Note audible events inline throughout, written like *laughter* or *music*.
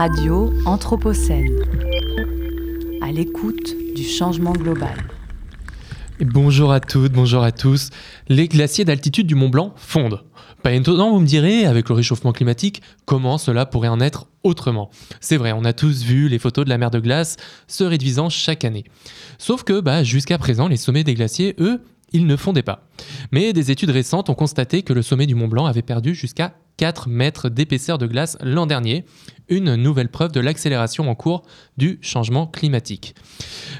Radio Anthropocène. À l'écoute du changement global. bonjour à toutes, bonjour à tous. Les glaciers d'altitude du Mont Blanc fondent. Pas étonnant, vous me direz, avec le réchauffement climatique, comment cela pourrait en être autrement. C'est vrai, on a tous vu les photos de la mer de glace se réduisant chaque année. Sauf que bah, jusqu'à présent, les sommets des glaciers, eux, ils ne fondaient pas. Mais des études récentes ont constaté que le sommet du Mont Blanc avait perdu jusqu'à 4 mètres d'épaisseur de glace l'an dernier, une nouvelle preuve de l'accélération en cours du changement climatique.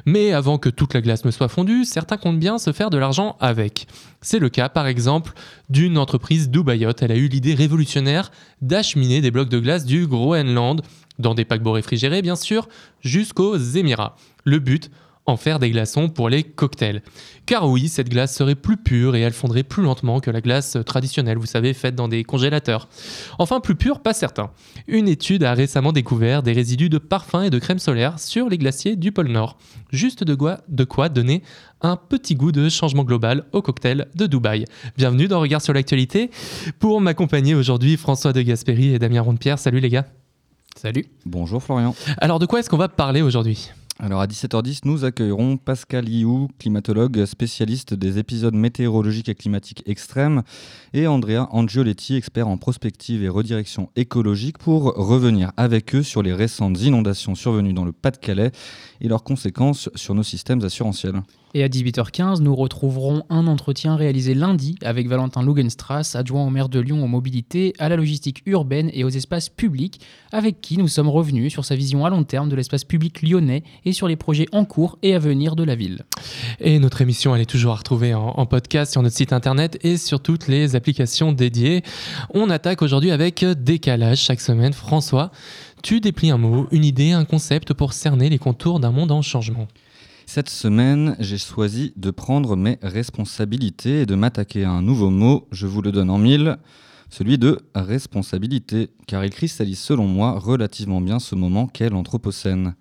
Mais avant que toute la glace ne soit fondue, certains comptent bien se faire de l'argent avec. C'est le cas par exemple d'une entreprise Dubaïot. Elle a eu l'idée révolutionnaire d'acheminer des blocs de glace du Groenland, dans des paquebots réfrigérés bien sûr, jusqu'aux Émirats. Le but, en faire des glaçons pour les cocktails. Car oui, cette glace serait plus pure et elle fondrait plus lentement que la glace traditionnelle, vous savez, faite dans des congélateurs. Enfin, plus pure, pas certain. Une étude a récemment découvert des résidus de parfum et de crème solaire sur les glaciers du pôle Nord. Juste de quoi, de quoi donner un petit goût de changement global au cocktail de Dubaï. Bienvenue dans Regard sur l'actualité. Pour m'accompagner aujourd'hui, François de Gasperi et Damien Rondepierre. Salut les gars. Salut. Bonjour Florian. Alors de quoi est-ce qu'on va parler aujourd'hui? Alors à 17h10, nous accueillerons Pascal Iou, climatologue spécialiste des épisodes météorologiques et climatiques extrêmes, et Andrea Angioletti, expert en prospective et redirection écologique, pour revenir avec eux sur les récentes inondations survenues dans le Pas-de-Calais et leurs conséquences sur nos systèmes assurantiels. Et à 18h15, nous retrouverons un entretien réalisé lundi avec Valentin Lugenstrass, adjoint au maire de Lyon aux mobilités, à la logistique urbaine et aux espaces publics, avec qui nous sommes revenus sur sa vision à long terme de l'espace public lyonnais et sur les projets en cours et à venir de la ville. Et notre émission, elle est toujours à retrouver en, en podcast sur notre site internet et sur toutes les applications dédiées. On attaque aujourd'hui avec Décalage chaque semaine. François, tu déplies un mot, une idée, un concept pour cerner les contours d'un monde en changement. Cette semaine, j'ai choisi de prendre mes responsabilités et de m'attaquer à un nouveau mot, je vous le donne en mille, celui de responsabilité, car il cristallise selon moi relativement bien ce moment qu'est l'Anthropocène.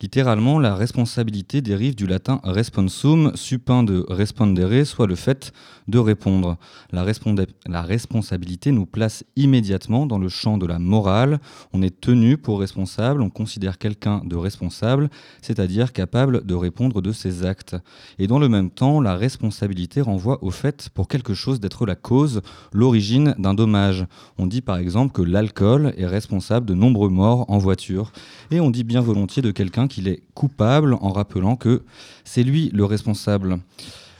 Littéralement, la responsabilité dérive du latin responsum, supin de respondere, soit le fait de répondre. La, la, responsabilité nous place immédiatement dans le champ de la morale. On est tenu pour responsable, on considère quelqu'un de responsable, c'est-à-dire capable de répondre de ses actes. Et dans le même temps, la responsabilité renvoie au fait pour quelque chose d'être la cause, l'origine d'un dommage. On dit par exemple que l'alcool est responsable de nombreux morts en voiture. Et on dit bien volontiers de quelqu'un qu'il est coupable en rappelant que c'est lui le responsable.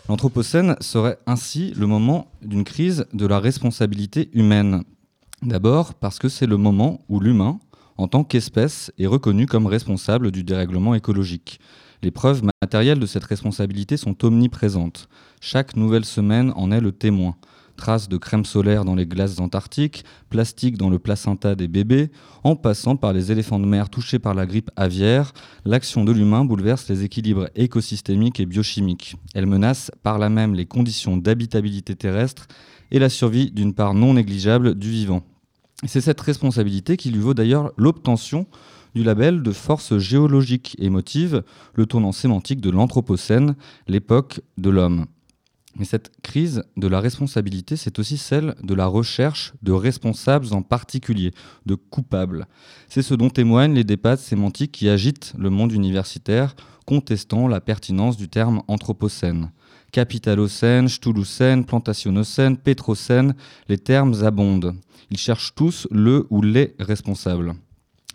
L'Anthropocène serait ainsi le moment d'une crise de la responsabilité humaine. D'abord parce que c'est le moment où l'humain, en tant qu'espèce, est reconnu comme responsable du dérèglement écologique. Les preuves matérielles de cette responsabilité sont omniprésentes. Chaque nouvelle semaine en est le témoin traces de crème solaire dans les glaces antarctiques, plastique dans le placenta des bébés, en passant par les éléphants de mer touchés par la grippe aviaire, l'action de l'humain bouleverse les équilibres écosystémiques et biochimiques. Elle menace par là même les conditions d'habitabilité terrestre et la survie d'une part non négligeable du vivant. C'est cette responsabilité qui lui vaut d'ailleurs l'obtention du label de force géologique et motive le tournant sémantique de l'Anthropocène, l'époque de l'homme. Mais cette crise de la responsabilité, c'est aussi celle de la recherche de responsables en particulier, de coupables. C'est ce dont témoignent les débats sémantiques qui agitent le monde universitaire, contestant la pertinence du terme anthropocène. Capitalocène, Stulocène, Plantationocène, Pétrocène, les termes abondent. Ils cherchent tous le ou les responsables.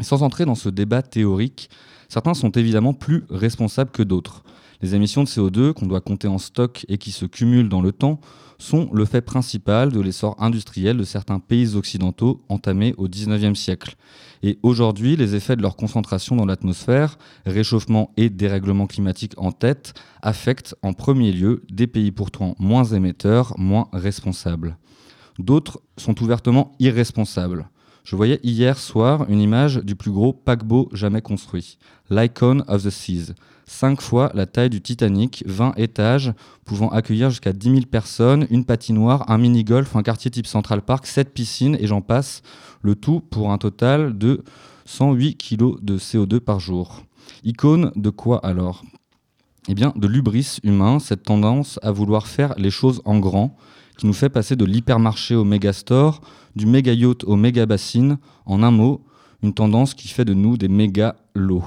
sans entrer dans ce débat théorique, certains sont évidemment plus responsables que d'autres. Les émissions de CO2 qu'on doit compter en stock et qui se cumulent dans le temps sont le fait principal de l'essor industriel de certains pays occidentaux entamés au XIXe siècle. Et aujourd'hui, les effets de leur concentration dans l'atmosphère, réchauffement et dérèglement climatique en tête, affectent en premier lieu des pays pourtant moins émetteurs, moins responsables. D'autres sont ouvertement irresponsables. Je voyais hier soir une image du plus gros paquebot jamais construit, l'Icon of the Seas. Cinq fois la taille du Titanic, 20 étages, pouvant accueillir jusqu'à 10 000 personnes, une patinoire, un mini-golf, un quartier type Central Park, 7 piscines et j'en passe, le tout pour un total de 108 kg de CO2 par jour. Icône de quoi alors? Eh bien, de l'ubris humain, cette tendance à vouloir faire les choses en grand, qui nous fait passer de l'hypermarché au méga store, du méga yacht au méga bassine, en un mot, une tendance qui fait de nous des méga lots.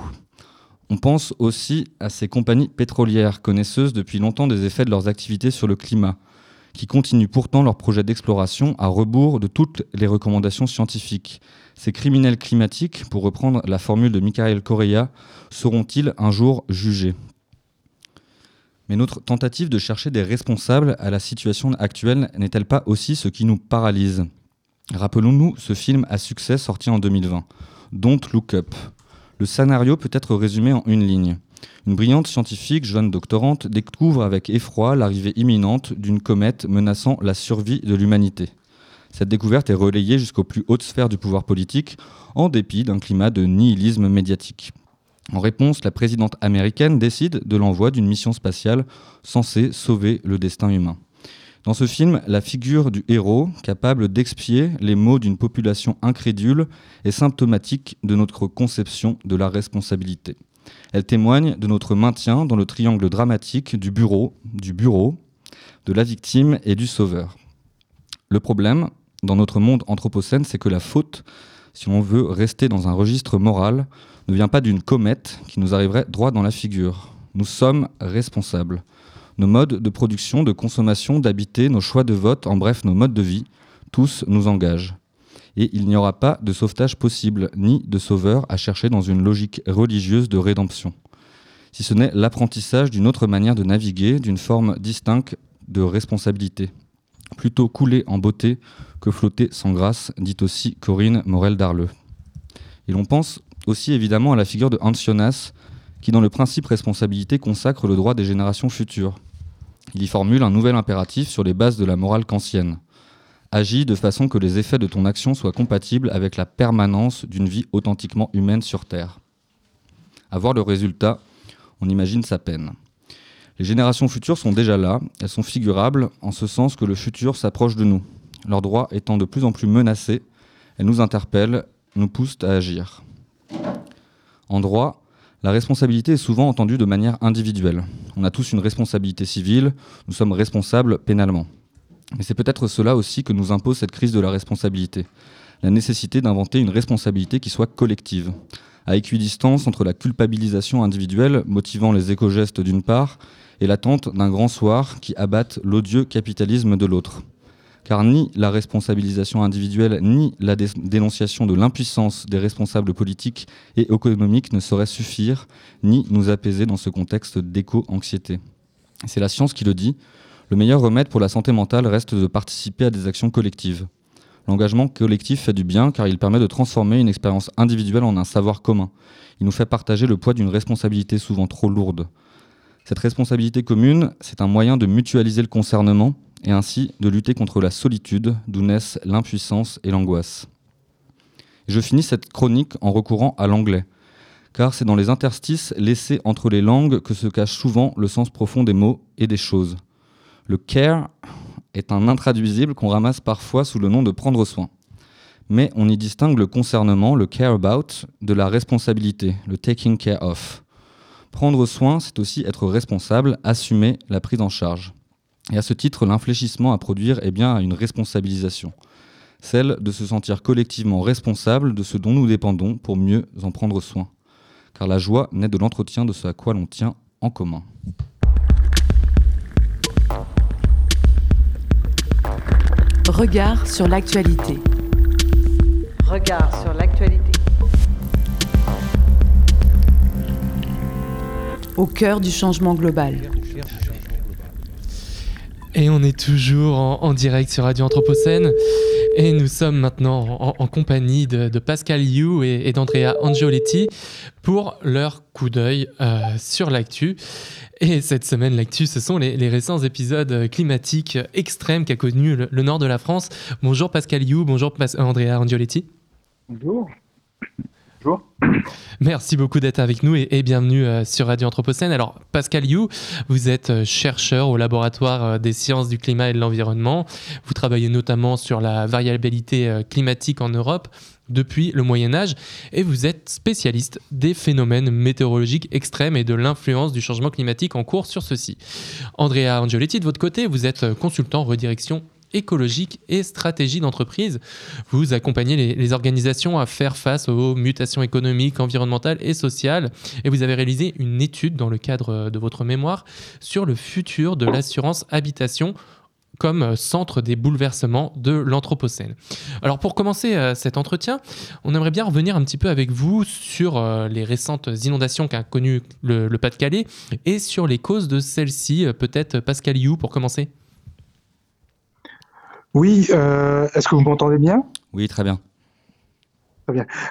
On pense aussi à ces compagnies pétrolières connaisseuses depuis longtemps des effets de leurs activités sur le climat, qui continuent pourtant leurs projets d'exploration à rebours de toutes les recommandations scientifiques. Ces criminels climatiques, pour reprendre la formule de Michael Correa, seront-ils un jour jugés? Mais notre tentative de chercher des responsables à la situation actuelle n'est-elle pas aussi ce qui nous paralyse? Rappelons-nous ce film à succès sorti en 2020, Don't Look Up. Le scénario peut être résumé en une ligne. Une brillante scientifique, jeune doctorante, découvre avec effroi l'arrivée imminente d'une comète menaçant la survie de l'humanité. Cette découverte est relayée jusqu'aux plus hautes sphères du pouvoir politique, en dépit d'un climat de nihilisme médiatique. En réponse, la présidente américaine décide de l'envoi d'une mission spatiale censée sauver le destin humain. Dans ce film, la figure du héros, capable d'expier les maux d'une population incrédule, est symptomatique de notre conception de la responsabilité. Elle témoigne de notre maintien dans le triangle dramatique du bureau, du bureau, de la victime et du sauveur. Le problème, dans notre monde anthropocène, c'est que la faute, si on veut rester dans un registre moral, ne vient pas d'une comète qui nous arriverait droit dans la figure. Nous sommes responsables nos modes de production, de consommation, d'habiter, nos choix de vote, en bref nos modes de vie, tous nous engagent. Et il n'y aura pas de sauvetage possible, ni de sauveur à chercher dans une logique religieuse de rédemption, si ce n'est l'apprentissage d'une autre manière de naviguer, d'une forme distincte de responsabilité. Plutôt couler en beauté que flotter sans grâce, dit aussi Corinne Morel d'Arleux. Et l'on pense aussi évidemment à la figure de Hans Jonas, qui dans le principe responsabilité consacre le droit des générations futures. Il y formule un nouvel impératif sur les bases de la morale kantienne. Agis de façon que les effets de ton action soient compatibles avec la permanence d'une vie authentiquement humaine sur Terre. À voir le résultat, on imagine sa peine. Les générations futures sont déjà là, elles sont figurables en ce sens que le futur s'approche de nous. Leurs droits étant de plus en plus menacés, elles nous interpellent, nous poussent à agir. En droit, la responsabilité est souvent entendue de manière individuelle. On a tous une responsabilité civile, nous sommes responsables pénalement. Mais c'est peut-être cela aussi que nous impose cette crise de la responsabilité, la nécessité d'inventer une responsabilité qui soit collective, à équidistance entre la culpabilisation individuelle motivant les éco-gestes d'une part et l'attente d'un grand soir qui abatte l'odieux capitalisme de l'autre car ni la responsabilisation individuelle ni la dénonciation de l'impuissance des responsables politiques et économiques ne sauraient suffire, ni nous apaiser dans ce contexte d'éco-anxiété. C'est la science qui le dit, le meilleur remède pour la santé mentale reste de participer à des actions collectives. L'engagement collectif fait du bien car il permet de transformer une expérience individuelle en un savoir commun. Il nous fait partager le poids d'une responsabilité souvent trop lourde. Cette responsabilité commune, c'est un moyen de mutualiser le concernement et ainsi de lutter contre la solitude d'où naissent l'impuissance et l'angoisse. Je finis cette chronique en recourant à l'anglais, car c'est dans les interstices laissés entre les langues que se cache souvent le sens profond des mots et des choses. Le care est un intraduisible qu'on ramasse parfois sous le nom de prendre soin. Mais on y distingue le concernement, le care about, de la responsabilité, le taking care of. Prendre soin, c'est aussi être responsable, assumer la prise en charge. Et à ce titre, l'infléchissement à produire est bien une responsabilisation, celle de se sentir collectivement responsable de ce dont nous dépendons pour mieux en prendre soin. Car la joie naît de l'entretien de ce à quoi l'on tient en commun. Regard sur l'actualité. Regard sur l'actualité. Au cœur du changement global. Et on est toujours en, direct sur Radio Anthropocène. Et nous sommes maintenant en, compagnie de, Pascal You et, d'Andrea Angioletti pour leur coup d'œil euh, sur l'actu. Et cette semaine, l'actu, ce sont les, récents épisodes climatiques extrêmes qu'a connu le, nord de la France. Bonjour Pascal You, bonjour Andrea Angioletti. Bonjour. Merci beaucoup d'être avec nous et, bienvenue euh, sur Radio Anthropocène. Alors, Pascal You, vous êtes euh, chercheur au laboratoire euh, des sciences du climat et de l'environnement. Vous travaillez notamment sur la variabilité climatique en Europe depuis le Moyen Âge et vous êtes spécialiste des phénomènes météorologiques extrêmes et de l'influence du changement climatique en cours sur ceux-ci. Andrea Angioletti, de votre côté, vous êtes consultant redirection écologique et stratégie d'entreprise. Vous accompagnez les, organisations à faire face aux mutations économiques, environnementales et sociales. Et vous avez réalisé une étude dans le cadre de votre mémoire sur le futur de l'assurance habitation comme centre des bouleversements de l'Anthropocène. Alors pour commencer euh, cet entretien, on aimerait bien revenir un petit peu avec vous sur euh, les récentes inondations qu'a connues le, le Pas-de-Calais et sur les causes de celles-ci. Euh, Peut-être Pascal You pour commencer. Oui, euh, est-ce que vous m'entendez bien? Oui, très bien.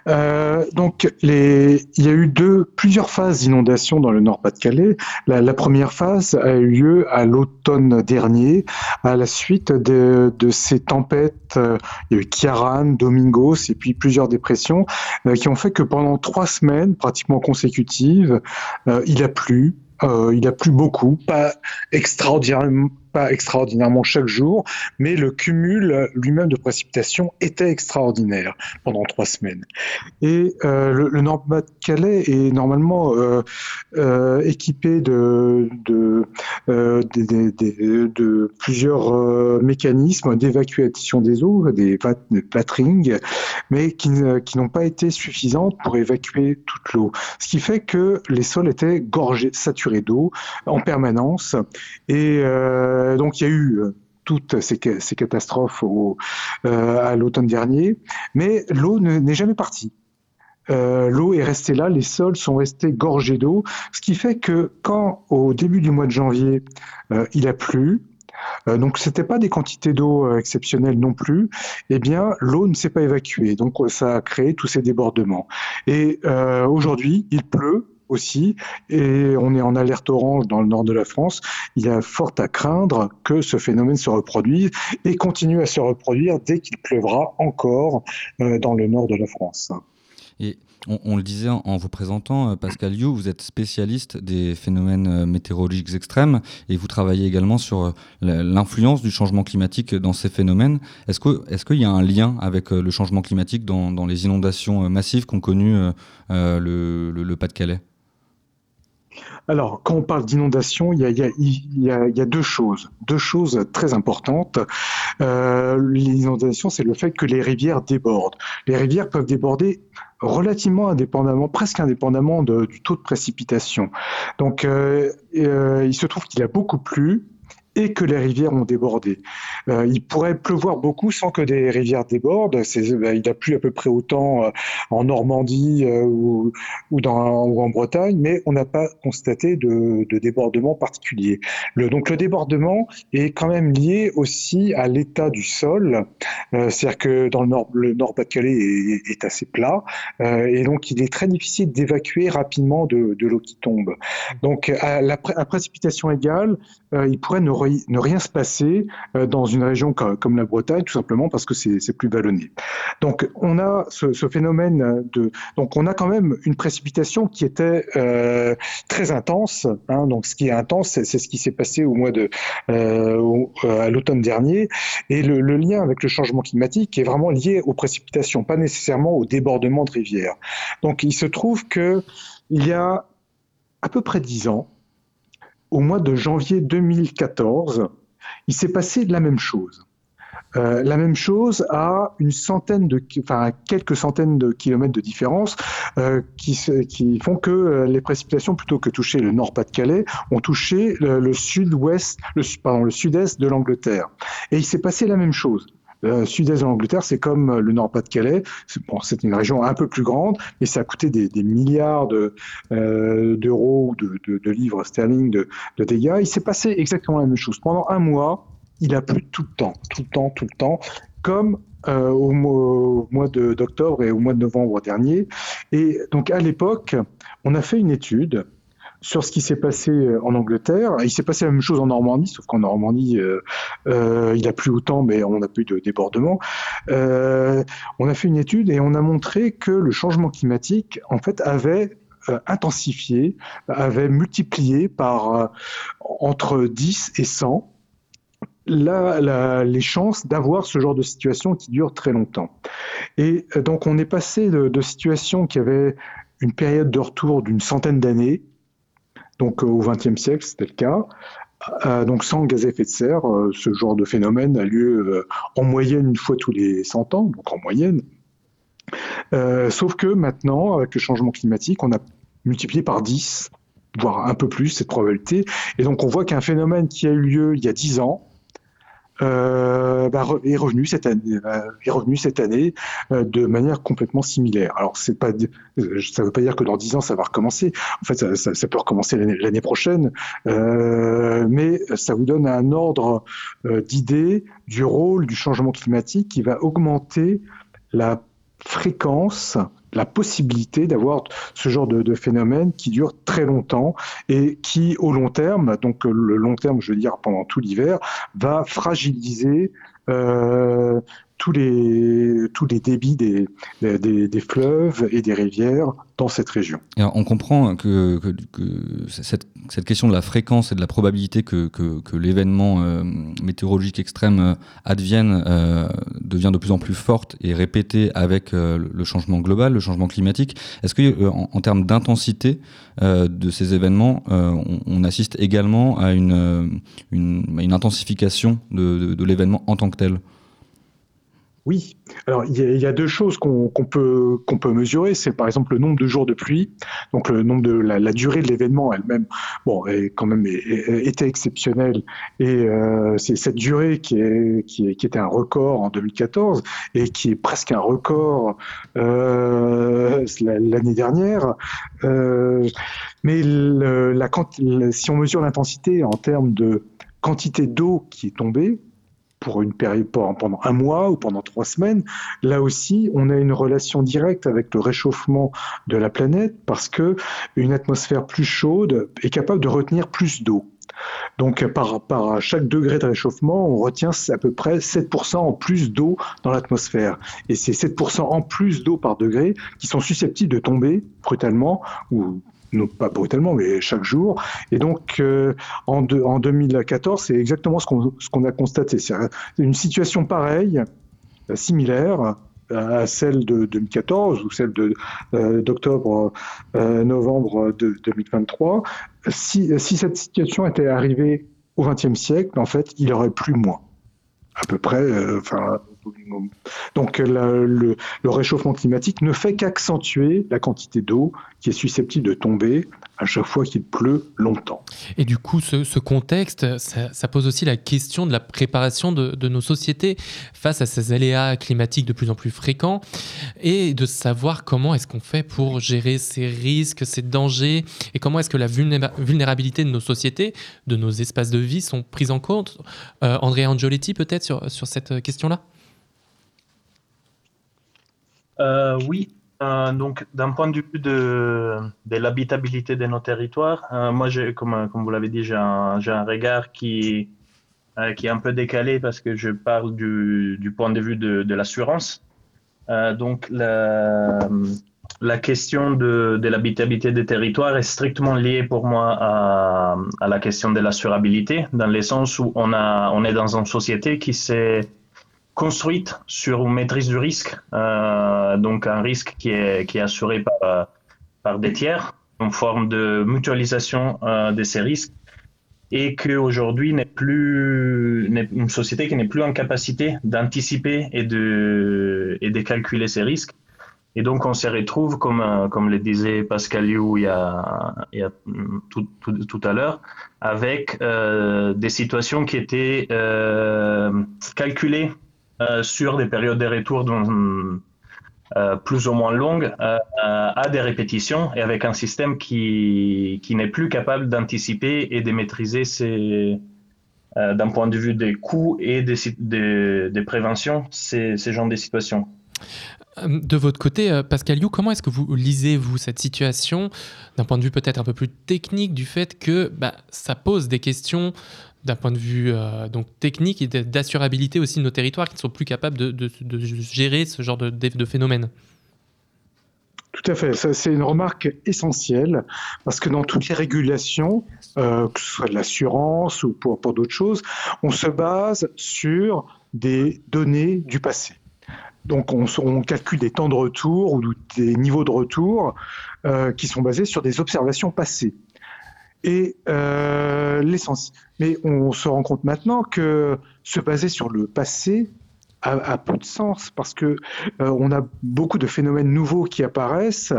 Euh, donc, les, il y a eu deux, plusieurs phases d'inondation dans le Nord-Pas-de-Calais. La, la première phase a eu lieu à l'automne dernier, à la suite de, de ces tempêtes. euh, Il y a eu Kiaran, Domingos et puis plusieurs dépressions euh, qui ont fait que pendant trois semaines, pratiquement consécutives, euh, il a plu. Euh, il a plu beaucoup, pas extraordinairement, pas extraordinairement chaque jour, mais le cumul lui-même de précipitations était extraordinaire pendant trois semaines. Et euh, le, Nord-Pas-de-Calais est normalement euh, euh, équipé de, euh, plusieurs euh, mécanismes d'évacuation des eaux, des, pat- des patrings, mais qui, n'ont pas été suffisantes pour évacuer toute l'eau. Ce qui fait que les sols étaient gorgés, saturés d'eau en permanence. Et euh, donc il y a eu euh, toutes ces, ca- ces catastrophes euh, à l'automne dernier, mais l'eau ne- n'est jamais partie. Euh, l'eau est restée là, les sols sont restés gorgés d'eau, ce qui fait que quand au début du mois de janvier euh, il a plu, euh, donc c'était pas des quantités d'eau euh, exceptionnelles non plus, eh bien l'eau ne s'est pas évacuée, donc euh, ça a créé tous ces débordements. Et euh, aujourd'hui il pleut aussi, et on est en alerte orange dans le nord de la France. Il y a fort à craindre que ce phénomène se reproduise et continue à se reproduire dès qu'il pleuvra encore euh, dans le nord de la France. Et on, le disait en, vous présentant, euh, Pascal You, vous êtes spécialiste des phénomènes euh, météorologiques extrêmes et vous travaillez également sur l'influence du changement climatique dans ces phénomènes. Est-ce que- est-ce qu'il y a un lien avec le changement climatique dans, les inondations massives qu'ont connues le Pas-de-Calais? Alors, quand on parle d'inondation, il y a, deux choses, deux choses très importantes. Euh, L'inondation, c'est le fait que les rivières débordent. Les rivières peuvent déborder relativement indépendamment, presque indépendamment du taux de précipitation. Donc, euh, euh, il se trouve qu'il a beaucoup plu et que les rivières ont débordé. Euh, il pourrait pleuvoir beaucoup sans que des rivières débordent. Ben, il a plu à peu près autant euh, en Normandie euh, ou, en Bretagne, mais on n'a pas constaté de, de débordement particulier. Donc le débordement est quand même lié aussi à l'état du sol. C'est-à-dire que dans le nord, le nord-Pas-de-Calais est, est assez plat, et donc il est très difficile d'évacuer rapidement de, l'eau qui tombe. Donc à la à précipitation égale, il pourrait ne, ne rien se passer euh, dans une région co- comme la Bretagne, tout simplement parce que c'est plus vallonné. Donc on a ce, phénomène de, donc on a quand même une précipitation qui était euh, très intense. Hein, donc ce qui est intense, c'est ce qui s'est passé au mois de euh, à l'automne dernier, et le, le lien avec le changement climatique est vraiment lié aux précipitations, pas nécessairement au débordement de rivières. Donc il se trouve que il y a à peu près dix ans, au mois de janvier 2014, il s'est passé la même chose. Euh, la même chose à une centaine de, enfin quelques centaines de kilomètres de différence, euh, qui, font que euh, les précipitations, plutôt que toucher le Nord-Pas-de-Calais, ont touché le, sud-ouest, le sud-est de l'Angleterre. Et il s'est passé la même chose. Le sud-est de l'Angleterre, c'est comme euh, le Nord-Pas-de-Calais. C'est une région un peu plus grande, mais ça a coûté des, milliards euh, d'euros ou de, de, de livres sterling de, dégâts. Il s'est passé exactement la même chose. Pendant un mois, il a plu tout le temps, tout le temps, tout le temps, comme euh, au, mois, d'octobre et au mois de novembre dernier. Et donc à l'époque, on a fait une étude sur ce qui s'est passé en Angleterre. Il s'est passé la même chose en Normandie, sauf qu'en Normandie, euh, euh, il a plu autant, mais on n'a plus de débordement. Euh, on a fait une étude et on a montré que le changement climatique, en fait, avait euh, intensifié, avait multiplié par euh, entre 10 et 100 la, la, les chances d'avoir ce genre de situation qui dure très longtemps. Et euh, donc on est passé de situations qui avaient une période de retour d'une centaine d'années, donc euh, au XXe siècle c'était le cas, euh, donc sans gaz à effet de serre. Euh, ce genre de phénomène a lieu euh, en moyenne une fois tous les 100 ans, donc en moyenne. sauf que maintenant, avec le changement climatique, on a multiplié par 10, voire un peu plus cette probabilité. Et donc on voit qu'un phénomène qui a eu lieu il y a 10 ans, euh, bah, est revenu cette année, euh, est revenu cette année euh, de manière complètement similaire. Alors c'est pas, ça veut pas dire que dans dix ans ça va recommencer. En fait, ça, peut recommencer l'année prochaine, mais ça vous donne un ordre d'idée du rôle du changement climatique qui va augmenter la fréquence la possibilité d'avoir ce genre de, phénomène qui dure très longtemps et qui, au long terme, donc le long terme, je veux dire pendant tout l'hiver, va fragiliser euh, tous les, débits des, fleuves et des rivières dans cette région. on comprend que, cette, question de la fréquence et de la probabilité que, l'événement euh, météorologique extrême euh, advienne euh, devient de plus en plus forte et répétée avec le changement global, le changement climatique. Est-ce que en, termes d'intensité de ces événements, on, assiste également à une, intensification de l'événement en tant que tel? Oui, alors il y, a, deux choses qu'on peut, peut mesurer. C'est par exemple le nombre de jours de pluie, donc le nombre de la, durée de l'événement elle-même. Bon, est quand même était exceptionnelle et euh, c'est cette durée qui, était un record en 2014 et qui est presque un record euh, l'année dernière. Euh, mais le, la, si on mesure l'intensité en termes de quantité d'eau qui est tombée, pour une période pendant un mois ou pendant trois semaines. Là aussi, on a une relation directe avec le réchauffement de la planète parce que une atmosphère plus chaude est capable de retenir plus d'eau. Donc par, par chaque degré de réchauffement, on retient à peu près 7% en plus d'eau dans l'atmosphère. Et c'est 7% en plus d'eau par degré qui sont susceptibles de tomber brutalement ou non pas brutalement, mais chaque jour. Et donc, euh, en, en 2014, c'est exactement ce qu'on a constaté. C'est une situation pareille, euh, similaire à celle de 2014 ou celle de euh, d'octobre novembre de 2023 si, si cette situation était arrivée au XXe siècle en fait il aurait plu moins à peu près enfin donc le, réchauffement climatique ne fait qu'accentuer la quantité d'eau qui est susceptible de tomber à chaque fois qu'il pleut longtemps. Et du coup, ce, contexte, ça, pose aussi la question de la préparation de, nos sociétés face à ces aléas climatiques de plus en plus fréquents et de savoir comment est-ce qu'on fait pour gérer ces risques, ces dangers et comment est-ce que la vulnérabilité de nos sociétés, de nos espaces de vie sont prises en compte. Euh, Andrea Angioletti, peut-être sur, sur cette question-là? euh, oui, euh, donc d'un point de vue de, de l'habitabilité de nos territoires, euh, moi, comme, comme vous l'avez dit, j'ai un, regard qui, euh, qui est un peu décalé parce que je parle du, du point de vue de, de l'assurance. Euh, donc la, la question de, de l'habitabilité des territoires est strictement liée pour moi à, à la question de l'assurabilité, dans le sens où on, a, on est dans une société qui s'est construite sur une maîtrise du risque, euh, donc un risque qui est, qui est assuré par, par des tiers, en forme de mutualisation euh, de ces risques, et qu'aujourd'hui n'est plus une société qui n'est plus en capacité d'anticiper et de, et de calculer ces risques. Et donc on se retrouve, comme, euh, comme le disait Pascal Liu il y a, il y a tout, tout, tout, à l'heure, avec euh, des situations qui étaient euh, calculées euh, sur des périodes de retour euh, plus ou moins longues euh, à des répétitions et avec un système qui, qui n'est plus capable d'anticiper et de maîtriser ces, d'un point de vue des coûts et des, des, des préventions ces, ces genres de situations. De votre côté, Pascal You, comment est-ce que vous lisez, vous, cette situation, d'un point de vue peut-être un peu plus technique, du fait que bah, ça pose des questions d'un point de vue euh, technique et d'assurabilité aussi de nos territoires qui ne sont plus capables de, gérer ce genre de, phénomène. Tout à fait, c'est une remarque essentielle parce que dans toutes les régulations, euh, que ce soit de l'assurance ou pour, d'autres choses, on se base sur des données du passé. Donc on, on, calcule des temps de retour ou des niveaux de retour euh, qui sont basés sur des observations passées. Et euh. Mais on se rend compte maintenant que se baser sur le passé a, peu de sens parce que euh, on a beaucoup de phénomènes nouveaux qui apparaissent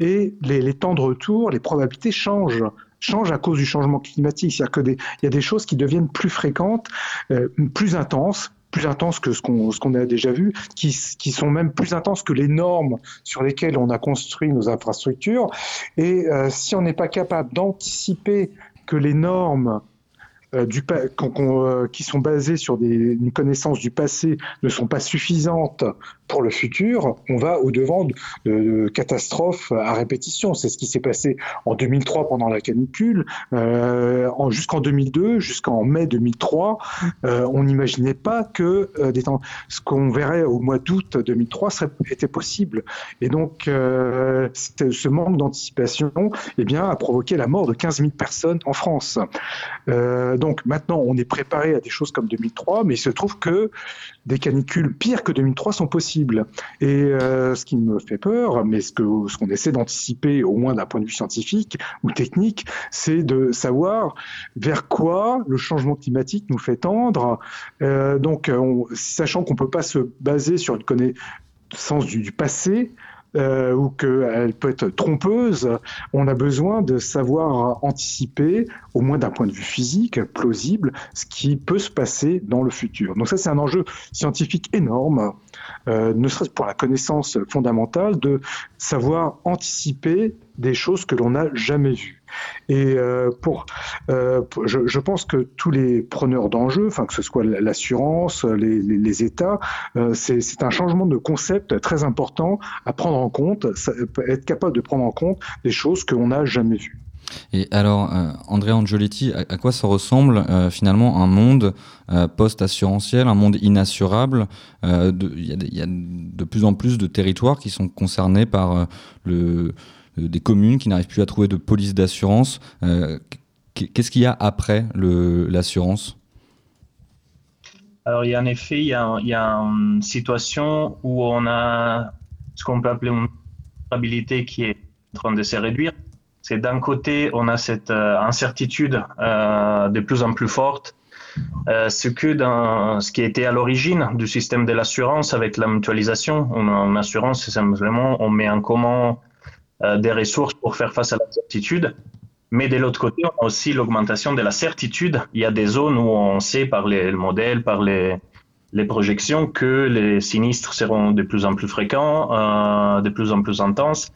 et les, temps de retour, les probabilités changent changent à cause du changement climatique. C'est-à-dire que des, il y a des choses qui deviennent plus fréquentes, euh, plus intenses, plus intenses que ce qu'on a déjà vu, qui, qui sont même plus intenses que les normes sur lesquelles on a construit nos infrastructures. Et euh, si on n'est pas capable d'anticiper que les normes qu'on, euh, qui sont basées sur une connaissance du passé ne sont pas suffisantes pour le futur, on va au-devant de, catastrophes à répétition. C'est ce qui s'est passé en 2003 pendant la canicule, euh, en- jusqu'en 2002, jusqu'en mai 2003. euh, on n'imaginait pas que euh, ce qu'on verrait au mois d'août 2003 serait, était possible. Et donc, euh, ce manque d'anticipation eh bien, a provoqué la mort de 15 000 personnes en France. Euh, donc maintenant, on est préparé à des choses comme 2003, mais il se trouve que des canicules pires que 2003 sont possibles. Et euh, ce qui me fait peur, mais ce que ce qu'on essaie d'anticiper, au moins d'un point de vue scientifique ou technique, c'est de savoir vers quoi le changement climatique nous fait tendre. Euh, donc, on- sachant qu'on peut pas se baser sur une connaissance du passé, euh, ou qu'elle peut être trompeuse, on a besoin de savoir anticiper, au moins d'un point de vue physique, plausible, ce qui peut se passer dans le futur. Donc ça, c'est un enjeu scientifique énorme, euh, ne serait-ce pour la connaissance fondamentale, de savoir anticiper des choses que l'on n'a jamais vues. Et euh, pour, euh, je, pense que tous les preneurs d'enjeux, enfin que ce soit l'assurance, les, États, euh, c'est un changement de concept très important à prendre en compte, être capable de prendre en compte des choses qu'on n'a jamais vues. Et alors, André Angioletti, à, quoi ça ressemble finalement un monde post-assurantiel, un monde inassurable Il y, a de plus en plus de territoires qui sont concernés par le, des communes qui n'arrivent plus à trouver de police d'assurance. Euh, qu- Qu'est-ce qu'il y a après l'assurance? Alors, il y a en effet, il y a, une situation où on a ce qu'on peut appeler une stabilité qui est en train de se réduire. C'est d'un côté, on a cette euh, incertitude euh, de plus en plus forte, euh, ce que ce qui était à l'origine du système de l'assurance avec la mutualisation. On, en assurance, c'est simplement on met en commun euh, des ressources pour faire face à l'incertitude. Mais de l'autre côté, on a aussi l'augmentation de la certitude. Il y a des zones où on sait par les modèles, par les, projections, que les sinistres seront de plus en plus fréquents, euh, de plus en plus intenses.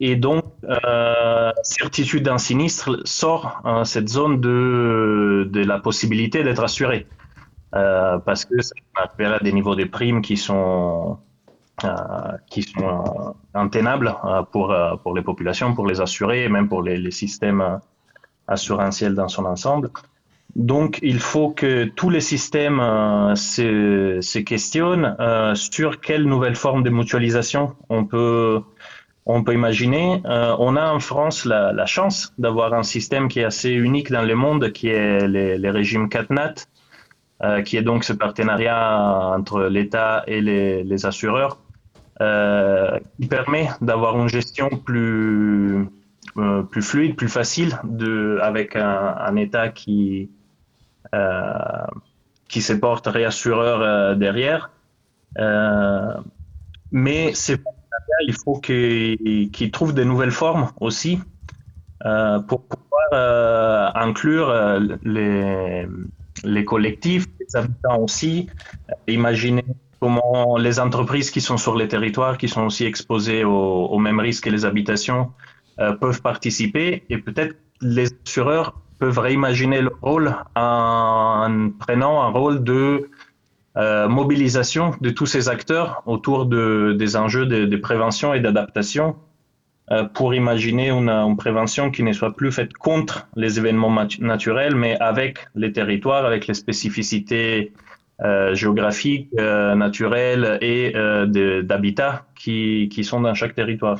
Et donc, euh, certitude d'un sinistre sort euh, cette zone de, de la possibilité d'être assuré. Euh, parce que ça à des niveaux de primes qui sont, euh, qui sont euh, intenables euh, pour, euh, pour les populations, pour les assurés et même pour les, systèmes euh, assurantiels dans son ensemble. Donc, il faut que tous les systèmes euh, se, questionnent euh, sur quelle nouvelle forme de mutualisation on peut, on peut imaginer. Euh, on a en France la, chance d'avoir un système qui est assez unique dans le monde, qui est les, les régimes CatNat, euh, qui est donc ce partenariat entre l'État et les assureurs, euh, qui permet d'avoir une gestion plus, euh, plus fluide, plus facile, de, avec un, État qui, euh, qui se porte réassureur derrière. Mais ces partenariats, il faut qu'ils qu'ils trouvent de nouvelles formes aussi pour pouvoir inclure les, les collectifs, les habitants aussi, imaginer comment les entreprises qui sont sur les territoires, qui sont aussi exposées aux, mêmes risques que les habitations, euh, peuvent participer. Et peut-être les assureurs peuvent réimaginer le rôle en prenant un rôle de euh, mobilisation de tous ces acteurs autour de, des enjeux de, prévention et d'adaptation euh, pour imaginer une, prévention qui ne soit plus faite contre les événements naturels, mais avec les territoires, avec les spécificités euh, géographiques, euh, naturelles et d'habitat qui, qui sont dans chaque territoire.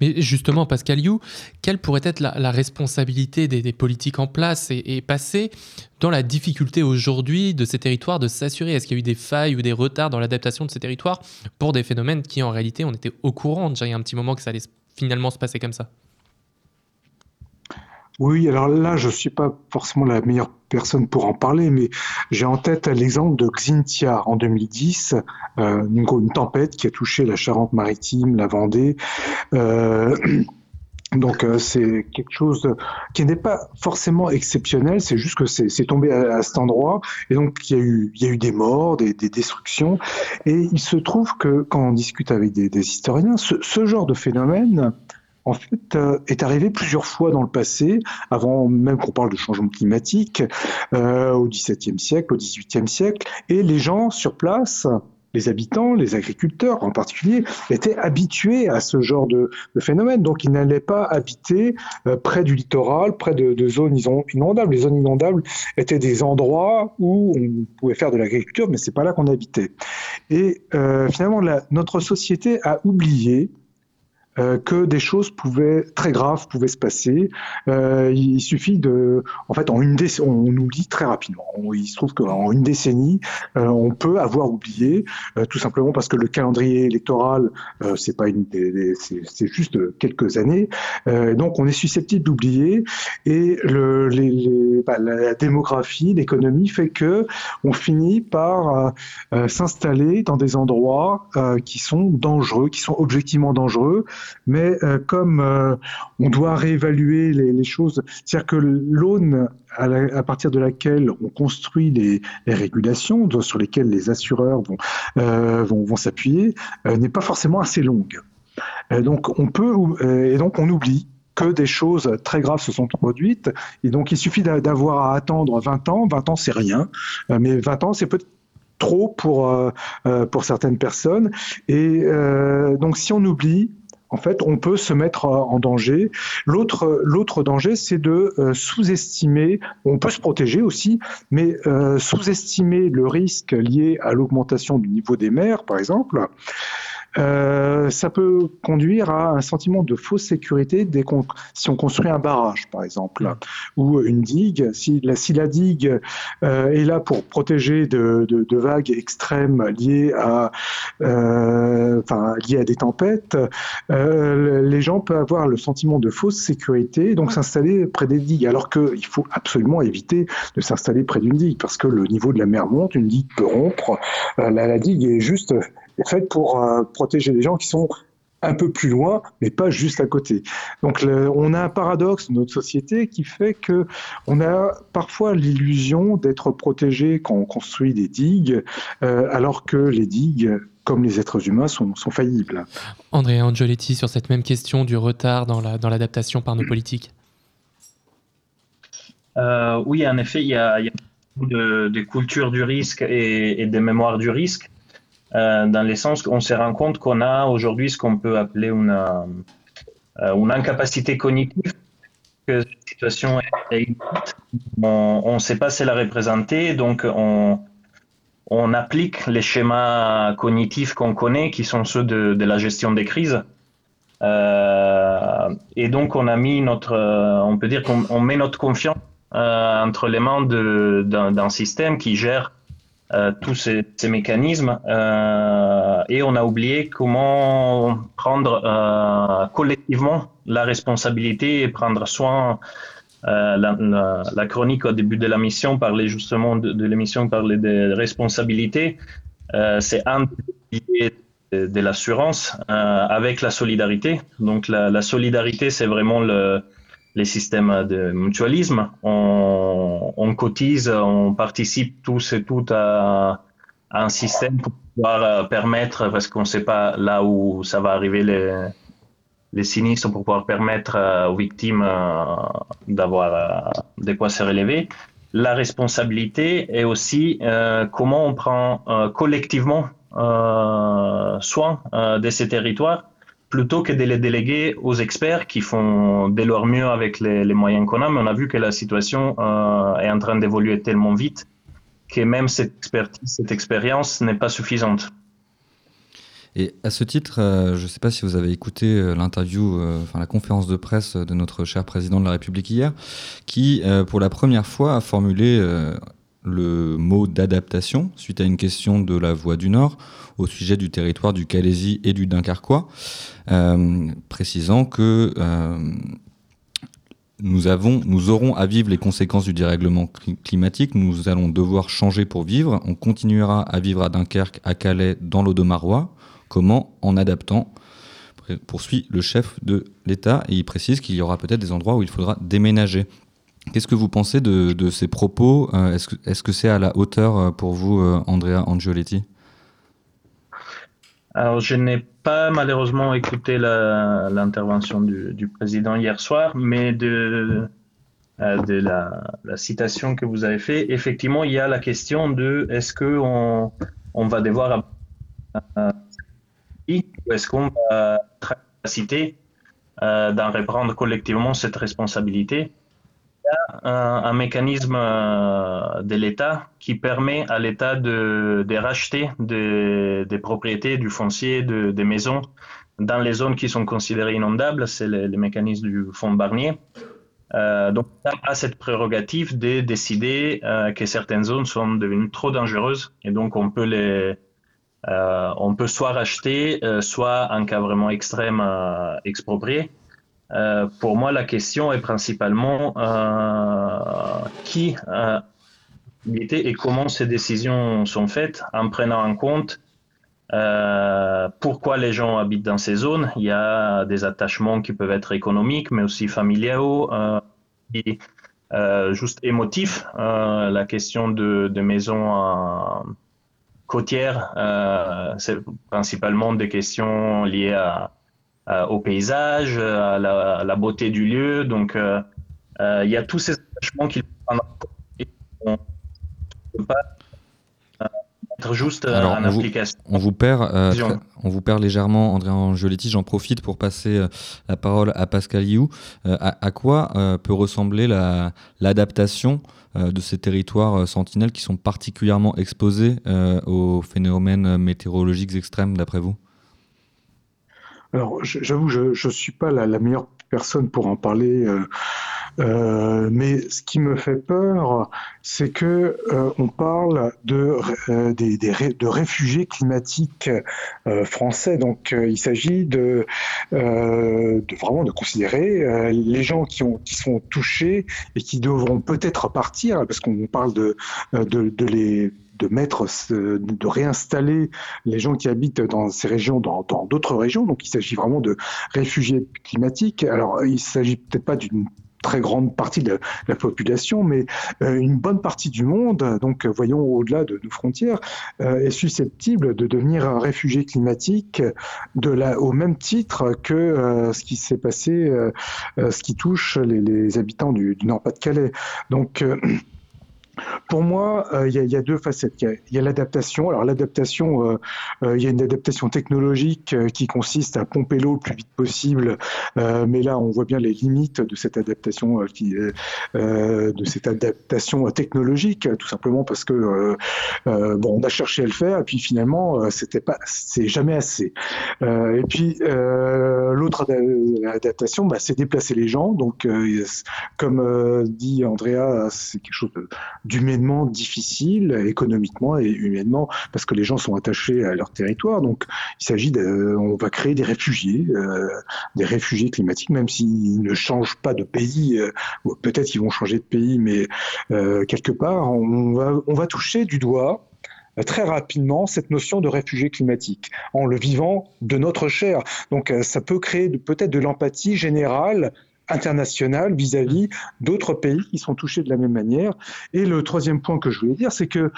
Mais justement, Pascal You, quelle pourrait être la, responsabilité des, des, politiques en place et, et passées dans la difficulté aujourd'hui de ces territoires de s'assurer? Est-ce qu'il y a eu des failles ou des retards dans l'adaptation de ces territoires pour des phénomènes qui, en réalité, on était au courant déjà il y a un petit moment que ça allait finalement se passer comme ça? Oui, alors là, je ne suis pas forcément la meilleure personne pour en parler, mais j'ai en tête l'exemple de Xintia en 2010, euh, une, tempête qui a touché la Charente-Maritime, la Vendée. Euh, *clears throat* donc euh, c'est quelque chose qui n'est pas forcément exceptionnel, c'est juste que c'est tombé à, cet endroit et donc il y a eu, des morts, des, des destructions et il se trouve que quand on discute avec des, historiens, ce, genre de phénomène euh, est arrivé plusieurs fois dans le passé, avant même qu'on parle de changement climatique, euh, au XVIIe siècle, au XVIIIe siècle, et les gens sur place, les habitants, les agriculteurs en particulier, étaient habitués à ce genre de, phénomène. Donc, ils n'allaient pas habiter euh, près du littoral, près de, zones inondables. Les zones inondables étaient des endroits où on pouvait faire de l'agriculture, mais c'est pas là qu'on habitait. Et finalement, notre société a oublié euh, que des choses pouvaient très graves pouvaient se passer. Euh, il suffit de, en fait, en une décennie, on oublie très rapidement. Il se trouve qu'en une décennie, euh, on peut avoir oublié, euh, tout simplement parce que le calendrier électoral, c'est pas une, c'est juste quelques années. donc, on est susceptible d'oublier. Et le, les, les, bah, la démographie, l'économie fait que on finit par s'installer dans des endroits qui sont dangereux, qui sont objectivement dangereux mais euh, comme euh, on doit réévaluer les, choses, c'est-à-dire que l'aune à, partir de laquelle on construit les, régulations sur lesquelles les assureurs vont, euh, s'appuyer n'est pas forcément assez longue. Euh, donc on peut et donc on oublie que des choses très graves se sont produites. Et donc, il suffit d'avoir à attendre 20 ans. 20 ans, c'est rien. Mais 20 ans, c'est peut-être trop pour, pour certaines personnes. Et donc, si on oublie, en fait, on peut se mettre en danger. L'autre, l'autre danger, c'est de euh, sous-estimer. On peut se protéger aussi, mais euh, sous-estimer le risque lié à l'augmentation du niveau des mers, par exemple. Euh, ça peut conduire à un sentiment de fausse sécurité dès qu'on, si on construit un barrage, par exemple, ou une digue. Si la, si la digue euh, est là pour protéger de, de, de vagues extrêmes liées à, euh, enfin, liées à des tempêtes, euh, les gens peuvent avoir le sentiment de fausse sécurité, donc s'installer près des digues, alors qu'il faut absolument éviter de s'installer près d'une digue, parce que le niveau de la mer monte, une digue peut rompre, euh, la, la digue est juste faite pour euh, protéger les gens qui sont un peu plus loin, mais pas juste à côté. Donc le, on a un paradoxe dans notre société qui fait que on a parfois l'illusion d'être protégé quand on construit des digues, euh, alors que les digues comme les êtres humains, sont, sont faillibles. André Angioletti, sur cette même question du retard dans l'adaptation la, dans par nos politiques. Euh, oui, en effet, il y a, il y a de, de culture du risque et, et des mémoires du risque. Euh, dans le sens qu'on se rend compte qu'on a aujourd'hui ce qu'on peut appeler une, euh, une incapacité cognitive, que cette situation est. On ne sait pas si la représenter, donc on, on applique les schémas cognitifs qu'on connaît, qui sont ceux de, de la gestion des crises. Euh, et donc on a mis notre, on peut dire qu'on met notre confiance entre les mains d'un système qui gère euh, tous ces, ces mécanismes euh, et on a oublié comment prendre euh, collectivement la responsabilité et prendre soin. Euh, la, la, la, chronique au début de la mission parlait justement de, de l'émission parlait des responsabilités. Euh, C'est un piliers de, de l'assurance avec la solidarité. Donc la, la solidarité, c'est vraiment le les systèmes de mutualisme. On, on, cotise, on participe tous et toutes à, un système pour pouvoir permettre, parce qu'on ne sait pas là où ça va arriver les, sinistres, pour pouvoir permettre aux victimes d'avoir de quoi se relever. La responsabilité est aussi euh, comment on prend euh, collectivement euh, soin de ces territoires plutôt que de les déléguer aux experts qui font de leur mieux avec les, moyens qu'on a. Mais on a vu que la situation euh, est en train d'évoluer tellement vite que même cette expertise, cette expérience n'est pas suffisante. Et à ce titre, euh, je ne sais pas si vous avez écouté euh, l'interview, la conférence de presse de notre cher président de la République hier, qui, pour la première fois, a formulé le mot d'adaptation suite à une question de la Voix du Nord au sujet du territoire du Calaisie et du Dunkerquois, euh, précisant que euh, nous, avons, nous aurons à vivre les conséquences du dérèglement cli- climatique. Nous allons devoir changer pour vivre. On continuera à vivre à Dunkerque, à Calais, dans l'Audomarois. Comment? En adaptant, poursuit le chef de l'État. Et il précise qu'il y aura peut-être des endroits où il faudra déménager. Qu'est-ce que vous pensez de, de ces propos Euh, Est-ce que c'est à la hauteur euh, pour vous, euh, Andrea Angioletti? Alors, je n'ai pas malheureusement écouté l'intervention du, du président hier soir, mais de, de la, la citation que vous avez faite, effectivement, il y a la question de est-ce qu'on on va devoir ou est-ce qu'on va être capacité d'en reprendre collectivement cette responsabilité? A un, mécanisme euh, de l'État qui permet à l'État de, de racheter des, propriétés, du foncier, de- des maisons dans les zones qui sont considérées inondables. C'est le, mécanisme du fonds Barnier. Euh, donc, l'État a cette prérogative de décider euh, que certaines zones sont devenues trop dangereuses et donc on peut les, on peut soit racheter, soit en cas vraiment extrême exproprier. Euh, pour moi, la question est principalement euh, qui euh, et comment ces décisions sont faites en prenant en compte pourquoi les gens habitent dans ces zones. Il y a des attachements qui peuvent être économiques, mais aussi familiaux et juste émotifs. La question de, de maisons côtières, c'est principalement des questions liées à, à- au paysage, à la, à la beauté du lieu. Donc, euh, euh, il y a tous ces attachements qui on ne peut pas euh, mettre juste euh, Alors, en on vous- application. On vous perd, euh, Vision. très- on vous perd légèrement, André Angioletti. J'en profite pour passer euh, la parole à Pascal Iou. Euh, à, à quoi euh, peut ressembler la- l'adaptation euh, de ces territoires euh, sentinelles qui sont particulièrement exposés euh, aux phénomènes euh, météorologiques extrêmes, d'après vous? Alors, j'avoue, je ne suis pas la, meilleure personne pour en parler, euh, euh, mais ce qui me fait peur, c'est que euh, on parle de, des, de réfugiés climatiques français. Donc, il s'agit de, vraiment de considérer les gens qui, ont, qui sont touchés et qui devront peut-être partir, parce qu'on parle de, de les de mettre, de réinstaller les gens qui habitent dans ces régions, dans d'autres régions. Donc, il s'agit vraiment de réfugiés climatiques. Alors, il s'agit peut-être pas d'une très grande partie de la, la population, mais euh, une bonne partie du monde, donc voyons au-delà de nos frontières, euh, est susceptible de devenir un réfugié climatique de la, au même titre que euh, ce qui s'est passé, ce qui touche les, habitants du, du Nord-Pas-de-Calais. Donc, pour moi, euh, il y, a- deux facettes. Il y a- l'adaptation. Alors l'adaptation, euh, euh, il y a une adaptation technologique qui consiste à pomper l'eau le plus vite possible, mais là on voit bien les limites de cette adaptation, de cette adaptation technologique, tout simplement parce que bon, on a cherché à le faire et puis finalement c'était pas, c'est jamais assez. Et puis l'autre ada- adaptation, bah, c'est déplacer les gens. Donc comme dit Andrea, c'est quelque chose de- d'humainement difficile, économiquement et humainement, parce que les gens sont attachés à leur territoire. Donc, il s'agit on va créer des réfugiés, euh, des réfugiés climatiques, même s'ils ne changent pas de pays. euh, Peut-être qu'ils vont changer de pays, mais euh, quelque part, on va, on va toucher du doigt très rapidement cette notion de réfugié climatique en le vivant de notre chair. Donc ça peut créer peut-être de l'empathie générale internationale vis-à-vis d'autres pays qui sont touchés de la même manière. Et le troisième point que je voulais dire, c'est que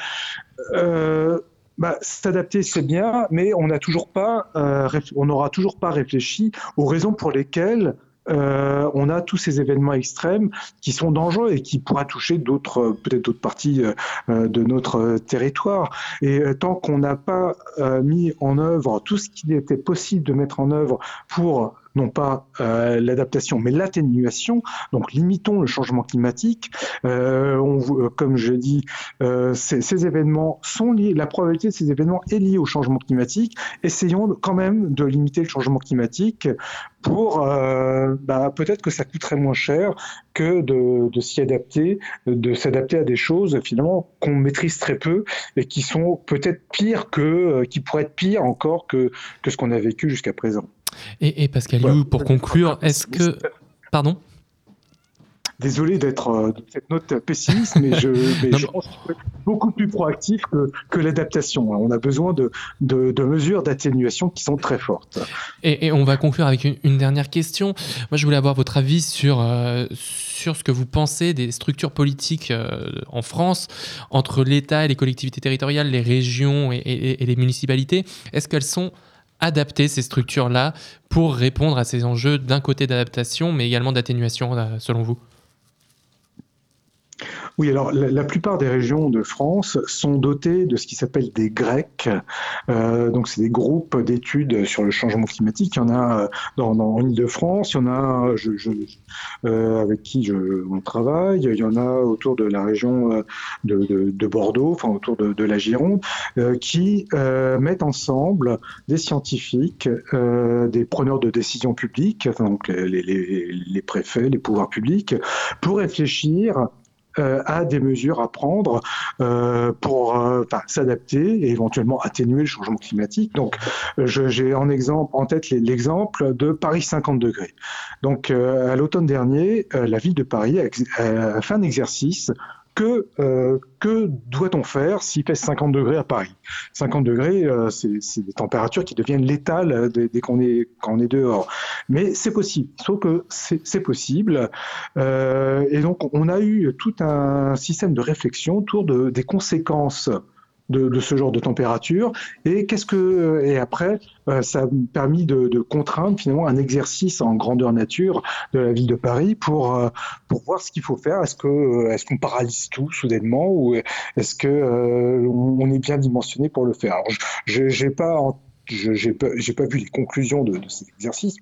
euh, bah, s'adapter c'est bien, mais on n'a toujours pas, euh, on n'aura toujours pas réfléchi aux raisons pour lesquelles euh, on a tous ces événements extrêmes qui sont dangereux et qui pourraient toucher d'autres, peut-être d'autres parties euh, de notre territoire. Et euh, tant qu'on n'a pas euh, mis en œuvre tout ce qu'il était possible de mettre en œuvre pour non pas euh, l'adaptation, mais l'atténuation. Donc, limitons le changement climatique. Euh, euh, comme je dis, euh, ces, événements sont liés. La probabilité de ces événements est liée au changement climatique. Essayons quand même de limiter le changement climatique pour bah, peut-être que ça coûterait moins cher que de, s'y adapter, de s'adapter à des choses finalement qu'on maîtrise très peu et qui sont peut-être pires que, qui pourraient être pires encore que ce qu'on a vécu jusqu'à présent. Et, et Pascal. You, pour conclure, est-ce que. Pardon désolé d'être euh, de cette note pessimiste, mais je, *laughs* mais Non, je mais- pense qu'il faut être beaucoup plus proactif que, que l'adaptation. On a besoin de, de, de mesures d'atténuation qui sont très fortes. Et, et on va conclure avec une, une dernière question. Moi, je voulais avoir votre avis sur, euh, sur ce que vous pensez des structures politiques euh, en France, entre l'État et les collectivités territoriales, les régions et les municipalités. Est-ce qu'elles sont adaptées, ces structures-là, pour répondre à ces enjeux d'un côté d'adaptation, mais également d'atténuation, selon vous? Oui, alors la, plupart des régions de France sont dotées de ce qui s'appelle des GREC. Euh, donc, c'est des groupes d'études sur le changement climatique. Il y en a euh, dans, dans l'Île-de-France, il y en a euh, avec qui je, on travaille, il y en a autour de la région de, de- de Bordeaux, enfin autour de, la Gironde, qui mettent ensemble des scientifiques, des preneurs de décisions publiques, donc les préfets, les pouvoirs publics, pour réfléchir euh, à des mesures à prendre euh, pour euh, s'adapter et éventuellement atténuer le changement climatique. Donc, euh, j'ai en exemple en tête l'exemple de Paris 50 degrés. Donc, euh, à l'automne dernier, euh, la ville de Paris a, a fait un exercice. Que, euh, que doit-on faire s'il fait 50 degrés à Paris? 50 degrés, euh, c'est des températures qui deviennent létales euh, dès, qu'on est, est dehors. Mais c'est possible, sauf que c'est possible. Et donc, on a eu tout un système de réflexion autour de, des conséquences de, ce genre de température. Et qu'est-ce que et après, euh, ça a permis de, contraindre finalement un exercice en grandeur nature de la ville de Paris pour euh, pour voir ce qu'il faut faire. Est-ce que euh, est-ce qu'on paralyse tout soudainement ou est-ce que on est bien dimensionné pour le faire? Alors, je j'ai pas j'ai pas, pas vu les conclusions de cet exercice.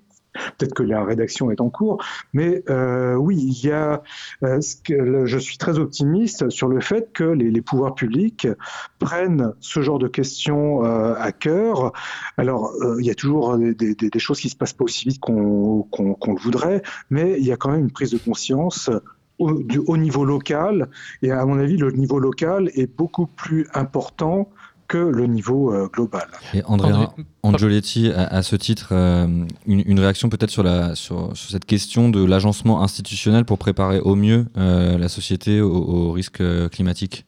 Peut-être que la rédaction est en cours, mais euh, oui, il y a. euh, je suis très optimiste sur le fait que les, pouvoirs publics prennent ce genre de questions euh, à cœur. Alors, il y a toujours des, choses qui se passent pas aussi vite qu'on le voudrait, mais il y a quand même une prise de conscience du- au niveau local. Et à mon avis, le niveau local est beaucoup plus important que le niveau euh, global. Et Andrea André- Angioletti, à, à ce titre, euh, une, une réaction peut-être sur, la, sur, sur cette question de l'agencement institutionnel pour préparer au mieux euh, la société au, au risque euh, climatique?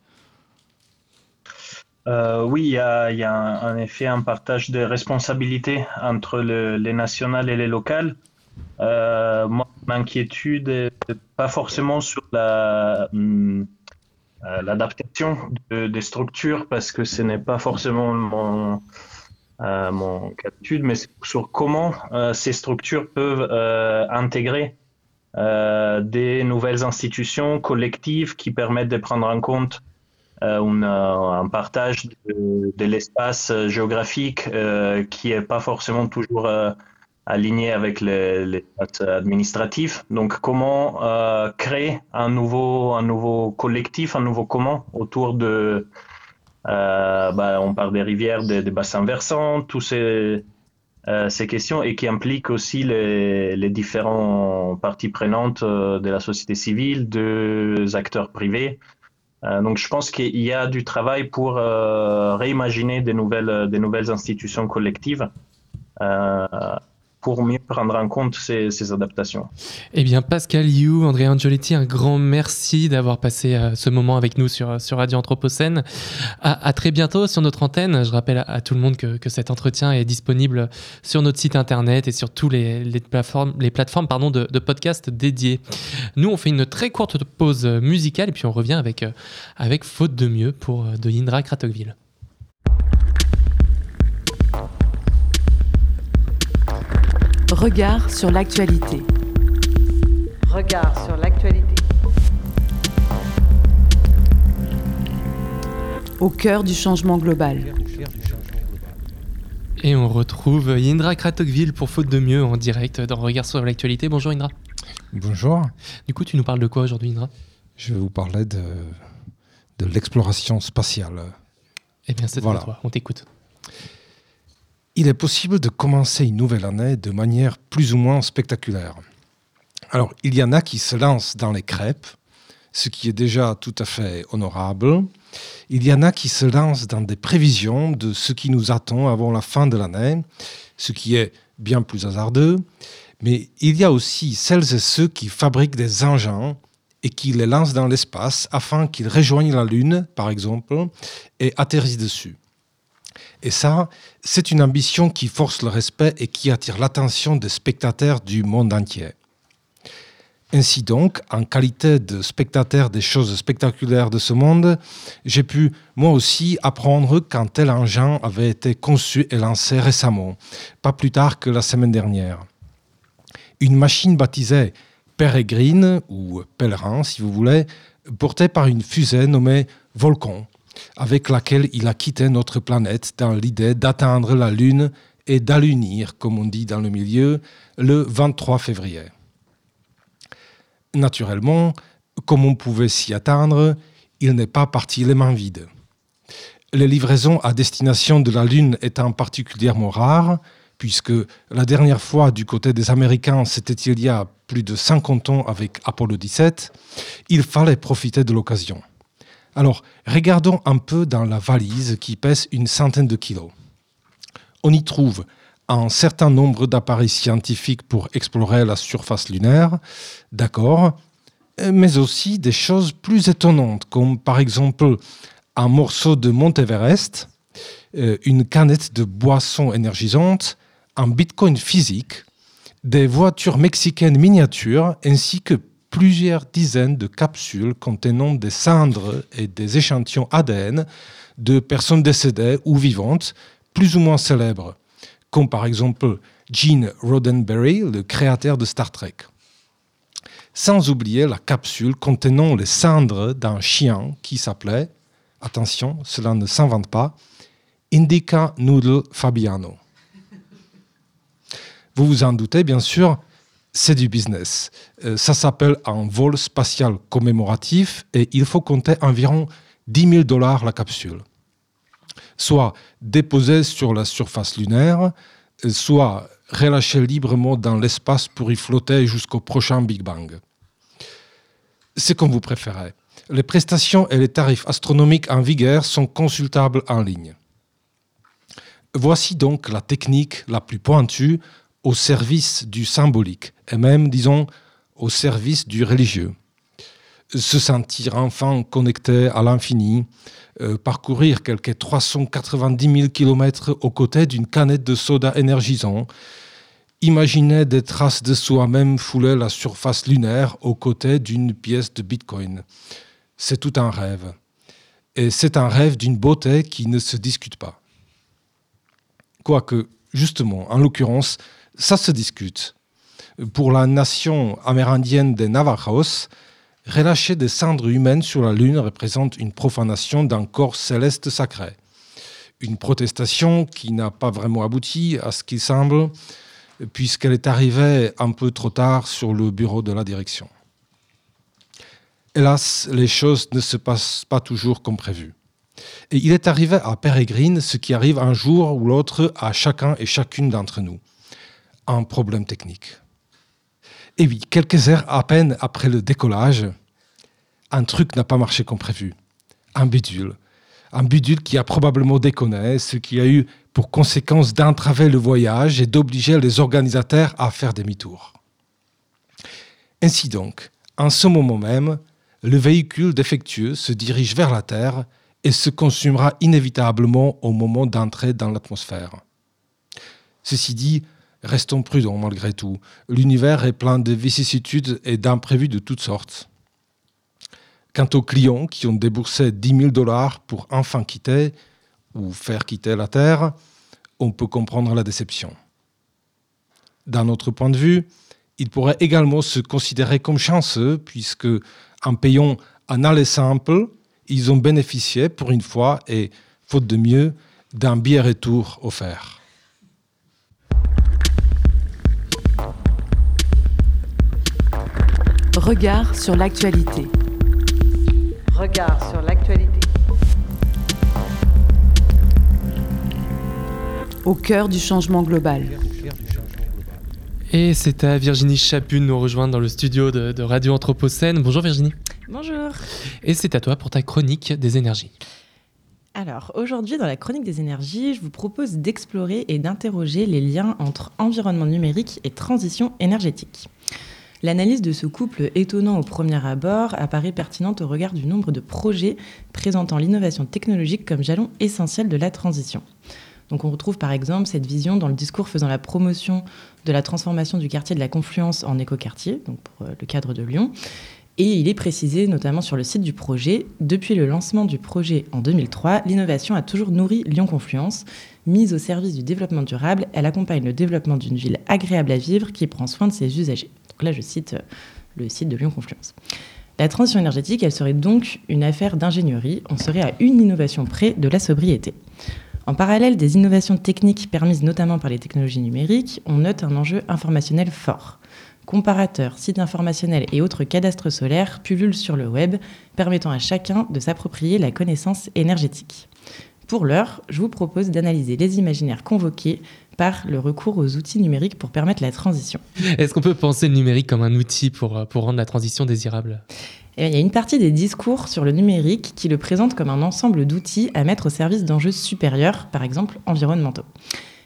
Euh, oui, il y a, il y a un- en effet un partage de responsabilités entre le- les nationales et les locales. Euh, moi, mon inquiétude pas forcément sur la, hum, euh, l'adaptation de- des structures parce que ce n'est pas forcément mon, euh, mon cas d'étude, mais sur comment euh, ces structures peuvent intégrer des nouvelles institutions collectives qui permettent de prendre en compte un partage de, de l'espace géographique qui est pas forcément toujours aligné avec les, les espaces administratifs. Donc, comment euh, créer un nouveau, un nouveau collectif, un nouveau commun autour de, euh, bah, on parle des rivières, des, bassins versants, tous ces, euh, ces questions et qui impliquent aussi les, les différentes parties prenantes euh, de la société civile, des acteurs privés. Donc, je pense qu'il y a du travail pour réimaginer des nouvelles, des nouvelles institutions collectives pour mieux prendre en compte ces, adaptations. Eh bien, Pascal You, André Angioletti, un grand merci d'avoir passé euh, ce moment avec nous sur, sur Radio Anthropocène. À, très bientôt sur notre antenne. Je rappelle à, à tout le monde que, que cet entretien est disponible sur notre site internet et sur toutes les, les plateformes, les plateformes pardon, de, de podcasts dédiés. Nous, on fait une très courte pause musicale et puis on revient avec, euh, avec Faute de mieux pour euh, de Indra Kratokville. Regard sur l'actualité. Regard sur l'actualité. Au cœur du changement global. Et on retrouve Indra Kratokville pour Faute de mieux en direct dans Regard sur l'actualité. Bonjour Indra. Bonjour, Du coup, tu nous parles de quoi aujourd'hui Indra? Je vais vous parler de, de l'exploration spatiale. Eh bien, c'est Voilà. à toi, on t'écoute. Il est possible de commencer une nouvelle année de manière plus ou moins spectaculaire. Alors, il y en a qui se lancent dans les crêpes, ce qui est déjà tout à fait honorable. Il y en a qui se lancent dans des prévisions de ce qui nous attend avant la fin de l'année, ce qui est bien plus hasardeux. Mais il y a aussi celles et ceux qui fabriquent des engins et qui les lance dans l'espace afin qu'ils rejoignent la Lune, par exemple, et atterrissent dessus. Et ça, c'est une ambition qui force le respect et qui attire l'attention des spectateurs du monde entier. Ainsi donc, en qualité de spectateur des choses spectaculaires de ce monde, j'ai pu moi aussi apprendre qu'un tel engin avait été conçu et lancé récemment, pas plus tard que la semaine dernière. Une machine baptisée Peregrine, ou Pèlerin si vous voulez, portée par une fusée nommée Volcan, avec laquelle il a quitté notre planète dans l'idée d'atteindre la Lune et d'allunir, comme on dit dans le milieu, le 23 février. Naturellement, comme on pouvait s'y attendre, il n'est pas parti les mains vides. Les livraisons à destination de la Lune étant particulièrement rares, puisque la dernière fois du côté des Américains, c'était il y a plus de 50 ans avec Apollo 17, il fallait profiter de l'occasion. Alors, regardons un peu dans la valise qui pèse une centaine de kilos. On y trouve un certain nombre d'appareils scientifiques pour explorer la surface lunaire, d'accord, mais aussi des choses plus étonnantes, comme par exemple un morceau de Mont Everest, euh, une canette de boisson énergisante, un bitcoin physique, des voitures mexicaines miniatures, ainsi que plusieurs dizaines de capsules contenant des cendres et des échantillons ADN de personnes décédées ou vivantes, plus ou moins célèbres comme par exemple Gene Roddenberry, le créateur de Star Trek. Sans oublier la capsule contenant les cendres d'un chien qui s'appelait, attention, cela ne s'invente pas, Indica Noodle Fabiano. Vous vous en doutez, bien sûr, c'est du business. Euh, ça s'appelle un vol spatial commémoratif et il faut compter environ 10 000 dollars la capsule soit déposé sur la surface lunaire, soit relâché librement dans l'espace pour y flotter jusqu'au prochain Big Bang. C'est comme vous préférez. Les prestations et les tarifs astronomiques en vigueur sont consultables en ligne. Voici donc la technique la plus pointue au service du symbolique, et même, disons, au service du religieux. Se sentir enfin connecté à l'infini, euh, parcourir quelques 390 000 km aux côtés d'une canette de soda énergisant, imaginer des traces de soi-même fouler la surface lunaire aux côtés d'une pièce de Bitcoin. C'est tout un rêve. Et c'est un rêve d'une beauté qui ne se discute pas. Quoique, justement, en l'occurrence, ça se discute. Pour la nation amérindienne des Navajos, Relâcher des cendres humaines sur la Lune représente une profanation d'un corps céleste sacré. Une protestation qui n'a pas vraiment abouti, à ce qu'il semble, puisqu'elle est arrivée un peu trop tard sur le bureau de la direction. Hélas, les choses ne se passent pas toujours comme prévu. Et il est arrivé à Pérégrine ce qui arrive un jour ou l'autre à chacun et chacune d'entre nous. Un problème technique. Et oui, quelques heures à peine après le décollage, un truc n'a pas marché comme prévu. Un bidule. Un bidule qui a probablement déconné, ce qui a eu pour conséquence d'entraver le voyage et d'obliger les organisateurs à faire demi-tour. Ainsi donc, en ce moment même, le véhicule défectueux se dirige vers la Terre et se consumera inévitablement au moment d'entrer dans l'atmosphère. Ceci dit, Restons prudents malgré tout. L'univers est plein de vicissitudes et d'imprévus de toutes sortes. Quant aux clients qui ont déboursé 10 000 dollars pour enfin quitter ou faire quitter la Terre, on peut comprendre la déception. D'un autre point de vue, ils pourraient également se considérer comme chanceux puisque, en payant un aller simple, ils ont bénéficié pour une fois et, faute de mieux, d'un billet retour offert. Regard sur l'actualité. Regard sur l'actualité. Au cœur du changement global. Et c'est à Virginie Chaput de nous rejoindre dans le studio de, de Radio Anthropocène. Bonjour Virginie. Bonjour. Et c'est à toi pour ta chronique des énergies. Alors aujourd'hui, dans la chronique des énergies, je vous propose d'explorer et d'interroger les liens entre environnement numérique et transition énergétique. L'analyse de ce couple étonnant au premier abord apparaît pertinente au regard du nombre de projets présentant l'innovation technologique comme jalon essentiel de la transition. Donc on retrouve par exemple cette vision dans le discours faisant la promotion de la transformation du quartier de la Confluence en écoquartier, donc pour euh, le cadre de Lyon. Et il est précisé notamment sur le site du projet, depuis le lancement du projet en 2003, l'innovation a toujours nourri Lyon Confluence. Mise au service du développement durable, elle accompagne le développement d'une ville agréable à vivre qui prend soin de ses usagers. Là, je cite euh, le site de Lyon Confluence. La transition énergétique, elle serait donc une affaire d'ingénierie. On serait à une innovation près de la sobriété. En parallèle des innovations techniques permises notamment par les technologies numériques, on note un enjeu informationnel fort. Comparateurs, sites informationnels et autres cadastres solaires pullulent sur le web, permettant à chacun de s'approprier la connaissance énergétique. Pour l'heure, je vous propose d'analyser les imaginaires convoqués par le recours aux outils numériques pour permettre la transition. Est-ce qu'on peut penser le numérique comme un outil pour, euh, pour rendre la transition désirable? Il y a une partie des discours sur le numérique qui le présentent comme un ensemble d'outils à mettre au service d'enjeux supérieurs, par exemple environnementaux.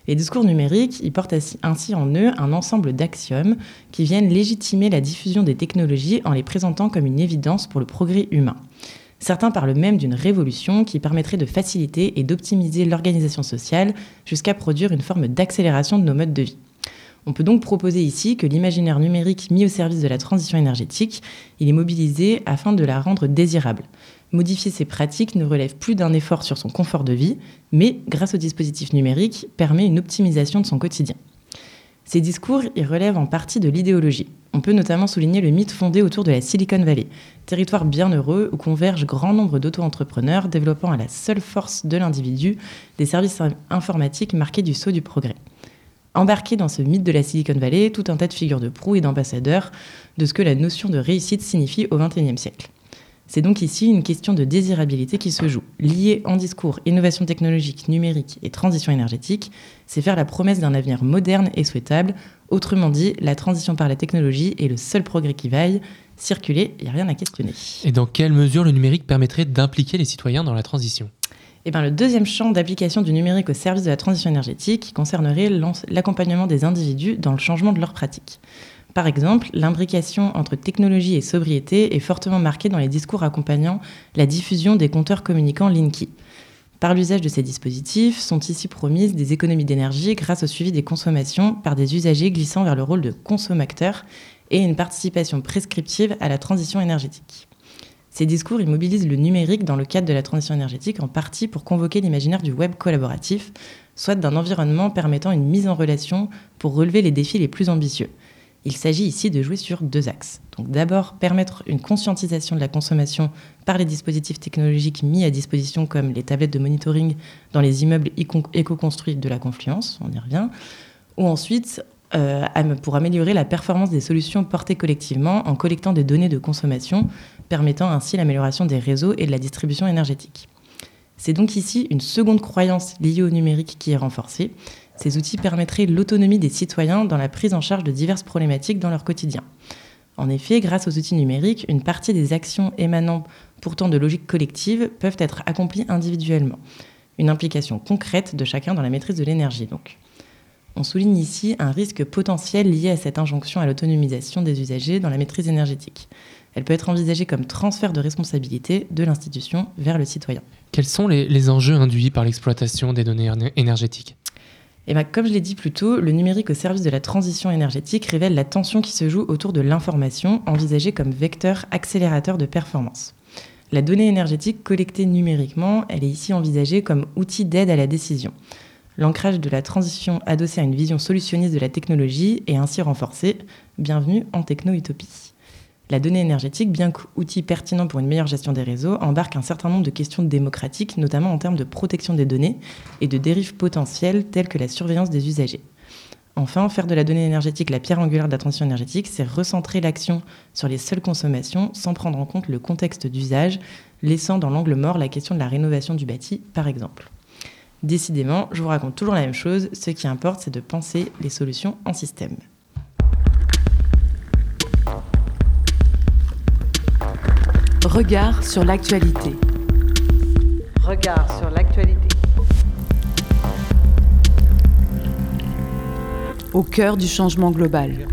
Les discours numériques, ils portent ainsi en eux un ensemble d'axiomes qui viennent légitimer la diffusion des technologies en les présentant comme une évidence pour le progrès humain. Certains parlent même d'une révolution qui permettrait de faciliter et d'optimiser l'organisation sociale jusqu'à produire une forme d'accélération de nos modes de vie. On peut donc proposer ici que l'imaginaire numérique mis au service de la transition énergétique, il est mobilisé afin de la rendre désirable. Modifier ces pratiques ne relève plus d'un effort sur son confort de vie, mais grâce aux dispositifs numériques, permet une optimisation de son quotidien. Ces discours y relèvent en partie de l'idéologie. On peut notamment souligner le mythe fondé autour de la Silicon Valley, territoire bien heureux où convergent grand nombre d'auto-entrepreneurs développant à la seule force de l'individu des services informatiques marqués du sceau du progrès. Embarqué dans ce mythe de la Silicon Valley, tout un tas de figures de proue et d'ambassadeurs de ce que la notion de réussite signifie au XXIe siècle. C'est donc ici une question de désirabilité qui se joue. Liée en discours innovation technologique, numérique et transition énergétique, c'est faire la promesse d'un avenir moderne et souhaitable. Autrement dit, la transition par la technologie est le seul progrès qui vaille. Circuler, il n'y a rien à questionner. Et dans quelle mesure le numérique permettrait d'impliquer les citoyens dans la transition? Eh bien, le deuxième champ d'application du numérique au service de la transition énergétique concernerait l'accompagnement des individus dans le changement de leurs pratiques. Par exemple, l'imbrication entre technologie et sobriété est fortement marquée dans les discours accompagnant la diffusion des compteurs communicants Linky. Par l'usage de ces dispositifs, sont ici promises des économies d'énergie grâce au suivi des consommations par des usagers glissant vers le rôle de consommateurs et une participation prescriptive à la transition énergétique. Ces discours immobilisent le numérique dans le cadre de la transition énergétique en partie pour convoquer l'imaginaire du web collaboratif, soit d'un environnement permettant une mise en relation pour relever les défis les plus ambitieux. Il s'agit ici de jouer sur deux axes. D'abord permettre une conscientisation de la consommation par les dispositifs technologiques mis à disposition comme les tablettes de monitoring dans les immeubles éco-construits de la Confluence, on y revient, ou ensuite euh, pour améliorer la performance des solutions portées collectivement en collectant des données de consommation, permettant ainsi l'amélioration des réseaux et de la distribution énergétique. C'est donc ici une seconde croyance liée au numérique qui est renforcée, ces outils permettraient l'autonomie des citoyens dans la prise en charge de diverses problématiques dans leur quotidien. En effet, grâce aux outils numériques, une partie des actions émanant pourtant de logiques collectives peuvent être accomplies individuellement. Une implication concrète de chacun dans la maîtrise de l'énergie, donc. On souligne ici un risque potentiel lié à cette injonction à l'autonomisation des usagers dans la maîtrise énergétique. Elle peut être envisagée comme transfert de responsabilité de l'institution vers le citoyen. Quels sont les, les enjeux induits par l'exploitation des données énergétiques? Et ben, comme je l'ai dit plus tôt, le numérique au service de la transition énergétique révèle la tension qui se joue autour de l'information, envisagée comme vecteur accélérateur de performance. La donnée énergétique collectée numériquement, elle est ici envisagée comme outil d'aide à la décision. L'ancrage de la transition adossé à une vision solutionniste de la technologie est ainsi renforcé. Bienvenue en techno-utopie. La donnée énergétique, bien qu'outil pertinent pour une meilleure gestion des réseaux, embarque un certain nombre de questions démocratiques, notamment en termes de protection des données et de dérives potentielles telles que la surveillance des usagers. Enfin, faire de la donnée énergétique la pierre angulaire de la transition énergétique, c'est recentrer l'action sur les seules consommations sans prendre en compte le contexte d'usage, laissant dans l'angle mort la question de la rénovation du bâti, par exemple. Décidément, je vous raconte toujours la même chose, ce qui importe, c'est de penser les solutions en système. Regard sur l'actualité. Regard sur l'actualité. Au cœur du changement global.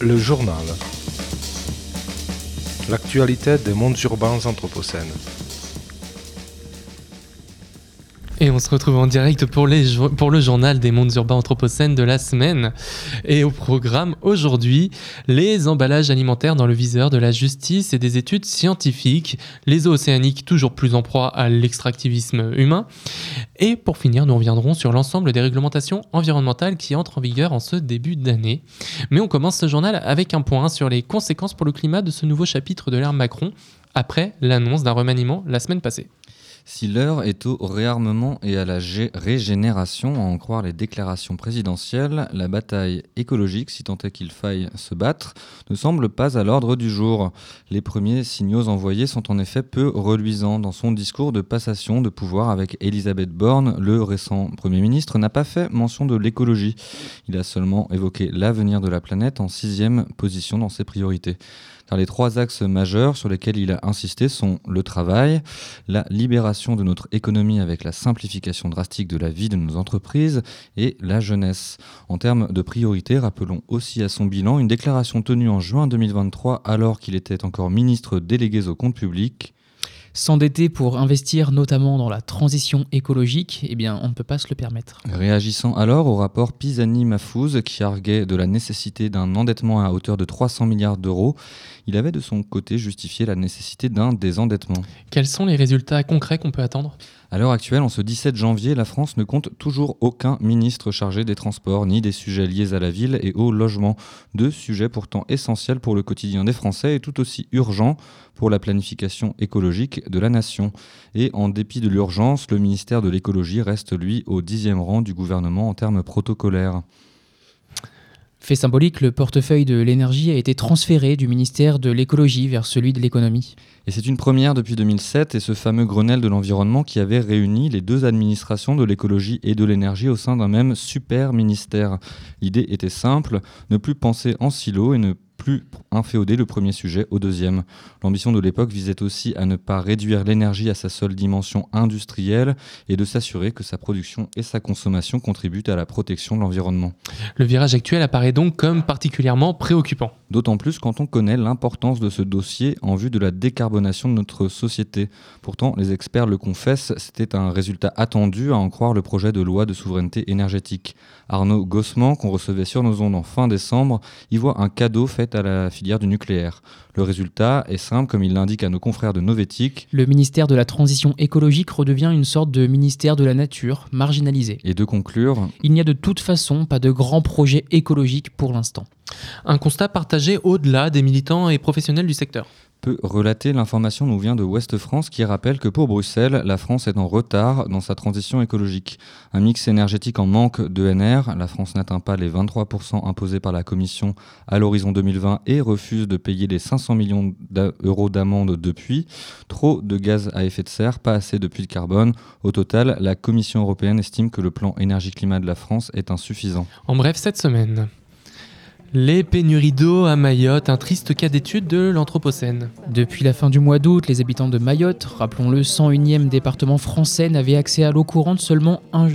Le journal. L'actualité des mondes urbains anthropocènes. Et on se retrouve en direct pour, le journal des mondes urbains anthropocènes de la semaine. Et au programme aujourd'hui, les emballages alimentaires dans le viseur de la justice et des études scientifiques, les eaux océaniques toujours plus en proie à l'extractivisme humain. Et pour finir, nous reviendrons sur l'ensemble des réglementations environnementales qui entrent en vigueur en ce début d'année. Mais on commence ce journal avec un point sur les conséquences pour le climat de ce nouveau chapitre de l'ère Macron, après l'annonce d'un remaniement la semaine passée. Si l'heure est au réarmement et à la gé- régénération, à en croire les déclarations présidentielles, la bataille écologique, si tant est qu'il faille se battre, ne semble pas à l'ordre du jour. Les premiers signaux envoyés sont en effet peu reluisants. Dans son discours de passation de pouvoir avec Elisabeth Borne, le récent Premier ministre n'a pas fait mention de l'écologie. Il a seulement évoqué l'avenir de la planète en sixième position dans ses priorités. Car les trois axes majeurs sur lesquels il a insisté sont le travail, la libération de notre économie avec la simplification drastique de la vie de nos entreprises et la jeunesse. En termes de priorité, rappelons aussi à son bilan une déclaration tenue en juin 2023 alors qu'il était encore ministre délégué au compte public. S'endetter pour investir notamment dans la transition écologique, eh bien, on ne peut pas se le permettre. Réagissant alors au rapport Pisani-Mafouz qui arguait de la nécessité d'un endettement à hauteur de 300 milliards d'euros, il avait de son côté justifié la nécessité d'un désendettement. Quels sont les résultats concrets qu'on peut attendre? À l'heure actuelle, en ce 17 janvier, la France ne compte toujours aucun ministre chargé des transports ni des sujets liés à la ville et au logement. Deux sujets pourtant essentiels pour le quotidien des Français et tout aussi urgents pour la planification écologique de la nation. Et en dépit de l'urgence, le ministère de l'écologie reste, lui, au dixième rang du gouvernement en termes protocolaires. Fait symbolique, le portefeuille de l'énergie a été transféré du ministère de l'écologie vers celui de l'économie. Et c'est une première depuis 2007 et ce fameux Grenelle de l'environnement qui avait réuni les deux administrations de l'écologie et de l'énergie au sein d'un même super ministère. L'idée était simple, ne plus penser en silo et ne plus inféoder le premier sujet au deuxième. L'ambition de l'époque visait aussi à ne pas réduire l'énergie à sa seule dimension industrielle et de s'assurer que sa production et sa consommation contribuent à la protection de l'environnement. Le virage actuel apparaît donc comme particulièrement préoccupant. D'autant plus quand on connaît l'importance de ce dossier en vue de la décarbonation de notre société. Pourtant, les experts le confessent, c'était un résultat attendu à en croire le projet de loi de souveraineté énergétique. Arnaud Gossman, qu'on recevait sur nos ondes en fin décembre, y voit un cadeau fait à la filière du nucléaire. Le résultat est simple, comme il l'indique à nos confrères de Novetic, Le ministère de la transition écologique redevient une sorte de ministère de la nature, marginalisé. et de conclure Il n'y a de toute façon pas de grands projets écologiques pour l'instant. Un constat partagé au-delà des militants et professionnels du secteur. Peut relater l'information nous vient de Ouest France qui rappelle que pour Bruxelles, la France est en retard dans sa transition écologique. Un mix énergétique en manque d'ENR, la France n'atteint pas les 23% imposés par la Commission à l'horizon 2020 et refuse de payer les 500 millions d'euros d'amende depuis. Trop de gaz à effet de serre, pas assez de puits de carbone. Au total, la Commission européenne estime que le plan énergie-climat de la France est insuffisant. En bref, cette semaine. Les pénuries d'eau à Mayotte, un triste cas d'étude de l'Anthropocène. Depuis la fin du mois d'août, les habitants de Mayotte, rappelons-le 101e département français, n'avaient accès à l'eau courante seulement un,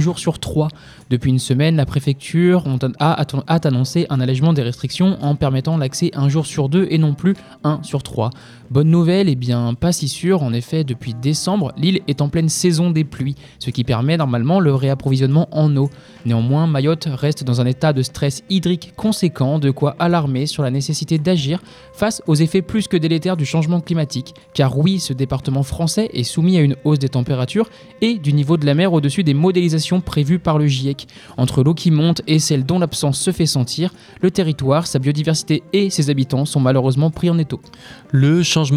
jour sur trois. Depuis une semaine, la préfecture a annoncé un allègement des restrictions en permettant l'accès un jour sur deux et non plus un sur trois. Bonne nouvelle, et bien pas si sûr, en effet, depuis décembre, l'île est en pleine saison des pluies, ce qui permet normalement le réapprovisionnement en eau. Néanmoins, Mayotte reste dans un état de stress hydrique conséquent, de quoi alarmer sur la nécessité d'agir face aux effets plus que délétères du changement climatique. Car oui, ce département français est soumis à une hausse des températures et du niveau de la mer au-dessus des modélisations prévues par le GIEC. Entre l'eau qui monte et celle dont l'absence se fait sentir, le territoire, sa biodiversité et ses habitants sont malheureusement pris en étau.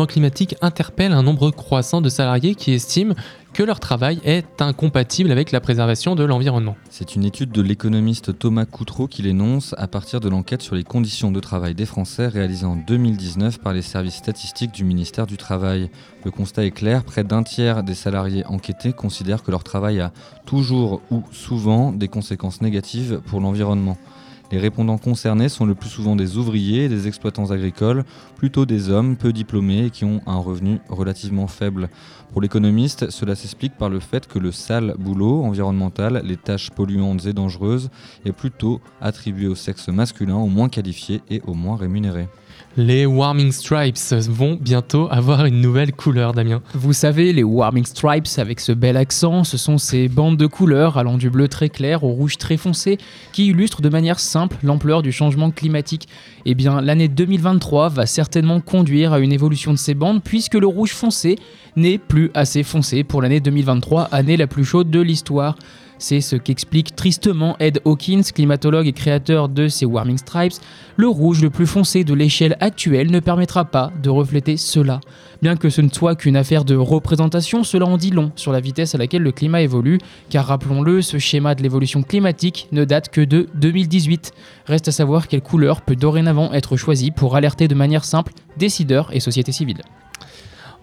Climatique interpelle un nombre croissant de salariés qui estiment que leur travail est incompatible avec la préservation de l'environnement. C'est une étude de l'économiste Thomas Coutreau qui l'énonce à partir de l'enquête sur les conditions de travail des Français réalisée en 2019 par les services statistiques du ministère du Travail. Le constat est clair, près d'un tiers des salariés enquêtés considèrent que leur travail a toujours ou souvent des conséquences négatives pour l'environnement. Les répondants concernés sont le plus souvent des ouvriers et des exploitants agricoles, plutôt des hommes peu diplômés et qui ont un revenu relativement faible. Pour l'économiste, cela s'explique par le fait que le sale boulot environnemental, les tâches polluantes et dangereuses, est plutôt attribué au sexe masculin, au moins qualifié et au moins rémunéré. Les Warming Stripes vont bientôt avoir une nouvelle couleur, Damien. Vous savez, les Warming Stripes, avec ce bel accent, ce sont ces bandes de couleurs allant du bleu très clair au rouge très foncé qui illustrent de manière simple l'ampleur du changement climatique. Eh bien, l'année 2023 va certainement conduire à une évolution de ces bandes puisque le rouge foncé n'est plus assez foncé pour l'année 2023, année la plus chaude de l'histoire. C'est ce qu'explique tristement Ed Hawkins, climatologue et créateur de ces Warming Stripes. Le rouge le plus foncé de l'échelle actuelle ne permettra pas de refléter cela. Bien que ce ne soit qu'une affaire de représentation, cela en dit long sur la vitesse à laquelle le climat évolue, car rappelons-le, ce schéma de l'évolution climatique ne date que de 2018. Reste à savoir quelle couleur peut dorénavant être choisie pour alerter de manière simple décideurs et sociétés civiles.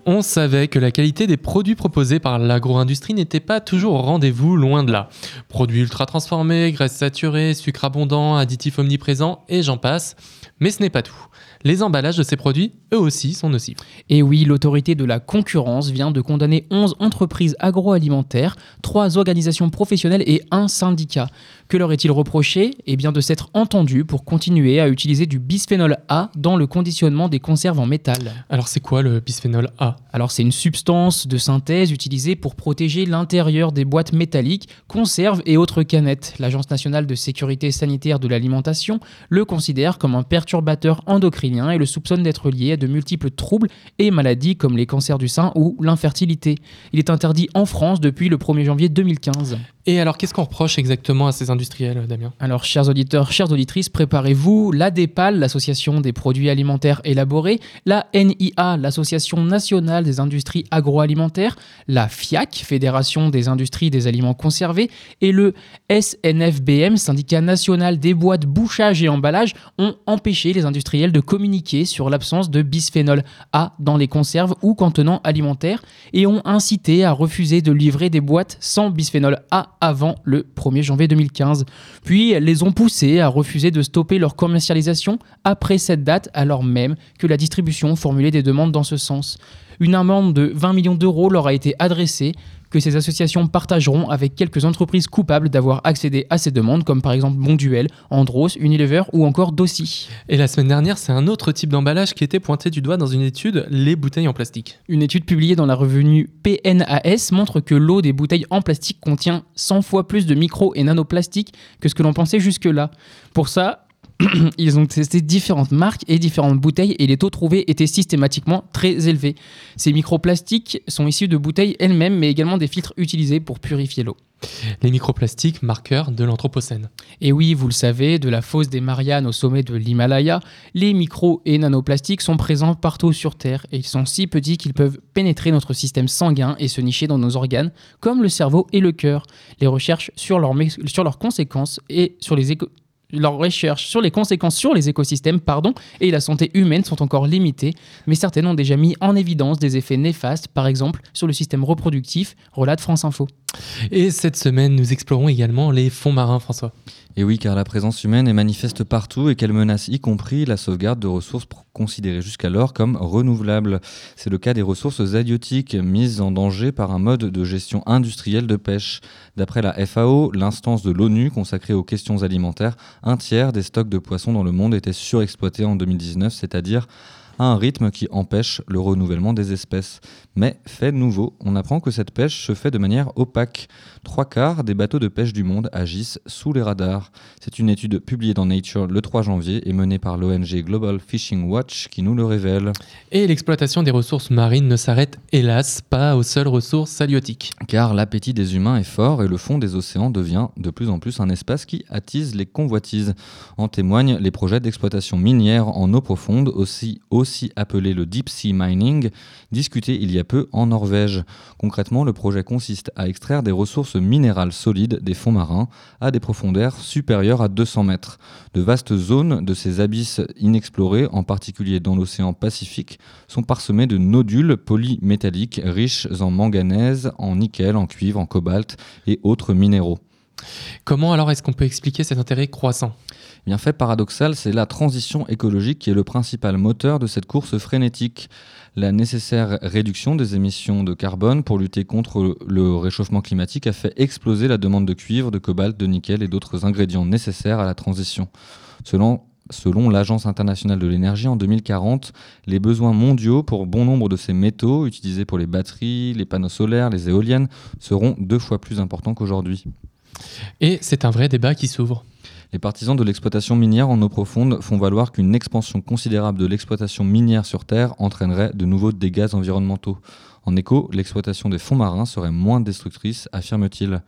On savait que la qualité des produits proposés par l'agro-industrie n'était pas toujours au rendez-vous, loin de là. Produits ultra transformés, graisses saturées, sucre abondant, additifs omniprésents et j'en passe. Mais ce n'est pas tout. Les emballages de ces produits, eux aussi, sont nocifs. Et oui, l'autorité de la concurrence vient de condamner 11 entreprises agroalimentaires, 3 organisations professionnelles et un syndicat. Que leur est-il reproché Eh bien de s'être entendus pour continuer à utiliser du bisphénol A dans le conditionnement des conserves en métal. Alors c'est quoi le bisphénol A Alors c'est une substance de synthèse utilisée pour protéger l'intérieur des boîtes métalliques, conserves et autres canettes. L'Agence nationale de sécurité sanitaire de l'alimentation le considère comme un perturbateur endocrinien et le soupçonne d'être lié à de multiples troubles et maladies comme les cancers du sein ou l'infertilité. Il est interdit en France depuis le 1er janvier 2015. Et alors, qu'est-ce qu'on reproche exactement à ces industriels, Damien? Alors, chers auditeurs, chères auditrices, préparez-vous. L'ADEPAL, l'Association des produits alimentaires élaborés, la NIA, l'Association nationale des industries agroalimentaires, la FIAC, Fédération des industries des aliments conservés, et le SNFBM, Syndicat national des boîtes bouchage et emballage, ont empêché les industriels de communiquer sur l'absence de bisphénol A dans les conserves ou contenants alimentaires et ont incité à refuser de livrer des boîtes sans bisphénol A avant le 1er janvier 2015. Puis elles les ont poussés à refuser de stopper leur commercialisation après cette date, alors même que la distribution formulait des demandes dans ce sens. Une amende de 20 millions d'euros leur a été adressée, que ces associations partageront avec quelques entreprises coupables d'avoir accédé à ces demandes, comme par exemple Monduel, Andros, Unilever ou encore Dossi. Et la semaine dernière, c'est un autre type d'emballage qui était pointé du doigt dans une étude, les bouteilles en plastique. Une étude publiée dans la revue PNAS montre que l'eau des bouteilles en plastique contient 100 fois plus de micro et nanoplastiques que ce que l'on pensait jusque-là. Pour ça, *clears throat* ils ont testé différentes marques et différentes bouteilles et les taux trouvés étaient systématiquement très élevés. Ces microplastiques sont issus de bouteilles elles-mêmes mais également des filtres utilisés pour purifier l'eau. Les microplastiques, marqueurs de l'Anthropocène. Et oui, vous le savez, de la fosse des Mariannes au sommet de l'Himalaya, les micro et nanoplastiques sont présents partout sur Terre et ils sont si petits qu'ils peuvent pénétrer notre système sanguin et se nicher dans nos organes, comme le cerveau et le cœur. Les recherches sur, leur sur leurs conséquences et sur les leurs recherches sur les conséquences sur les écosystèmes et la santé humaine sont encore limitées, mais certaines ont déjà mis en évidence des effets néfastes, par exemple sur le système reproductif, relate France Info. Et cette semaine, nous explorons également les fonds marins, François. Et oui, car la présence humaine est manifeste partout et qu'elle menace y compris la sauvegarde de ressources considérées jusqu'alors comme renouvelables. C'est le cas des ressources halieutiques mises en danger par un mode de gestion industrielle de pêche. D'après la FAO, l'instance de l'ONU consacrée aux questions alimentaires, un tiers des stocks de poissons dans le monde étaient surexploités en 2019, c'est-à-dire à un rythme qui empêche le renouvellement des espèces. Mais, fait nouveau, on apprend que cette pêche se fait de manière opaque. Trois quarts des bateaux de pêche du monde agissent sous les radars. C'est une étude publiée dans Nature le 3 janvier et menée par l'ONG Global Fishing Watch qui nous le révèle. Et l'exploitation des ressources marines ne s'arrête hélas pas aux seules ressources halieutiques. Car l'appétit des humains est fort et le fond des océans devient de plus en plus un espace qui attise les convoitises. En témoignent les projets d'exploitation minière en eau profonde, aussi, aussi appelé le deep sea mining, discuté il y a peu en Norvège. Concrètement, le projet consiste à extraire des ressources minérales solides des fonds marins à des profondeurs supérieures à 200 mètres. De vastes zones de ces abysses inexplorés, en particulier dans l'océan Pacifique, sont parsemées de nodules polymétalliques riches en manganèse, en nickel, en cuivre, en cobalt et autres minéraux. Comment alors est-ce qu'on peut expliquer cet intérêt croissant? Bien fait paradoxal, c'est la transition écologique qui est le principal moteur de cette course frénétique. La nécessaire réduction des émissions de carbone pour lutter contre le réchauffement climatique a fait exploser la demande de cuivre, de cobalt, de nickel et d'autres ingrédients nécessaires à la transition. Selon l'Agence internationale de l'énergie, en 2040, les besoins mondiaux pour bon nombre de ces métaux utilisés pour les batteries, les panneaux solaires, les éoliennes seront deux fois plus importants qu'aujourd'hui. Et c'est un vrai débat qui s'ouvre. Les partisans de l'exploitation minière en eau profonde font valoir qu'une expansion considérable de l'exploitation minière sur Terre entraînerait de nouveaux dégâts environnementaux. En écho, l'exploitation des fonds marins serait moins destructrice, affirme-t-il.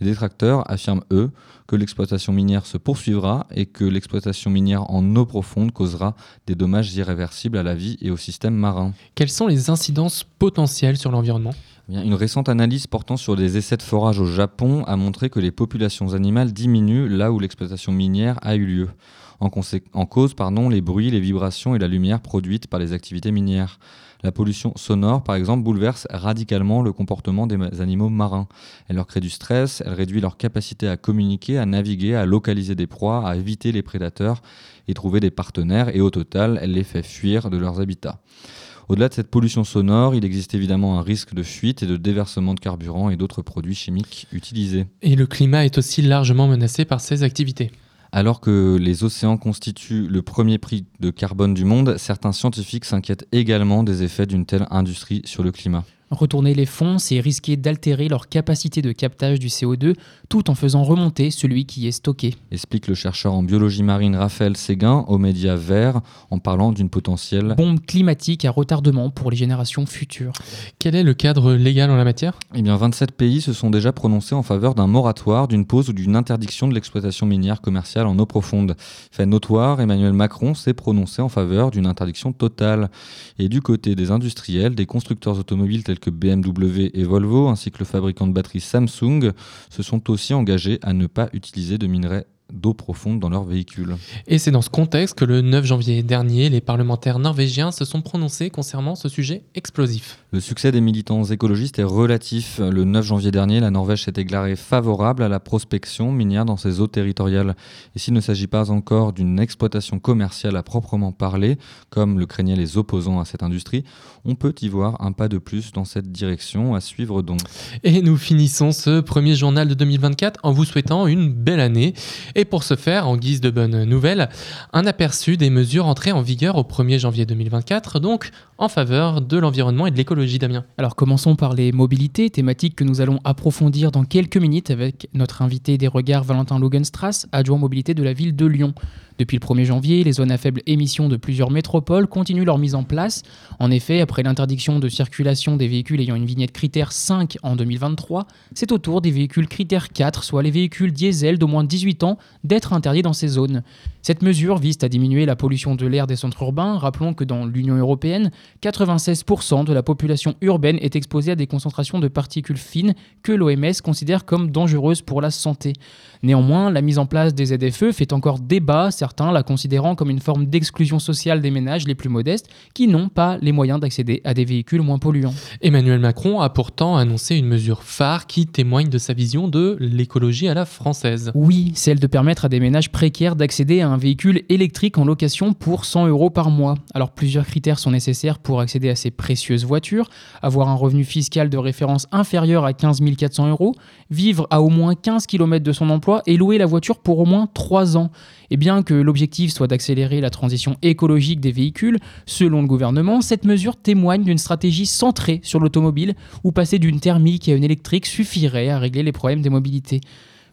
Les détracteurs affirment, eux, que l'exploitation minière se poursuivra et que l'exploitation minière en eau profonde causera des dommages irréversibles à la vie et au système marin. Quelles sont les incidences potentielles sur l'environnement? Eh Une récente analyse portant sur des essais de forage au Japon a montré que les populations animales diminuent là où l'exploitation minière a eu lieu. En, en cause, pardon, les bruits, les vibrations et la lumière produites par les activités minières. La pollution sonore, par exemple, bouleverse radicalement le comportement des ma- animaux marins. Elle leur crée du stress, elle réduit leur capacité à communiquer, à naviguer, à localiser des proies, à éviter les prédateurs et trouver des partenaires, et au total, elle les fait fuir de leurs habitats. Au-delà de cette pollution sonore, il existe évidemment un risque de fuite et de déversement de carburant et d'autres produits chimiques utilisés. Et le climat est aussi largement menacé par ces activités. Alors que les océans constituent le premier prix de carbone du monde, certains scientifiques s'inquiètent également des effets d'une telle industrie sur le climat. Retourner les fonds, c'est risquer d'altérer leur capacité de captage du CO2 tout en faisant remonter celui qui est stocké. Explique le chercheur en biologie marine Raphaël Séguin aux médias verts en parlant d'une potentielle Bombe climatique à retardement pour les générations futures. Quel est le cadre légal en la matière? Eh bien, 27 pays se sont déjà prononcés en faveur d'un moratoire, d'une pause ou d'une interdiction de l'exploitation minière commerciale en eau profonde. Fait notoire, Emmanuel Macron s'est prononcé en faveur d'une interdiction totale. Et du côté des industriels, des constructeurs automobiles tels que BMW et Volvo, ainsi que le fabricant de batteries Samsung, se sont aussi engagés à ne pas utiliser de minerais d'eau profonde dans leurs véhicules. Et c'est dans ce contexte que le 9 janvier dernier, les parlementaires norvégiens se sont prononcés concernant ce sujet explosif. Le succès des militants écologistes est relatif. Le 9 janvier dernier, la Norvège s'est déclarée favorable à la prospection minière dans ses eaux territoriales. Et s'il ne s'agit pas encore d'une exploitation commerciale à proprement parler, comme le craignaient les opposants à cette industrie, on peut y voir un pas de plus dans cette direction à suivre donc. Et nous finissons ce premier journal de 2024 en vous souhaitant une belle année. Et pour ce faire, en guise de bonne nouvelle, un aperçu des mesures entrées en vigueur au 1er janvier 2024, donc en faveur de l'environnement et de l'écologie, Damien. Alors commençons par les mobilités, thématique que nous allons approfondir dans quelques minutes avec notre invité des regards Valentin Logenstrass, adjoint mobilité de la ville de Lyon. Depuis le 1er janvier, les zones à faible émission de plusieurs métropoles continuent leur mise en place. En effet, après l'interdiction de circulation des véhicules ayant une vignette critère 5 en 2023, c'est au tour des véhicules critère 4, soit les véhicules diesel d'au moins 18 ans, d'être interdits dans ces zones. Cette mesure vise à diminuer la pollution de l'air des centres urbains. Rappelons que dans l'Union européenne, 96% de la population urbaine est exposée à des concentrations de particules fines que l'OMS considère comme dangereuses pour la santé. Néanmoins, la mise en place des ZFE fait encore débat, certains la considérant comme une forme d'exclusion sociale des ménages les plus modestes qui n'ont pas les moyens d'accéder à des véhicules moins polluants. Emmanuel Macron a pourtant annoncé une mesure phare qui témoigne de sa vision de l'écologie à la française. Oui, celle de permettre à des ménages précaires d'accéder à un véhicule électrique en location pour 100 euros par mois. Alors plusieurs critères sont nécessaires pour accéder à ces précieuses voitures. Avoir un revenu fiscal de référence inférieur à 15 400 euros, vivre à au moins 15 km de son emploi et louer la voiture pour au moins 3 ans. Et bien que l'objectif soit d'accélérer la transition écologique des véhicules, selon le gouvernement, cette mesure témoigne d'une stratégie centrée sur l'automobile où passer d'une thermique à une électrique suffirait à régler les problèmes des mobilités.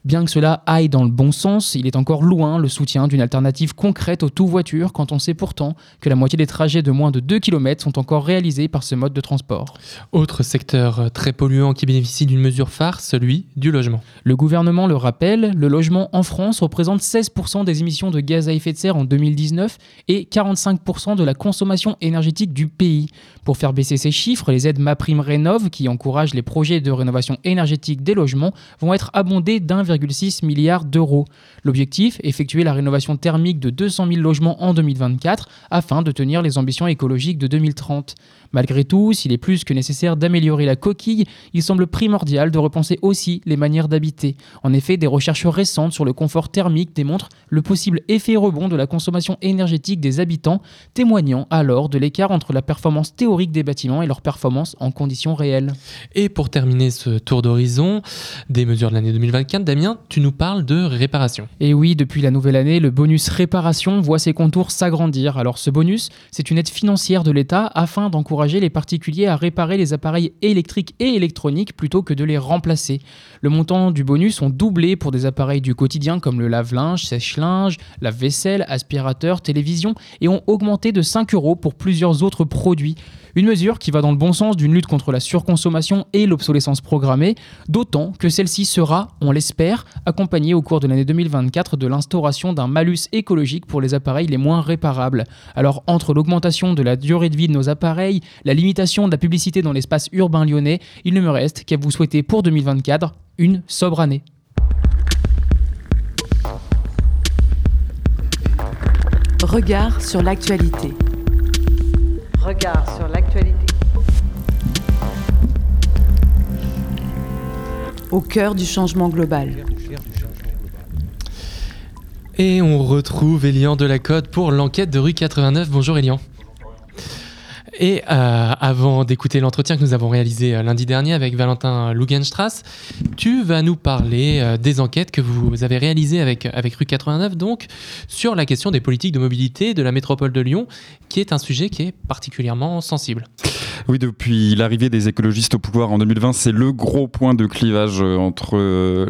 Bien que cela aille dans le bon sens, il est encore loin le soutien d'une alternative concrète au tout-voiture quand on sait pourtant que la moitié des trajets de moins de 2 km sont encore réalisés par ce mode de transport. Autre secteur très polluant qui bénéficie d'une mesure phare, celui du logement. Le gouvernement le rappelle, le logement en France représente 16% des émissions de gaz à effet de serre en 2019 et 45% de la consommation énergétique du pays. Pour faire baisser ces chiffres, les aides MaPrimeRénov, qui encouragent les projets de rénovation énergétique des logements, vont être abondées d'1,5 2,6 milliards d'euros. L'objectif, effectuer la rénovation thermique de 200 000 logements en 2024 afin de tenir les ambitions écologiques de 2030. Malgré tout, s'il est plus que nécessaire d'améliorer la coquille, il semble primordial de repenser aussi les manières d'habiter. En effet, des recherches récentes sur le confort thermique démontrent le possible effet rebond de la consommation énergétique des habitants, témoignant alors de l'écart entre la performance théorique des bâtiments et leur performance en conditions réelles. Et pour terminer ce tour d'horizon des mesures de l'année 2024, Damien, tu nous parles de réparation. Et oui, depuis la nouvelle année, le bonus réparation voit ses contours s'agrandir. Alors ce bonus, c'est une aide financière de l'État afin d'encourager les particuliers à réparer les appareils électriques et électroniques plutôt que de les remplacer. Le montant du bonus ont doublé pour des appareils du quotidien comme le lave-linge, sèche-linge, lave-vaisselle, aspirateur, télévision et ont augmenté de 5 euros pour plusieurs autres produits. Une mesure qui va dans le bon sens d'une lutte contre la surconsommation et l'obsolescence programmée, d'autant que celle-ci sera, on l'espère, accompagnée au cours de l'année 2024 de l'instauration d'un malus écologique pour les appareils les moins réparables. Alors entre l'augmentation de la durée de vie de nos appareils, la limitation de la publicité dans l'espace urbain lyonnais, il ne me reste qu'à vous souhaiter pour 2024 une sobre année. Regard sur l'actualité. Regard sur l'actualité. Au cœur du changement global. Et on retrouve Elian Delacote pour l'enquête de rue 89. Bonjour Elian. Et euh, avant d'écouter l'entretien que nous avons réalisé euh, lundi dernier avec Valentin Lugenstrass, tu vas nous parler euh, des enquêtes que vous avez réalisées avec, avec Rue 89, donc sur la question des politiques de mobilité de la métropole de Lyon, qui est un sujet qui est particulièrement sensible. Oui, depuis l'arrivée des écologistes au pouvoir en 2020, c'est le gros point de clivage entre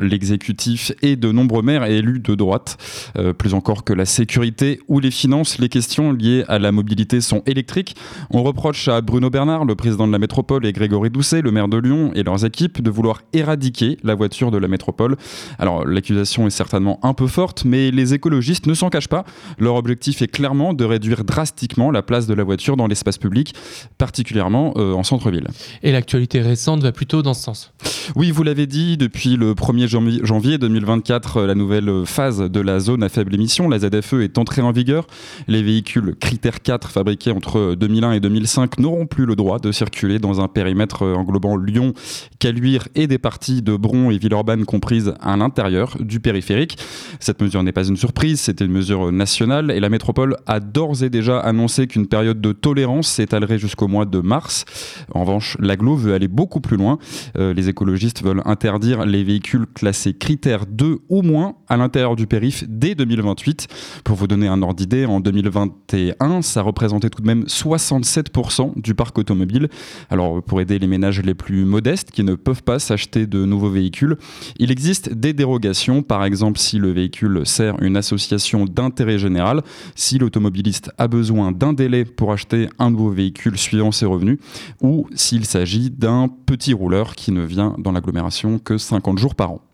l'exécutif et de nombreux maires et élus de droite. Euh, plus encore que la sécurité ou les finances, les questions liées à la mobilité sont électriques. On reproche à Bruno Bernard, le président de la métropole, et Grégory Doucet, le maire de Lyon, et leurs équipes de vouloir éradiquer la voiture de la métropole. Alors, l'accusation est certainement un peu forte, mais les écologistes ne s'en cachent pas. Leur objectif est clairement de réduire drastiquement la place de la voiture dans l'espace public, particulièrement euh, en centre-ville. Et l'actualité récente va plutôt dans ce sens. Oui, vous l'avez dit, depuis le 1er janvier 2024, la nouvelle phase de la zone à faible émission, la ZFE, est entrée en vigueur. Les véhicules critères 4 fabriqués entre 2001 et 2005 n'auront plus le droit de circuler dans un périmètre englobant Lyon, Caluire et des parties de Bron et Villeurbanne comprises à l'intérieur du périphérique. Cette mesure n'est pas une surprise, c'était une mesure nationale et la métropole a d'ores et déjà annoncé qu'une période de tolérance s'étalerait jusqu'au mois de mars. En revanche, l'aglo veut aller beaucoup plus loin. Euh, les écologistes veulent interdire les véhicules classés critères 2 ou moins à l'intérieur du périph dès 2028. Pour vous donner un ordre d'idée, en 2021, ça représentait tout de même 67% du parc automobile. Alors, pour aider les ménages les plus modestes qui ne peuvent pas s'acheter de nouveaux véhicules, il existe des dérogations. Par exemple, si le véhicule sert une association d'intérêt général, si l'automobiliste a besoin d'un délai pour acheter un nouveau véhicule suivant ses revenus, ou s'il s'agit d'un petit rouleur qui ne vient dans l'agglomération que 50 jours par an.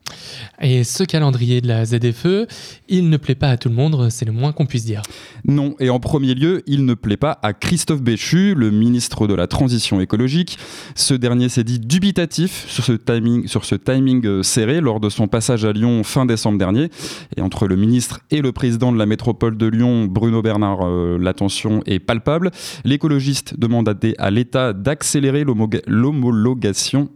Et ce calendrier de la ZFE, il ne plaît pas à tout le monde, c'est le moins qu'on puisse dire. Non, et en premier lieu, il ne plaît pas à Christophe Béchu, le ministre de la Transition écologique. Ce dernier s'est dit dubitatif sur ce timing, euh, serré lors de son passage à Lyon fin décembre dernier. Et entre le ministre et le président de la métropole de Lyon, Bruno Bernard, euh, l'attention est palpable. L'écologiste demande à l'État d'accélérer l'homologation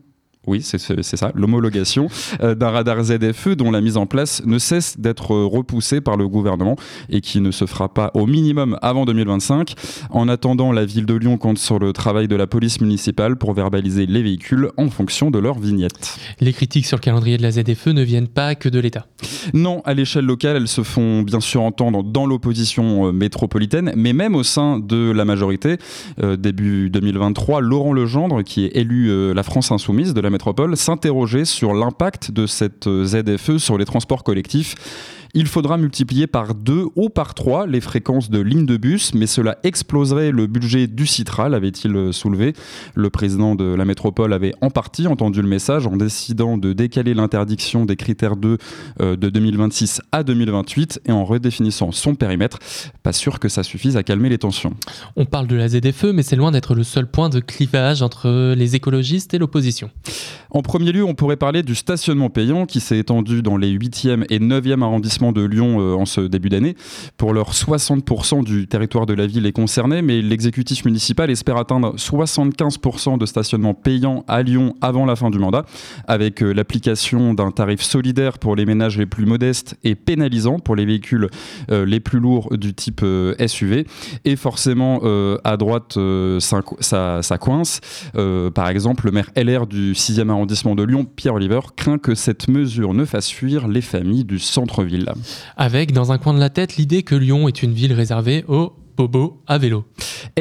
oui, c'est ça, l'homologation euh, d'un radar ZFE dont la mise en place ne cesse d'être repoussée par le gouvernement et qui ne se fera pas au minimum avant 2025. En attendant, la ville de Lyon compte sur le travail de la police municipale pour verbaliser les véhicules en fonction de leur vignette. Les critiques sur le calendrier de la ZFE ne viennent pas que de l'État. Non, à l'échelle locale, elles se font bien sûr entendre dans l'opposition euh, métropolitaine, mais même au sein de la majorité. Euh, début 2023, Laurent Legendre, qui est élu la France insoumise de la s'interroger sur l'impact de cette ZFE sur les transports collectifs. Il faudra multiplier par deux ou par trois les fréquences de lignes de bus, mais cela exploserait le budget du Citral, avait-il soulevé. Le président de la métropole avait en partie entendu le message en décidant de décaler l'interdiction des critères 2 euh, de 2026 à 2028 et en redéfinissant son périmètre. Pas sûr que ça suffise à calmer les tensions. On parle de la ZFE, mais c'est loin d'être le seul point de clivage entre les écologistes et l'opposition. En premier lieu, on pourrait parler du stationnement payant qui s'est étendu dans les 8e et 9e arrondissements de Lyon euh, en ce début d'année. Pour leur 60% du territoire de la ville est concerné, mais l'exécutif municipal espère atteindre 75% de stationnement payant à Lyon avant la fin du mandat, avec euh, l'application d'un tarif solidaire pour les ménages les plus modestes et pénalisant pour les véhicules euh, les plus lourds du type SUV. Et forcément, à droite, ça, ça, coince. par exemple, le maire LR du 6e arrondissement de Lyon, Pierre Oliver, craint que cette mesure ne fasse fuir les familles du centre-ville. Avec dans un coin de la tête l'idée que Lyon est une ville réservée aux Bobo à vélo.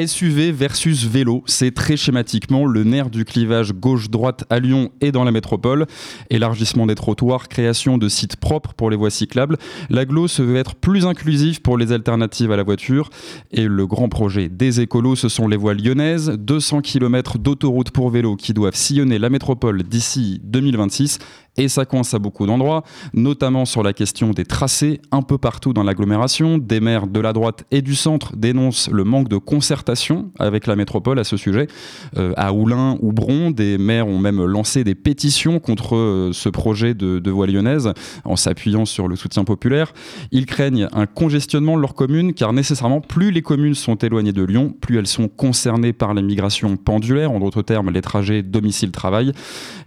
SUV versus vélo, c'est très schématiquement le nerf du clivage gauche-droite à Lyon et dans la métropole. Élargissement des trottoirs, création de sites propres pour les voies cyclables. L'aglo se veut être plus inclusif pour les alternatives à la voiture. Et le grand projet des écolos, ce sont les voies lyonnaises. 200 km d'autoroute pour vélo qui doivent sillonner la métropole d'ici 2026 et ça coince à beaucoup d'endroits, notamment sur la question des tracés un peu partout dans l'agglomération. Des maires de la droite et du centre dénoncent le manque de concertation avec la métropole à ce sujet. Euh, à Oulin ou Bron, des maires ont même lancé des pétitions contre euh, ce projet de, de voie lyonnaise en s'appuyant sur le soutien populaire. Ils craignent un congestionnement de leurs communes car nécessairement plus les communes sont éloignées de Lyon, plus elles sont concernées par les migrations pendulaires, en d'autres termes les trajets domicile-travail.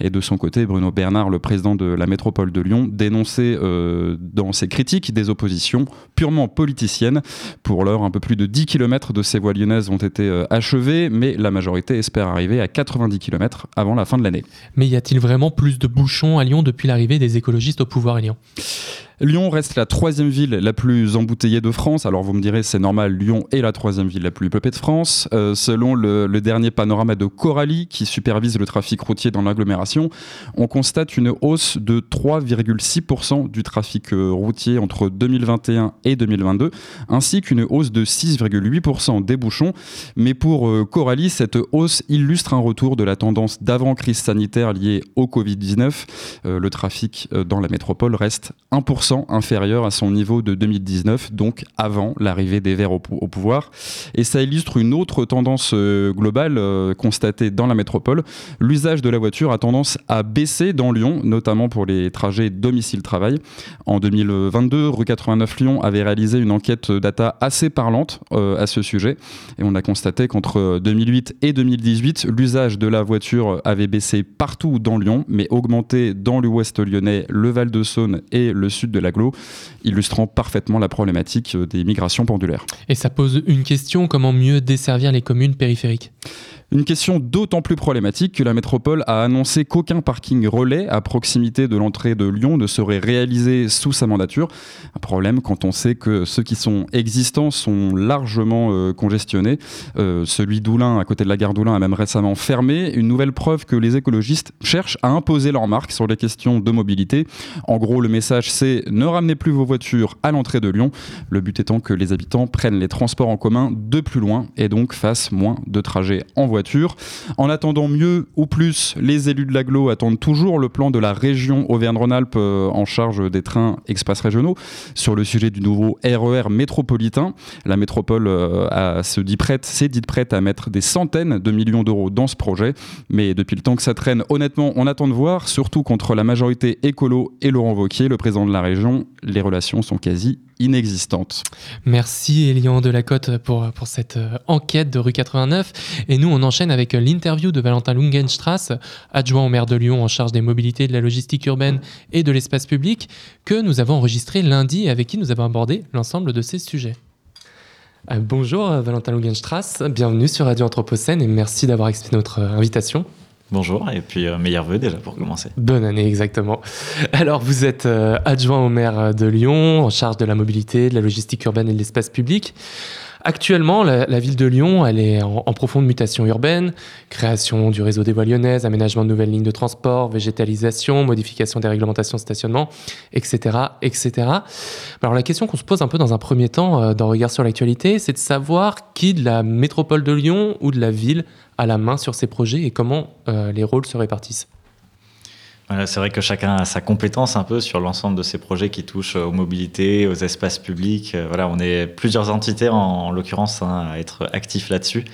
Et de son côté, Bruno Bernard, le président de la métropole de Lyon, dénonçait euh, dans ses critiques des oppositions purement politiciennes. Pour l'heure, un peu plus de 10 km de ces voies lyonnaises ont été euh, achevées, mais la majorité espère arriver à 90 km avant la fin de l'année. Mais y a-t-il vraiment plus de bouchons à Lyon depuis l'arrivée des écologistes au pouvoir à Lyon Lyon reste la troisième ville la plus embouteillée de France. Alors vous me direz, c'est normal, Lyon est la troisième ville la plus peuplée de France. Euh, selon le, dernier panorama de Coralie, qui supervise le trafic routier dans l'agglomération, on constate une hausse de 3,6% du trafic euh, routier entre 2021 et 2022, ainsi qu'une hausse de 6,8% des bouchons. Mais pour euh, Coralie, cette hausse illustre un retour de la tendance d'avant-crise sanitaire liée au Covid-19. le trafic dans la métropole reste 1% inférieur à son niveau de 2019, donc avant l'arrivée des Verts au, pouvoir. Et ça illustre une autre tendance euh, globale euh, constatée dans la métropole. L'usage de la voiture a tendance à baisser dans Lyon, notamment pour les trajets domicile-travail. En 2022, rue 89 Lyon avait réalisé une enquête data assez parlante euh, à ce sujet. Et on a constaté qu'entre 2008 et 2018, l'usage de la voiture avait baissé partout dans Lyon, mais augmenté dans l'ouest lyonnais, le Val-de-Saône et le sud de l'aglo, illustrant parfaitement la problématique euh, des migrations pendulaires. Et ça pose une question, comment mieux desservir les communes périphériques? Une question d'autant plus problématique que la métropole a annoncé qu'aucun parking relais à proximité de l'entrée de Lyon ne serait réalisé sous sa mandature. Un problème quand on sait que ceux qui sont existants sont largement euh, congestionnés. Euh, celui d'Oulin, à côté de la gare d'Oulin, a même récemment fermé. Une nouvelle preuve que les écologistes cherchent à imposer leur marque sur les questions de mobilité. En gros, le message c'est ne ramenez plus vos voitures à l'entrée de Lyon. Le but étant que les habitants prennent les transports en commun de plus loin et donc fassent moins de trajets en voiture en attendant mieux ou plus, les élus de l'aglo attendent toujours le plan de la région Auvergne-Rhône-Alpes euh, en charge des trains express régionaux. Sur le sujet du nouveau RER e métropolitain. La métropole euh, se dit prête, s'est dite prête à mettre des centaines de millions d'euros dans ce projet, mais depuis le temps que ça traîne, honnêtement, on attend de voir, surtout contre la majorité écolo et Laurent Wauquiez, le président de la région, les relations sont quasi inexistante. Merci Elian Delacote pour, pour cette euh, enquête de rue 89. Et nous, on enchaîne avec euh, l'interview de Valentin Lungenstrass, adjoint au maire de Lyon en charge des mobilités, de la logistique urbaine et de l'espace public, que nous avons enregistré lundi et avec qui nous avons abordé l'ensemble de ces sujets. Euh, bonjour Valentin Lungenstrass, bienvenue sur Radio Anthropocène et merci d'avoir accepté notre invitation. Bonjour et puis euh, meilleurs vœux déjà pour commencer. Bonne année exactement. Alors vous êtes euh, adjoint au maire de Lyon en charge de la mobilité, de la logistique urbaine et de l'espace public. Actuellement, la, ville de Lyon, elle est en, en profonde mutation urbaine, création du réseau des voies lyonnaises, aménagement de nouvelles lignes de transport, végétalisation, modification des réglementations de stationnement, etc., etc. Alors la question qu'on se pose un peu dans un premier temps euh, dans Regard sur l'actualité, c'est de savoir qui de la métropole de Lyon ou de la ville a la main sur ces projets et comment euh, les rôles se répartissent. C'est vrai que chacun a sa compétence un peu sur l'ensemble de ces projets qui touchent aux mobilités, aux espaces publics. Euh, Voilà, on est plusieurs entités en, en l'occurrence hein, à être actifs là-dessus.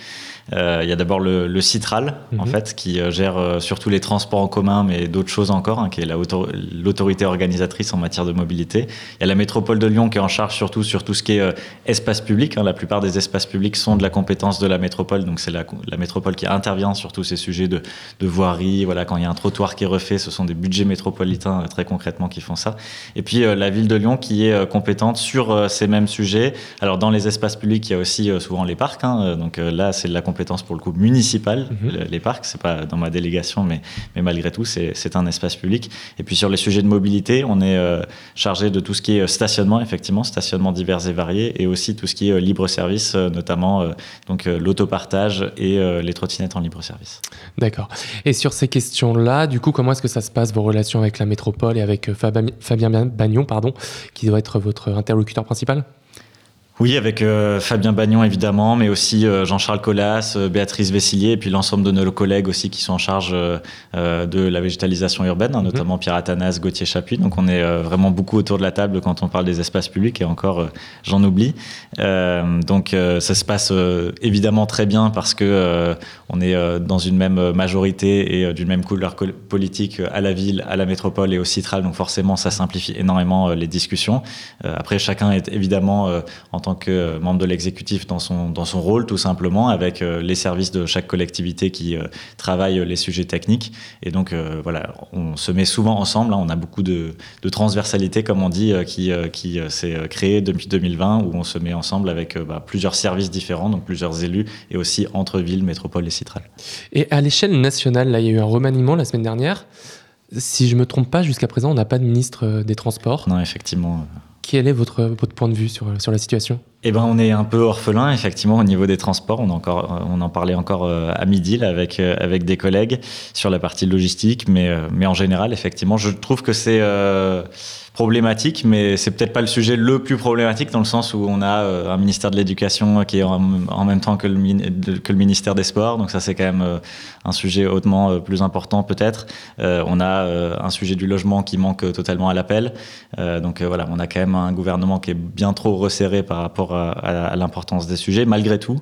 Euh, Il y a d'abord le, le Citral, en Mhm. fait, qui euh, gère euh, surtout les transports en commun, mais d'autres choses encore, hein, qui est la auto- l'autorité organisatrice en matière de mobilité. Il y a la métropole de Lyon qui est en charge surtout sur tout ce qui est espace public. hein. La plupart des espaces publics sont de la compétence de la métropole, donc c'est la, la métropole qui intervient sur tous ces sujets de, de voirie. Voilà, quand il y a un trottoir qui est refait, ce sont des budgets métropolitains très concrètement qui font ça. Et puis la ville de Lyon qui est compétente sur ces mêmes sujets. Alors dans les espaces publics, il y a aussi souvent les parcs. hein. Donc là, c'est de la compétence pour le coup municipale. Mhm. le- les parcs, c'est pas dans ma délégation, mais, mais malgré tout, c'est un espace public. Et puis sur les sujets de mobilité, on est euh, chargé de tout ce qui est euh, stationnement, effectivement, stationnement divers et variés, et aussi tout ce qui est euh, libre service, euh, notamment donc l'autopartage et les trottinettes en libre service. D'accord. Et sur ces questions-là, du coup, comment est-ce que ça se passe, vos relations avec la métropole et avec Fabien Bagnon, pardon, qui doit être votre interlocuteur principal? Oui, avec euh, Fabien Bagnon évidemment, mais aussi euh, Jean-Charles Collas, euh, Béatrice Vessillier, et puis l'ensemble de nos collègues aussi qui sont en charge de la végétalisation urbaine, hein, notamment Pierre Athanas, Gauthier Chapuis. Donc on est vraiment beaucoup autour de la table quand on parle des espaces publics, et encore j'en oublie. Donc ça se passe évidemment très bien parce que on est dans une même majorité et d'une même couleur politique à la ville, à la métropole et au Citral. Donc forcément ça simplifie énormément les discussions. Après chacun est évidemment en tant que euh, membre de l'exécutif dans son, dans son rôle, tout simplement, avec euh, les services de chaque collectivité qui euh, travaillent les sujets techniques. Et donc, euh, voilà, on se met souvent ensemble. hein. on a beaucoup de, de transversalité, comme on dit, euh, qui, euh, qui euh, s'est euh, créée depuis 2020, où on se met ensemble avec euh, bah, plusieurs services différents, donc plusieurs élus, et aussi entre villes, métropoles et citrales. Et à l'échelle nationale, là, il y a eu un remaniement la semaine dernière. Si je me trompe pas, jusqu'à présent, on n'a pas de ministre euh, des Transports. Non, effectivement. Quel est votre, votre point de vue sur, sur la situation? Eh ben, on est un peu orphelin, effectivement, au niveau des transports. On, encore, euh, on en parlait encore euh, à midi là, avec, euh, avec des collègues sur la partie logistique, mais, mais en général, effectivement, je trouve que c'est problématique, mais c'est peut-être pas le sujet le plus problématique dans le sens où on a euh, un ministère de l'Éducation qui est en, même temps que le, ministère des Sports, donc ça c'est quand même euh, un sujet hautement euh, plus important peut-être. On a un sujet du logement qui manque totalement à l'appel. Donc voilà, on a quand même un gouvernement qui est bien trop resserré par rapport à, l'importance des sujets. Malgré tout,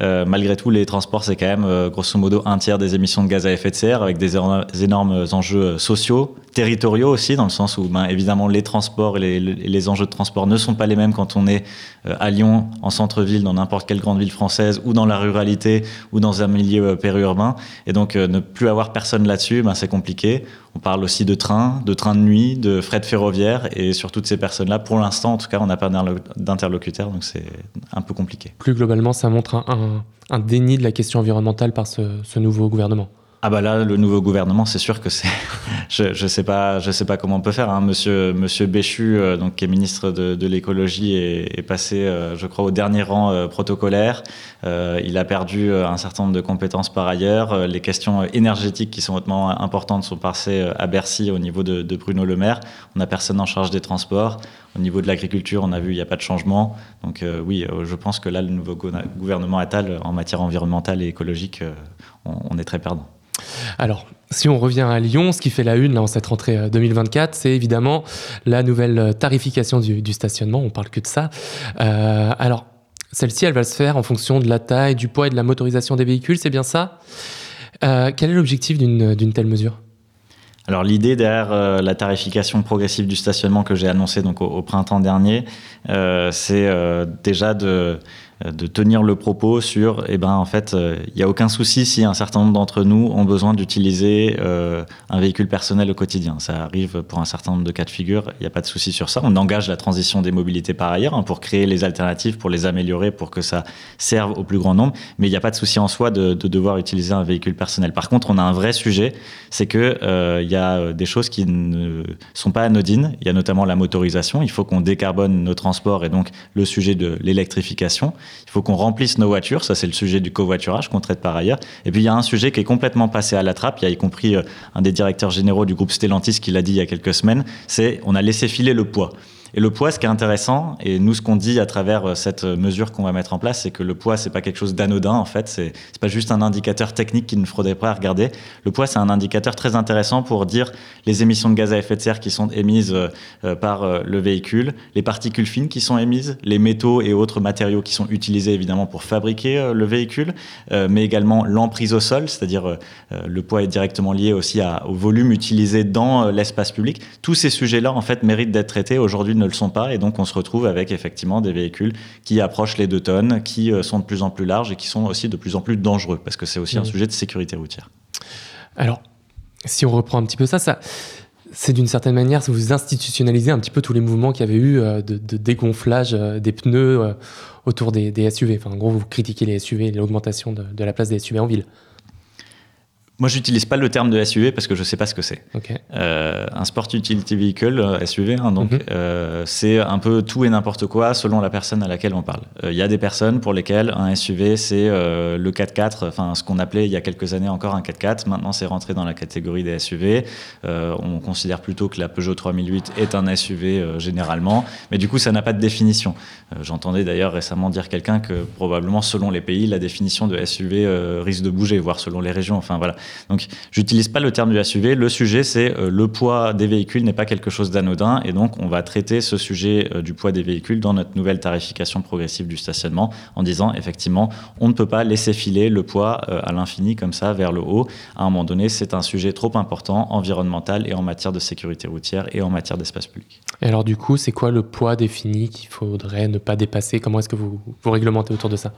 malgré tout, les transports c'est quand même grosso modo un tiers des émissions de gaz à effet de serre, avec des énormes, énormes enjeux sociaux, territoriaux aussi, dans le sens où ben, évidemment les transports et les, enjeux de transport ne sont pas les mêmes quand on est euh, à Lyon, en centre-ville, dans n'importe quelle grande ville française, ou dans la ruralité, ou dans un milieu euh, périurbain. Et donc euh, ne plus avoir personne là-dessus, ben, c'est compliqué. On parle aussi de trains, de trains de nuit, de fret ferroviaire, et sur toutes ces personnes-là, pour l'instant, en tout cas, on n'a pas d'interlo- d'interlocuteur, donc c'est un peu compliqué. Plus globalement, ça montre un, déni de la question environnementale par ce nouveau gouvernement. Ah bah là, le nouveau gouvernement, c'est sûr que c'est. *laughs* je je sais pas, je sais pas comment on peut faire. Hein. Monsieur Monsieur Béchu, euh, donc qui est ministre de, de l'écologie, est, est passé, euh, je crois, au dernier rang euh, protocolaire. Euh, il a perdu un certain nombre de compétences par ailleurs. Les questions énergétiques qui sont hautement importantes sont passées à Bercy au niveau de, de Bruno Le Maire. On n'a personne en charge des transports. Au niveau de l'agriculture, on a vu il n'y a pas de changement. Donc euh, oui, euh, je pense que là, le nouveau go- gouvernement Attal, en matière environnementale et écologique, euh, on, est très perdant. Alors, si on revient à Lyon, ce qui fait la une là, en cette rentrée euh, 2024, c'est évidemment la nouvelle euh, tarification du, stationnement. On parle que de ça. Euh, alors, celle-ci, elle va se faire en fonction de la taille, du poids et de la motorisation des véhicules, c'est bien ça? Euh, Quel est l'objectif d'une telle mesure? Alors l'idée derrière euh, la tarification progressive du stationnement que j'ai annoncé donc au, au printemps dernier, euh, c'est euh, déjà de de tenir le propos sur, eh ben en fait, euh, il n'y a aucun souci si un certain nombre d'entre nous ont besoin d'utiliser euh, un véhicule personnel au quotidien. Ça arrive pour un certain nombre de cas de figure, il n'y a pas de souci sur ça. On engage la transition des mobilités par ailleurs hein, pour créer les alternatives, pour les améliorer, pour que ça serve au plus grand nombre. Mais il n'y a pas de souci en soi de, de devoir utiliser un véhicule personnel. Par contre, on a un vrai sujet, c'est que euh, il y a des choses qui ne sont pas anodines. Il y a notamment la motorisation. Il faut qu'on décarbone nos transports et donc le sujet de l'électrification. Il faut qu'on remplisse nos voitures. Ça, c'est le sujet du covoiturage qu'on traite par ailleurs. Et puis, il y a un sujet qui est complètement passé à la trappe. Il y a y compris euh, un des directeurs généraux du groupe Stellantis qui l'a dit il y a quelques semaines. C'est on a laissé filer le poids. Et le poids, ce qui est intéressant, et nous, ce qu'on dit à travers euh, cette mesure qu'on va mettre en place, c'est que le poids, c'est pas quelque chose d'anodin, en fait. C'est pas juste un indicateur technique qu'il ne faudrait pas regarder. Le poids, c'est un indicateur très intéressant pour dire les émissions de gaz à effet de serre qui sont émises euh, euh, par euh, le véhicule, les particules fines qui sont émises, les métaux et autres matériaux qui sont utilisés évidemment pour fabriquer euh, le véhicule, euh, mais également l'emprise au sol, c'est-à-dire euh, euh, le poids est directement lié aussi au volume utilisé dans euh, l'espace public. Tous ces sujets-là, en fait, méritent d'être traités. Aujourd'hui, ne le sont pas, et donc on se retrouve avec effectivement des véhicules qui approchent les deux tonnes, qui euh, sont de plus en plus larges et qui sont aussi de plus en plus dangereux, parce que c'est aussi un Mhm. sujet de sécurité routière. Alors, si on reprend un petit peu ça, ça c'est d'une certaine manière, vous institutionnalisez un petit peu tous les mouvements qu'il y avait eu euh, de, de dégonflage euh, des pneus autour des, des SUV. Enfin, en gros, vous critiquez les SUV et l'augmentation de, de la place des SUV en ville. Moi, j'utilise pas le terme de SUV parce que je sais pas ce que c'est. Euh, un Sport Utility Vehicle, euh, SUV, hein, donc Mhm. euh, c'est un peu tout et n'importe quoi selon la personne à laquelle on parle. Euh, Il y a des personnes pour lesquelles un SUV c'est le 4x4, enfin ce qu'on appelait il y a quelques années encore un 4x4. Maintenant, c'est rentré dans la catégorie des SUV. On considère plutôt que la Peugeot 3008 est un SUV généralement, mais du coup, ça n'a pas de définition. J'entendais d'ailleurs récemment dire quelqu'un que probablement selon les pays, la définition de SUV risque de bouger, voire selon les régions. Enfin voilà. Donc, j'utilise pas le terme du SUV. Le sujet, c'est euh, le poids des véhicules n'est pas quelque chose d'anodin, et donc on va traiter ce sujet euh, du poids des véhicules dans notre nouvelle tarification progressive du stationnement, en disant effectivement, on ne peut pas laisser filer le poids euh, à l'infini comme ça vers le haut. À un moment donné, c'est un sujet trop important, environnemental et en matière de sécurité routière et en matière d'espace public. Et alors, du coup, c'est quoi le poids défini qu'il faudrait ne pas dépasser? Comment est-ce que vous, vous réglementez autour de ça?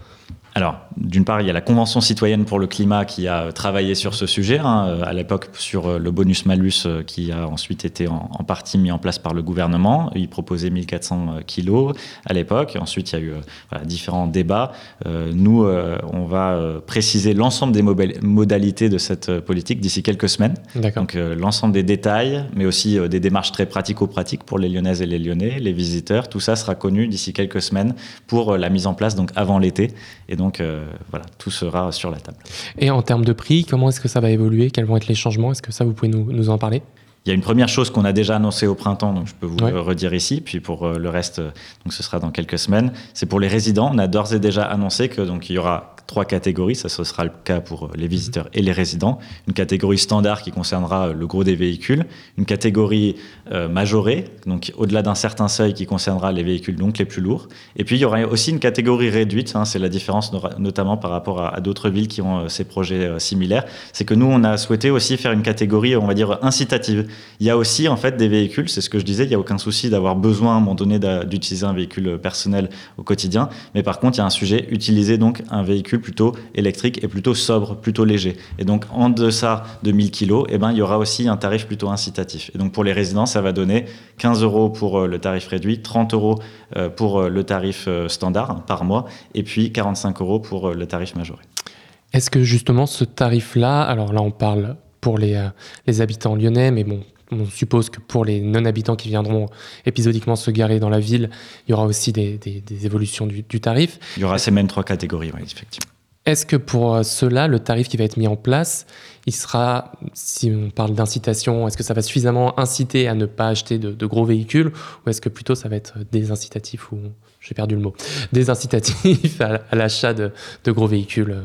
Alors, d'une part, il y a la Convention citoyenne pour le climat qui a euh, travaillé sur ce sujet, hein, euh, à l'époque sur euh, le bonus-malus qui a ensuite été en, en partie mis en place par le gouvernement. Il proposait 1400 euh, kilos à l'époque. Ensuite, il y a eu voilà, différents débats. Euh, nous, euh, on va préciser l'ensemble des modalités de cette politique d'ici quelques semaines. Donc euh, l'ensemble des détails, mais aussi des démarches très pratico-pratiques pour les Lyonnaises et les Lyonnais, les visiteurs, tout ça sera connu d'ici quelques semaines pour la mise en place donc avant l'été. Et donc euh, voilà, tout sera sur la table. Et en termes de prix, comment est-ce que ça va évoluer? Quels vont être les changements? Est-ce que ça, vous pouvez nous, nous en parler? Il y a une première chose qu'on a déjà annoncée au printemps, donc je peux vous Ouais. le redire ici, puis pour euh, le reste, euh, donc ce sera dans quelques semaines. C'est pour les résidents. On a d'ores et déjà annoncé que donc il y aura trois catégories. Ça, ce sera le cas pour euh, les visiteurs et les résidents. Une catégorie standard qui concernera euh, le gros des véhicules. Une catégorie euh, majorée, donc au-delà d'un certain seuil qui concernera les véhicules donc les plus lourds. Et puis il y aura aussi une catégorie réduite. hein, c'est la différence no- notamment par rapport à, d'autres villes qui ont ces projets similaires. C'est que nous, on a souhaité aussi faire une catégorie, on va dire, incitative. Il y a aussi en fait des véhicules, c'est ce que je disais, il n'y a aucun souci d'avoir besoin à un moment donné d'utiliser un véhicule personnel au quotidien. Mais par contre, il y a un sujet, utiliser donc un véhicule plutôt électrique et plutôt sobre, plutôt léger. Et donc en deçà de 1000 kg, eh ben, il y aura aussi un tarif plutôt incitatif. Et donc pour les résidents, ça va donner 15 euros pour euh, le tarif réduit, 30 euros euh, pour euh, le tarif standard par mois, et puis 45 euros pour le tarif majoré. Est-ce que justement ce tarif-là, alors là on parle pour les, les habitants lyonnais, mais bon, on suppose que pour les non-habitants qui viendront épisodiquement se garer dans la ville, il y aura aussi des, des- des évolutions du, du tarif. Il y aura ces mêmes trois catégories, oui, effectivement. Est-ce que pour euh, cela, le tarif qui va être mis en place, il sera, si on parle d'incitation, est-ce que ça va suffisamment inciter à ne pas acheter de, de gros véhicules ou est-ce que plutôt ça va être désincitatif ou j'ai perdu le mot, *laughs* désincitatif à, à l'achat de, de gros véhicules?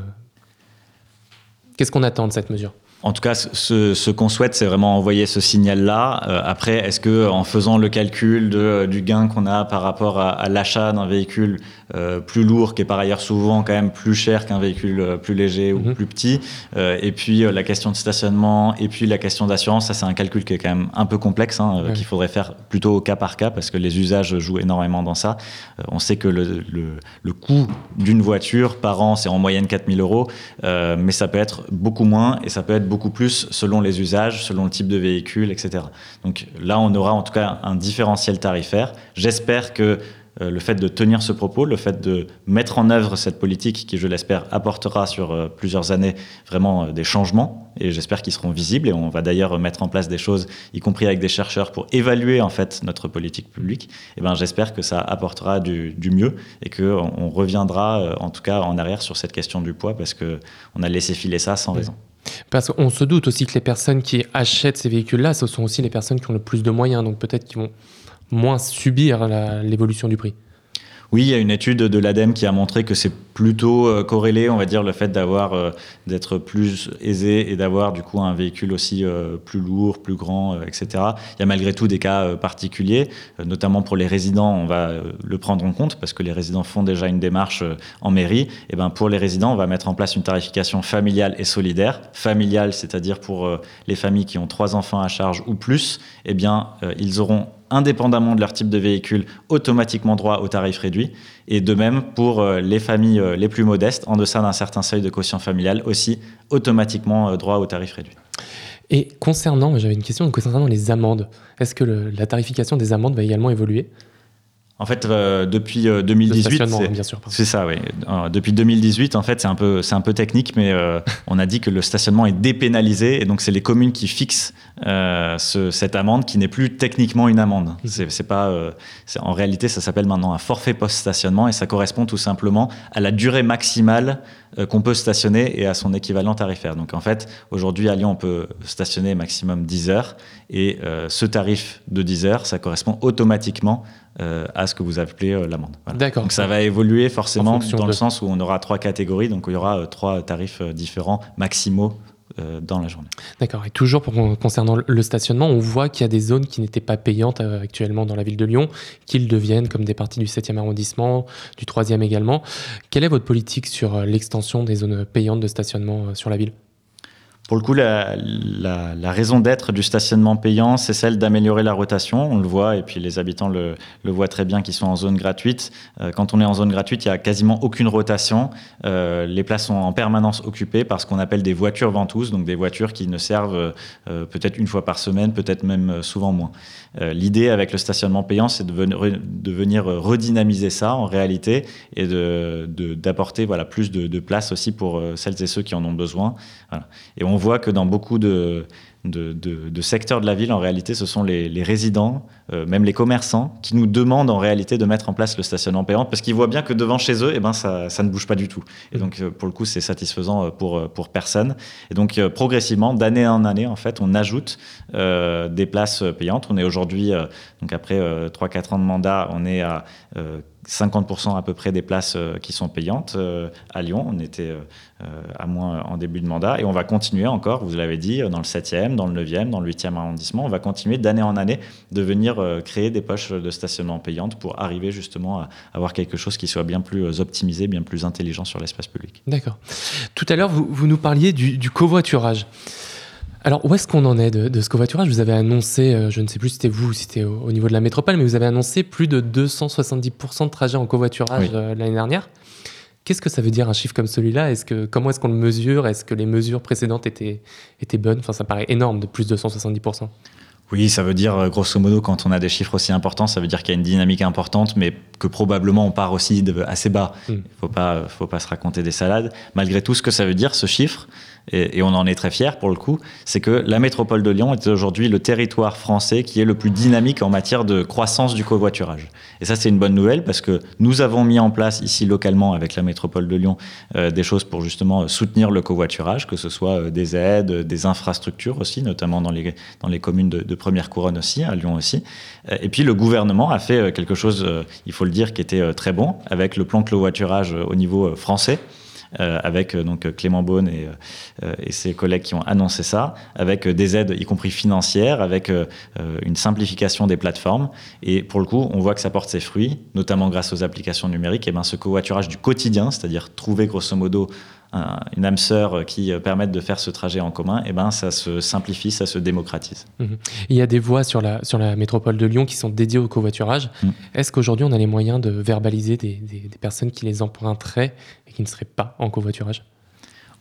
Qu'est-ce qu'on attend de cette mesure? En tout cas, ce, ce qu'on souhaite, c'est vraiment envoyer ce signal-là. Euh, après, est-ce que en faisant le calcul de, du gain qu'on a par rapport à, à l'achat d'un véhicule euh, plus lourd, qui est par ailleurs souvent quand même plus cher qu'un véhicule euh, plus léger ou Mhm. plus petit, euh, et puis euh, la question de stationnement, et puis la question d'assurance, ça c'est un calcul qui est quand même un peu complexe, hein, euh, Ouais. qu'il faudrait faire plutôt au cas par cas, parce que les usages jouent énormément dans ça. Euh, on sait que le, le, le coût d'une voiture par an, c'est en moyenne 4000 euros, euh, mais ça peut être beaucoup moins et ça peut être beaucoup plus selon les usages, selon le type de véhicule, etc. Donc là, on aura en tout cas un différentiel tarifaire. J'espère que euh, le fait de tenir ce propos, le fait de mettre en œuvre cette politique qui, je l'espère, apportera sur euh, plusieurs années vraiment euh, des changements et j'espère qu'ils seront visibles et on va d'ailleurs mettre en place des choses, y compris avec des chercheurs, pour évaluer en fait notre politique publique. Et ben j'espère que ça apportera du, du mieux et qu'on on reviendra en tout cas en arrière sur cette question du poids parce que on a laissé filer ça sans raison. Parce qu'on se doute aussi que les personnes qui achètent ces véhicules-là, ce sont aussi les personnes qui ont le plus de moyens, donc peut-être qu'ils vont moins subir l'évolution du prix. Oui, il y a une étude de l'ADEME qui a montré que c'est plutôt euh, corrélé, on va dire, le fait euh, d'être plus aisé et d'avoir du coup un véhicule aussi euh, plus lourd, plus grand, etc. Il y a malgré tout des cas particuliers, notamment pour les résidents, on va le prendre en compte parce que les résidents font déjà une démarche en mairie. Et ben pour les résidents, on va mettre en place une tarification familiale et solidaire. Familiale, c'est-à-dire pour les familles qui ont trois enfants à charge ou plus, eh bien ils auront indépendamment de leur type de véhicule, automatiquement droit au tarif réduit. Et de même pour euh, les familles euh, les plus modestes, en deçà d'un certain seuil de quotient familial, aussi automatiquement euh, droit au tarif réduit. Et concernant, j'avais une question concernant les amendes. Est-ce que la tarification des amendes va également évoluer? En fait, euh, depuis euh, Le 2018, stationnement, c'est- ça, oui. Euh, depuis 2018, en fait, c'est un peu, c'est un peu technique, mais euh, *laughs* on a dit que le stationnement est dépénalisé, et donc c'est les communes qui fixent euh, ce- cette amende, qui n'est plus techniquement une amende. C'est, c'est pas, euh, en réalité, ça s'appelle maintenant un forfait post-stationnement, et ça correspond tout simplement à la durée maximale euh, qu'on peut stationner et à son équivalent tarifaire. Donc en fait, aujourd'hui à Lyon, on peut stationner maximum 10 heures, et euh, ce tarif de 10 heures, ça correspond automatiquement euh, à ce que vous appelez euh, l'amende. Voilà. D'accord. Donc ça va évoluer forcément dans de- le sens où on aura trois catégories, donc il y aura euh, trois tarifs euh, différents maximaux euh, dans la journée. D'accord. Et toujours concernant le stationnement, on voit qu'il y a des zones qui n'étaient pas payantes euh, actuellement dans la ville de Lyon, qu'ils deviennent comme des parties du 7e arrondissement, du 3e également. Quelle est votre politique sur euh, l'extension des zones payantes de stationnement euh, sur la ville? Pour le coup, la, raison d'être du stationnement payant, c'est celle d'améliorer la rotation. On le voit, et puis les habitants le, voient très bien qui sont en zone gratuite. Euh, quand on est en zone gratuite, il n'y a quasiment aucune rotation. Euh, les places sont en permanence occupées par ce qu'on appelle des voitures ventouses, donc des voitures qui ne servent euh, peut-être une fois par semaine, peut-être même souvent moins. L'idée avec le stationnement payant, c'est de, ven- de venir redynamiser ça en réalité et d'apporter voilà, plus de, de place aussi pour celles et ceux qui en ont besoin. Voit que dans beaucoup de, secteurs de la ville, en réalité, ce sont les, résidents, euh, même les commerçants, qui nous demandent en réalité de mettre en place le stationnement payant parce qu'ils voient bien que devant chez eux, eh ben, ça, ne bouge pas du tout. Et donc, euh, pour le coup, c'est satisfaisant euh, pour, personne. Et donc, progressivement, d'année en année, en fait, on ajoute des places payantes. On est aujourd'hui, donc après euh, 3-4 ans de mandat, on est à euh, 50% à peu près des places qui sont payantes à Lyon. On était à moins en début de mandat et on va continuer encore, vous l'avez dit, dans le 7e, dans le 9e, dans le 8e arrondissement. On va continuer d'année en année de venir euh, créer des poches de stationnement payantes pour arriver justement à avoir quelque chose qui soit bien plus euh, optimisé, bien plus intelligent sur l'espace public. D'accord. Tout à l'heure, vous, vous nous parliez du, du covoiturage. Alors, où est-ce qu'on en est de, de ce covoiturage? Vous avez annoncé, euh, je ne sais plus si c'était vous ou si c'était au, au niveau de la métropole, mais vous avez annoncé plus de 270% de trajets en covoiturage Oui. euh, l'année dernière. Qu'est-ce que ça veut dire un chiffre comme celui-là? Est-ce que comment est-ce qu'on le mesure? Est-ce que les mesures précédentes étaient étaient bonnes? Enfin, ça paraît énorme de plus de 270%. Oui, ça veut dire, euh, grosso modo, quand on a des chiffres aussi importants, ça veut dire qu'il y a une dynamique importante, mais que probablement on part aussi de assez bas. Il Mm. ne faut pas, faut pas se raconter des salades. Malgré tout, ce que ça veut dire, ce chiffre, et, on en est très fiers pour le coup, c'est que la métropole de Lyon est aujourd'hui le territoire français qui est le plus dynamique en matière de croissance du covoiturage. Et ça, c'est une bonne nouvelle parce que nous avons mis en place ici localement avec la métropole de Lyon euh, des choses pour justement euh, soutenir le covoiturage, que ce soit euh, des aides, des infrastructures aussi, notamment dans les, dans les communes de, de première couronne aussi, à Lyon aussi. Et puis le gouvernement a fait quelque chose, il faut le dire, qui était très bon avec le plan covoiturage au niveau français. Euh, avec euh, donc Clément Beaune et, euh, et ses collègues qui ont annoncé ça, avec des aides, y compris financières, avec une simplification des plateformes. Et pour le coup, on voit que ça porte ses fruits, notamment grâce aux applications numériques. Et ben, ce covoiturage du quotidien, c'est-à-dire trouver grosso modo un- une âme sœur qui euh, permette de faire ce trajet en commun, et ben, ça se simplifie, ça se démocratise. Il y a des voies sur la, sur la métropole de Lyon qui sont dédiées au covoiturage. Mm. Est-ce qu'aujourd'hui, on a les moyens de verbaliser des, des- des personnes qui les emprunteraient et qui ne seraient pas en covoiturage?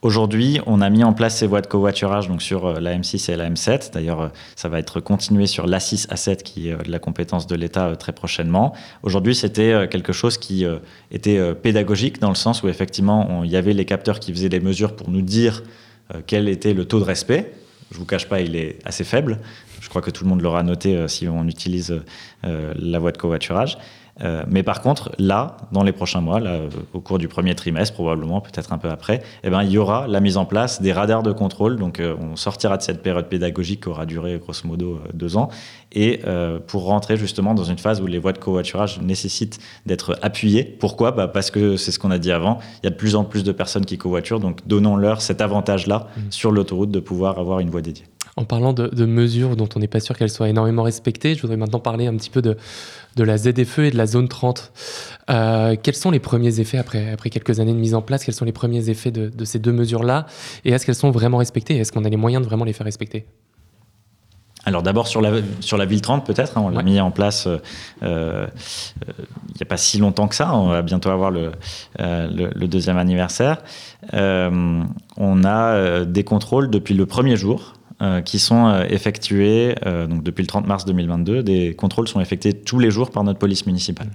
Aujourd'hui, on a mis en place ces voies de covoiturage donc sur euh, la M6 et la M7. D'ailleurs, euh, ça va être continué sur l'A6, A7 qui est euh, de la compétence de l'État très prochainement. Aujourd'hui, c'était quelque chose qui était pédagogique dans le sens où effectivement, il y avait les capteurs qui faisaient les mesures pour nous dire quel était le taux de respect. Je vous cache pas, il est assez faible. Je crois que tout le monde l'aura noté si on utilise la voie de covoiturage. Euh, mais par contre, là, dans les prochains mois, là, au cours du premier trimestre, probablement, peut-être un peu après, eh ben, il y aura la mise en place des radars de contrôle. Donc, euh, on sortira de cette période pédagogique qui aura duré grosso modo euh, deux ans, et pour rentrer justement dans une phase où les voies de covoiturage nécessitent d'être appuyées. Pourquoi? Bah, Parce que c'est ce qu'on a dit avant, il y a de plus en plus de personnes qui covoiturent, donc donnons-leur cet avantage-là mmh. sur l'autoroute de pouvoir avoir une voie dédiée. En parlant de, mesures dont on n'est pas sûr qu'elles soient énormément respectées, je voudrais maintenant parler un petit peu de, de la ZFE et de la zone 30. Euh, quels sont les premiers effets après, après quelques années de mise en place Quels sont les premiers effets de, ces deux mesures-là? Et est-ce qu'elles sont vraiment respectées? Est-ce qu'on a les moyens de vraiment les faire respecter? Alors d'abord sur la, sur la ville 30 peut-être, hein, on l'a mis en place euh, euh, il n'y a pas si longtemps que ça, on va bientôt avoir le, le deuxième anniversaire. on a des contrôles depuis le premier jour, euh, qui sont euh, effectués, euh, donc depuis le 30 mars 2022, des contrôles sont effectués tous les jours par notre police municipale.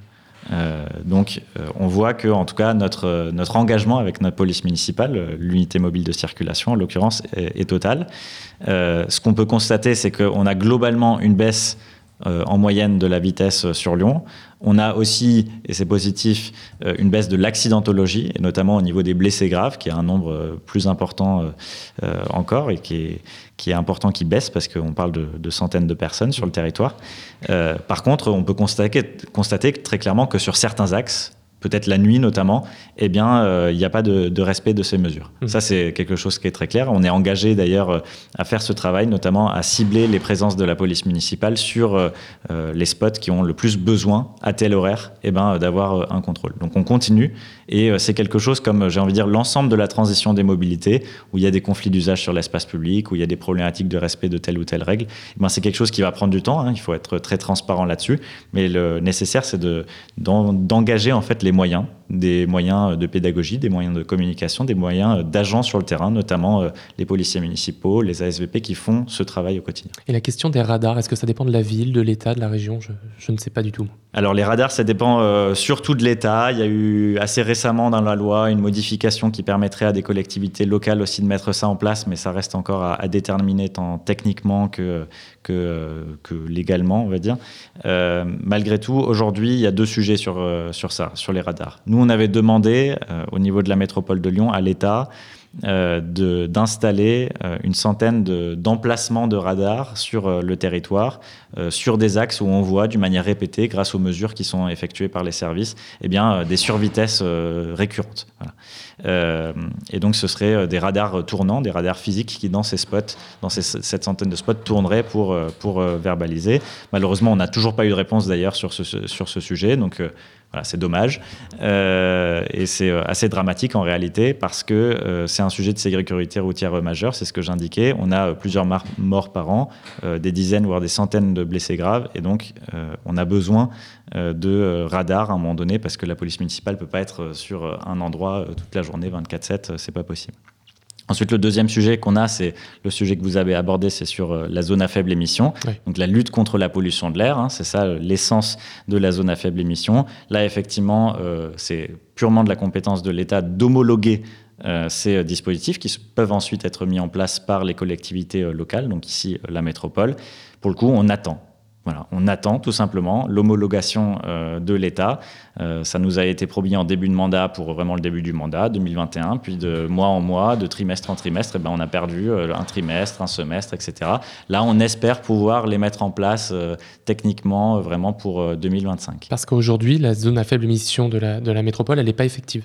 donc, on voit que, en tout cas, notre, notre engagement avec notre police municipale, l'unité mobile de circulation en l'occurrence, est, total. ce qu'on peut constater, c'est qu'on a globalement une baisse en moyenne de la vitesse sur Lyon. On a aussi, et c'est positif, euh, une baisse de l'accidentologie, et notamment au niveau des blessés graves, qui est un nombre euh, plus important euh, encore et qui est, qui est important qui baisse parce qu'on parle de, centaines de personnes sur le territoire. par contre, on peut constater, constater très clairement que sur certains axes, peut-être la nuit notamment, eh bien, euh, il n'y a pas de, respect de ces mesures. Mmh. Ça, c'est quelque chose qui est très clair. On est engagé d'ailleurs euh, à faire ce travail, notamment à cibler les présences de la police municipale sur euh, les spots qui ont le plus besoin, à tel horaire, eh ben, d'avoir un contrôle. Donc on continue, et c'est quelque chose comme, j'ai envie de dire, l'ensemble de la transition des mobilités, où il y a des conflits d'usage sur l'espace public, où il y a des problématiques de respect de telle ou telle règle. Eh ben, c'est quelque chose qui va prendre du temps, hein. il faut être très transparent là-dessus, mais le nécessaire, c'est d'engager en fait les moyens des moyens de pédagogie, des moyens de communication, des moyens d'agents sur le terrain, notamment euh, les policiers municipaux, les ASVP qui font ce travail au quotidien. Et la question des radars, est-ce que ça dépend de la ville, de l'État, de la région? Je, ne sais pas du tout. Alors les radars, ça dépend euh, surtout de l'État. Il y a eu assez récemment dans la loi une modification qui permettrait à des collectivités locales aussi de mettre ça en place, mais ça reste encore à, déterminer tant techniquement que, que, que, légalement, on va dire. Euh, malgré tout, aujourd'hui, il y a deux sujets sur, sur ça, sur les radars. Nous, on avait demandé euh, au niveau de la métropole de Lyon à l'État euh, d'installer euh, une centaine d'emplacements de, radars sur le territoire, sur des axes où on voit d'une manière répétée, grâce aux mesures qui sont effectuées par les services, eh bien, des survitesses récurrentes. et donc, ce serait des radars tournants, des radars physiques qui, dans ces spots, dans cette centaine de spots, tourneraient pour, pour verbaliser. Malheureusement, on n'a toujours pas eu de réponse d'ailleurs sur ce, sur ce sujet. Donc, voilà, c'est dommage. Euh, et c'est euh, assez dramatique en réalité parce que euh, c'est un sujet de sécurité routière majeur, c'est ce que j'indiquais. On a plusieurs morts par an, des dizaines voire des centaines de blessés graves. Et donc, on a besoin de radars à un moment donné parce que la police municipale ne peut pas être sur un endroit toute la journée, 24-7, c'est pas possible. Ensuite, le deuxième sujet qu'on a, c'est le sujet que vous avez abordé, c'est sur euh, la zone à faible émission. Donc la lutte contre la pollution de l'air, hein, c'est ça euh, l'essence de la zone à faible émission. Là, effectivement, euh, c'est purement de la compétence de l'État d'homologuer ces dispositifs qui peuvent ensuite être mis en place par les collectivités locales, donc ici la métropole. Pour le coup, on attend on attend tout simplement l'homologation euh, de l'État. Euh, ça nous a été promis en début de mandat pour vraiment le début du mandat, 2021, puis de mois en mois, de trimestre en trimestre, eh ben on a perdu euh, un trimestre, un semestre, etc. Là, on espère pouvoir les mettre en place techniquement vraiment pour 2025. Parce qu'aujourd'hui, la zone à faible émission de la, de la métropole, elle n'est pas effective.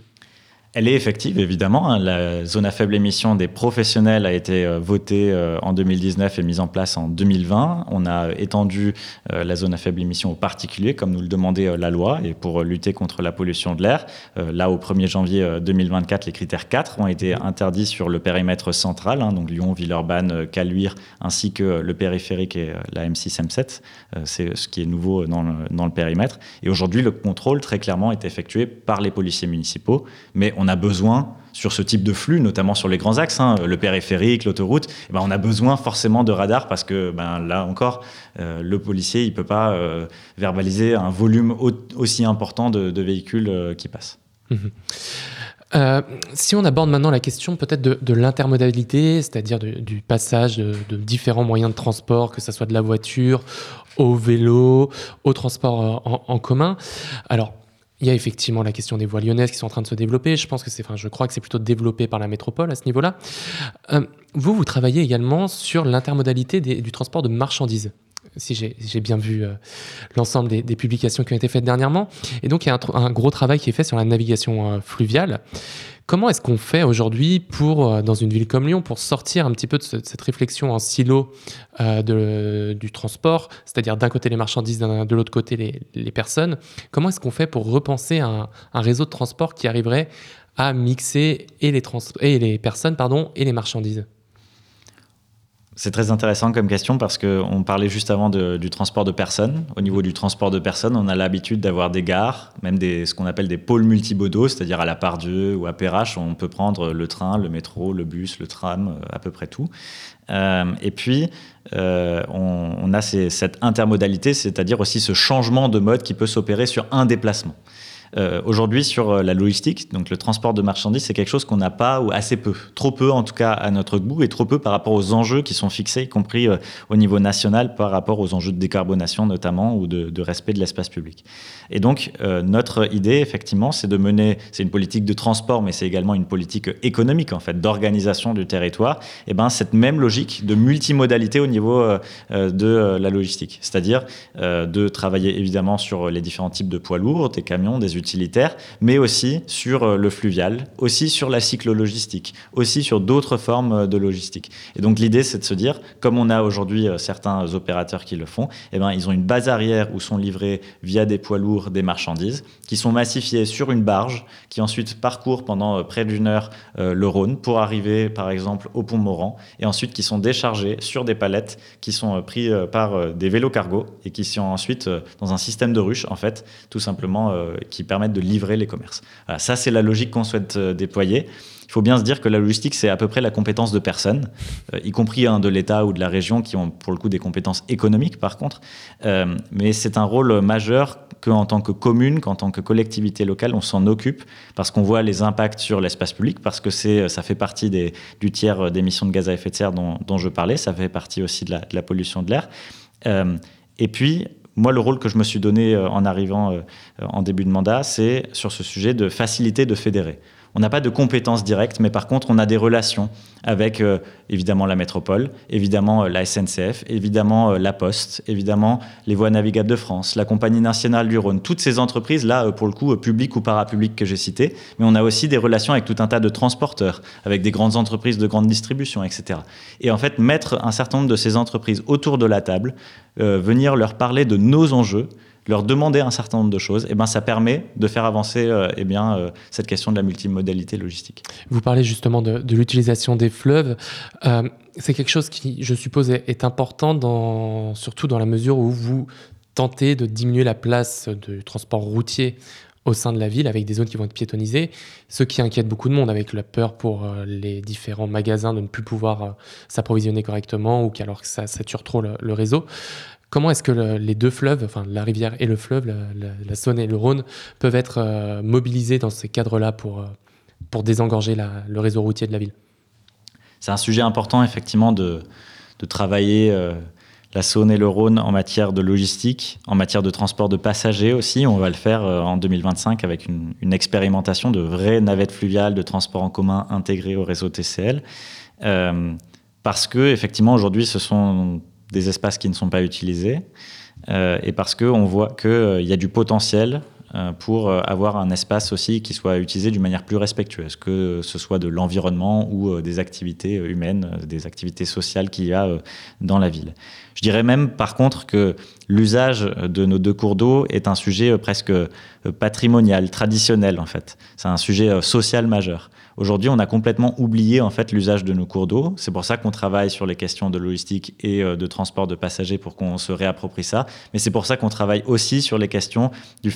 Elle est effective, évidemment. Hein. La zone à faible émission des professionnels a été euh, votée euh, en 2019 et mise en place en 2020. On a étendu euh, la zone à faible émission aux particuliers, comme nous le demandait la loi, et pour lutter contre la pollution de l'air. Là, au 1er janvier 2024, les critères 4 ont été interdits sur le périmètre central, hein, donc Lyon, Villeurbanne, Caluire, ainsi que le périphérique et la M6, M7. C'est ce qui est nouveau dans le, périmètre. Et aujourd'hui, le contrôle, très clairement, est effectué par les policiers municipaux, mais on a besoin sur ce type de flux, notamment sur les grands axes, hein, le périphérique, l'autoroute, eh ben, on a besoin forcément de radars parce que ben, là encore, euh, le policier il peut pas euh, verbaliser un volume aussi important de, véhicules euh, qui passent. Mhm. si on aborde maintenant la question peut-être de, l'intermodalité, c'est-à-dire du passage de, différents moyens de transport, que ce soit de la voiture au vélo, au transport en, en commun. Alors, il y a effectivement la question des voies lyonnaises qui sont en train de se développer. Je pense que c'est, enfin, je crois que c'est plutôt développé par la métropole à ce niveau-là. Euh, vous, vous travaillez également sur l'intermodalité du transport de marchandises si j'ai bien vu euh, l'ensemble des, publications qui ont été faites dernièrement. Et donc, il y a un, gros travail qui est fait sur la navigation euh, fluviale. Comment est-ce qu'on fait aujourd'hui pour, euh, dans une ville comme Lyon, pour sortir un petit peu de cette réflexion en silo de, du transport, c'est-à-dire d'un côté les marchandises, de l'autre côté les, personnes? Comment est-ce qu'on fait pour repenser un, réseau de transport qui arriverait à mixer les, personnes et les marchandises? C'est très intéressant comme question parce qu'on parlait juste avant du transport de personnes. Au niveau du transport de personnes, on a l'habitude d'avoir des gares, même des, ce qu'on appelle des pôles multimodaux, c'est-à-dire à la Pardieu ou à Perrache, on peut prendre le train, le métro, le bus, le tram, euh, à peu près tout. Euh, et puis, euh, on, on, a cette intermodalité, c'est-à-dire aussi ce changement de mode qui peut s'opérer sur un déplacement. Euh, aujourd'hui, sur euh, la logistique, donc le transport de marchandises, c'est quelque chose qu'on n'a pas ou assez peu, trop peu en tout cas à notre goût et trop peu par rapport aux enjeux qui sont fixés, y compris euh, au niveau national par rapport aux enjeux de décarbonation notamment ou de, respect de l'espace public. Et donc notre idée, effectivement, c'est de mener, c'est une politique de transport, mais c'est également une politique économique en fait, d'organisation du territoire. Et ben cette même logique de multimodalité au niveau de la logistique, c'est-à-dire de travailler évidemment sur les différents types de poids lourds, des camions, des utilitaire, mais aussi sur euh, le fluvial, aussi sur la cyclo-logistique, aussi sur d'autres formes euh, de logistique. Et donc l'idée, c'est de se dire, comme on a aujourd'hui euh, certains opérateurs qui le font, eh ben, ils ont une base arrière où sont livrés via des poids lourds des marchandises, qui sont massifiées sur une barge, qui ensuite parcourent pendant près d'une heure le Rhône pour arriver, par exemple, au pont Moran, et ensuite qui sont déchargés sur des palettes qui sont pris par des vélos cargo et qui sont ensuite dans un système de ruches, en fait, tout simplement, qui permettre de livrer les commerces. ça, c'est la logique qu'on souhaite euh, déployer. Il faut bien se dire que la logistique, c'est à peu près la compétence de personnes, euh, y compris hein, de l'État ou de la région, qui ont pour le coup des compétences économiques, par contre. Euh, mais c'est un rôle majeur qu'en tant que commune, qu'en tant que collectivité locale, on s'en occupe parce qu'on voit les impacts sur l'espace public, parce que ça fait partie du tiers d'émissions de gaz à effet de serre dont, je parlais, ça fait partie aussi de la pollution de l'air. et puis, moi, le rôle que je me suis donné euh, en arrivant euh, en début de mandat, c'est sur ce sujet de faciliter, de fédérer. On n'a pas de compétences directes, mais par contre, on a des relations avec euh, évidemment la métropole, évidemment la SNCF, évidemment la Poste, évidemment les voies navigables de France, la Compagnie nationale du Rhône, toutes ces entreprises-là, pour le coup, publiques ou parapubliques que j'ai citées, mais on a aussi des relations avec tout un tas de transporteurs, avec des grandes entreprises de grande distribution, etc. Et en fait, mettre un certain nombre de ces entreprises autour de la table, euh, venir leur parler de nos enjeux, leur demander un certain nombre de choses, et eh ben ça permet de faire avancer euh, eh bien, euh, cette question de la multimodalité logistique. Vous parlez justement de, l'utilisation des fleuves. c'est quelque chose qui, je suppose, est, important, dans, surtout dans la mesure où vous tentez de diminuer la place du transport routier au sein de la ville avec des zones qui vont être piétonnisées, ce qui inquiète beaucoup de monde avec la peur pour euh, les différents magasins de ne plus pouvoir euh, s'approvisionner correctement ou qu'alors que ça sature trop le, réseau. Comment est-ce que les deux fleuves, enfin la rivière et le fleuve, la, Saône et le Rhône, peuvent être euh, mobilisés dans ces cadres-là pour, pour désengorger le réseau routier de la ville? C'est un sujet important effectivement de, de travailler la Saône et le Rhône en matière de logistique, en matière de transport de passagers aussi. On va le faire euh, en 2025 avec une, expérimentation de vraies navettes fluviales de transport en commun intégrées au réseau TCL. Euh, parce que, effectivement, aujourd'hui, ce sont des espaces qui ne sont pas utilisés. Euh, et parce qu'on voit qu'il y a du potentiel euh, pour euh, avoir un espace aussi qui soit utilisé d'une manière plus respectueuse, que ce soit de l'environnement ou euh, des activités humaines, des activités sociales qu'il y a dans la ville. Je dirais même par contre que l'usage de nos deux cours d'eau est un sujet presque patrimonial, traditionnel en fait. C'est un sujet social majeur. Aujourd'hui, on a complètement oublié en fait l'usage de nos cours d'eau. C'est pour ça qu'on travaille sur les questions de logistique et euh, de transport de passagers pour qu'on se réapproprie ça. Mais c'est pour ça qu'on travaille aussi sur les questions du,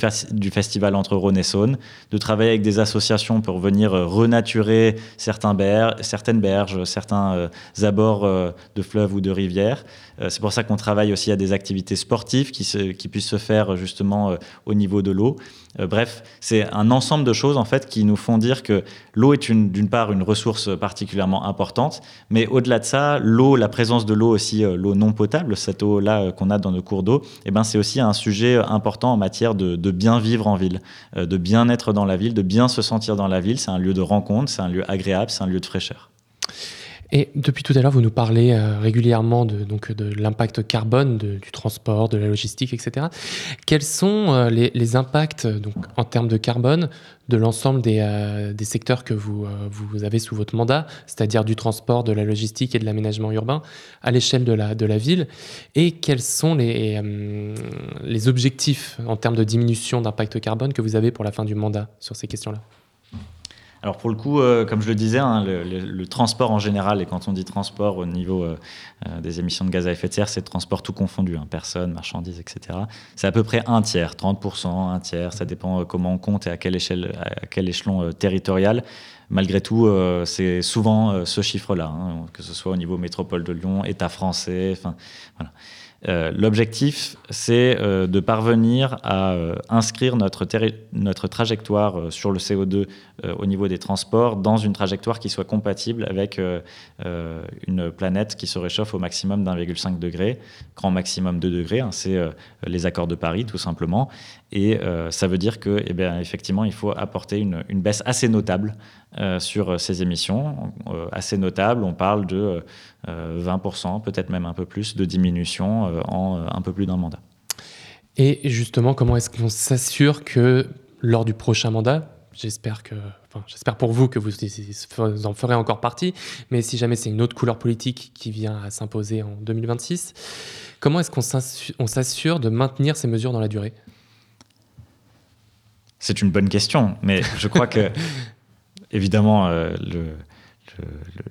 festival entre Rhône et Saône, de travailler avec des associations pour venir euh, renaturer certains certaines berges, certains euh, abords de fleuves ou de rivières. C'est pour ça qu'on travaille aussi à des activités sportives qui, puissent se faire justement au niveau de l'eau. Euh, bref, c'est un ensemble de choses en fait qui nous font dire que l'eau est d'une part une ressource particulièrement importante, mais au-delà de ça, l'eau, la présence de l'eau aussi, euh, l'eau non potable, cette eau-là euh, qu'on a dans nos cours d'eau, eh ben, c'est aussi un sujet important en matière de bien vivre en ville, de bien être dans la ville, de bien se sentir dans la ville. C'est un lieu de rencontre, c'est un lieu agréable, c'est un lieu de fraîcheur. Et depuis tout à l'heure, vous nous parlez euh, régulièrement de, de l'impact carbone du transport, de la logistique, etc. Quels sont euh, les, impacts donc, en termes de carbone de l'ensemble des, euh, des, secteurs que vous, vous avez sous votre mandat, c'est-à-dire du transport, de la logistique et de l'aménagement urbain à l'échelle de la, de la ville? Et quels sont les, les objectifs en termes de diminution d'impact carbone que vous avez pour la fin du mandat sur ces questions-là? Alors pour le coup, euh, comme je le disais, hein, le, transport en général, et quand on dit transport au niveau euh, euh, des émissions de gaz à effet de serre, c'est transport tout confondu, hein, personnes, marchandises, etc. C'est à peu près un tiers, 30%, un tiers, ça dépend comment on compte et à échelle, à quel échelon territorial. Malgré tout, c'est souvent ce chiffre-là, hein, que ce soit au niveau métropole de Lyon, État français, enfin voilà. Euh, l'objectif, c'est euh, de parvenir à euh, inscrire notre, trajectoire sur le CO2 au niveau des transports dans une trajectoire qui soit compatible avec une planète qui se réchauffe au maximum d'1,5 degré, grand maximum 2 degrés. Hein, c'est les accords de Paris, tout simplement. Et ça veut dire que, eh bien, effectivement, il faut apporter une, une baisse assez notable sur ces émissions, assez notable. On parle de 20%, peut-être même un peu plus, de diminution en un peu plus d'un mandat. Et justement, comment est-ce qu'on s'assure que lors du prochain mandat, j'espère que, enfin, j'espère pour vous que vous en ferez encore partie, mais si jamais c'est une autre couleur politique qui vient à s'imposer en 2026, comment est-ce qu'on s'assure de maintenir ces mesures dans la durée? C'est une bonne question, mais je crois que, *laughs* évidemment, euh, le,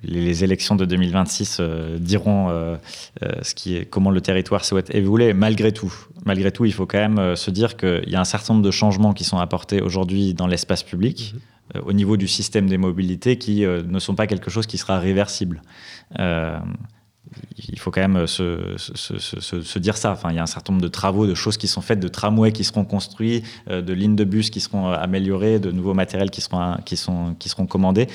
les élections de 2026 euh, diront euh, euh, ce qui est, comment le territoire souhaite évoluer. Malgré tout, malgré tout, il faut quand même se dire qu'il y a un certain nombre de changements qui sont apportés aujourd'hui dans l'espace public. Mhm. au niveau du système des mobilités qui ne sont pas quelque chose qui sera réversible il faut quand même se, se, dire ça. Enfin, il y a un certain nombre de travaux, de choses qui sont faites, de tramways qui seront construits, de lignes de bus qui seront améliorées, de nouveaux matériels qui seront, qui sont, qui seront commandés,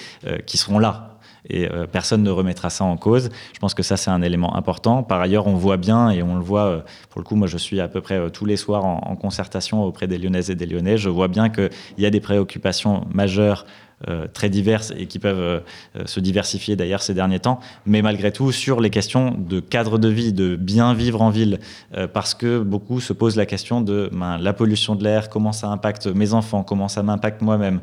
qui seront là et euh, personne ne remettra ça en cause. Je pense que ça, c'est un élément important. Par ailleurs, on voit bien, et on le voit, euh, pour le coup, moi je suis à peu près euh, tous les soirs en, en, concertation auprès des Lyonnaises et des Lyonnais, je vois bien qu'il y a des préoccupations majeures euh, très diverses et qui peuvent euh, euh, se diversifier d'ailleurs ces derniers temps, mais malgré tout sur les questions de cadre de vie, de bien vivre en ville, parce que beaucoup se posent la question de ben, la pollution de l'air, comment ça impacte mes enfants, comment ça m'impacte moi-même,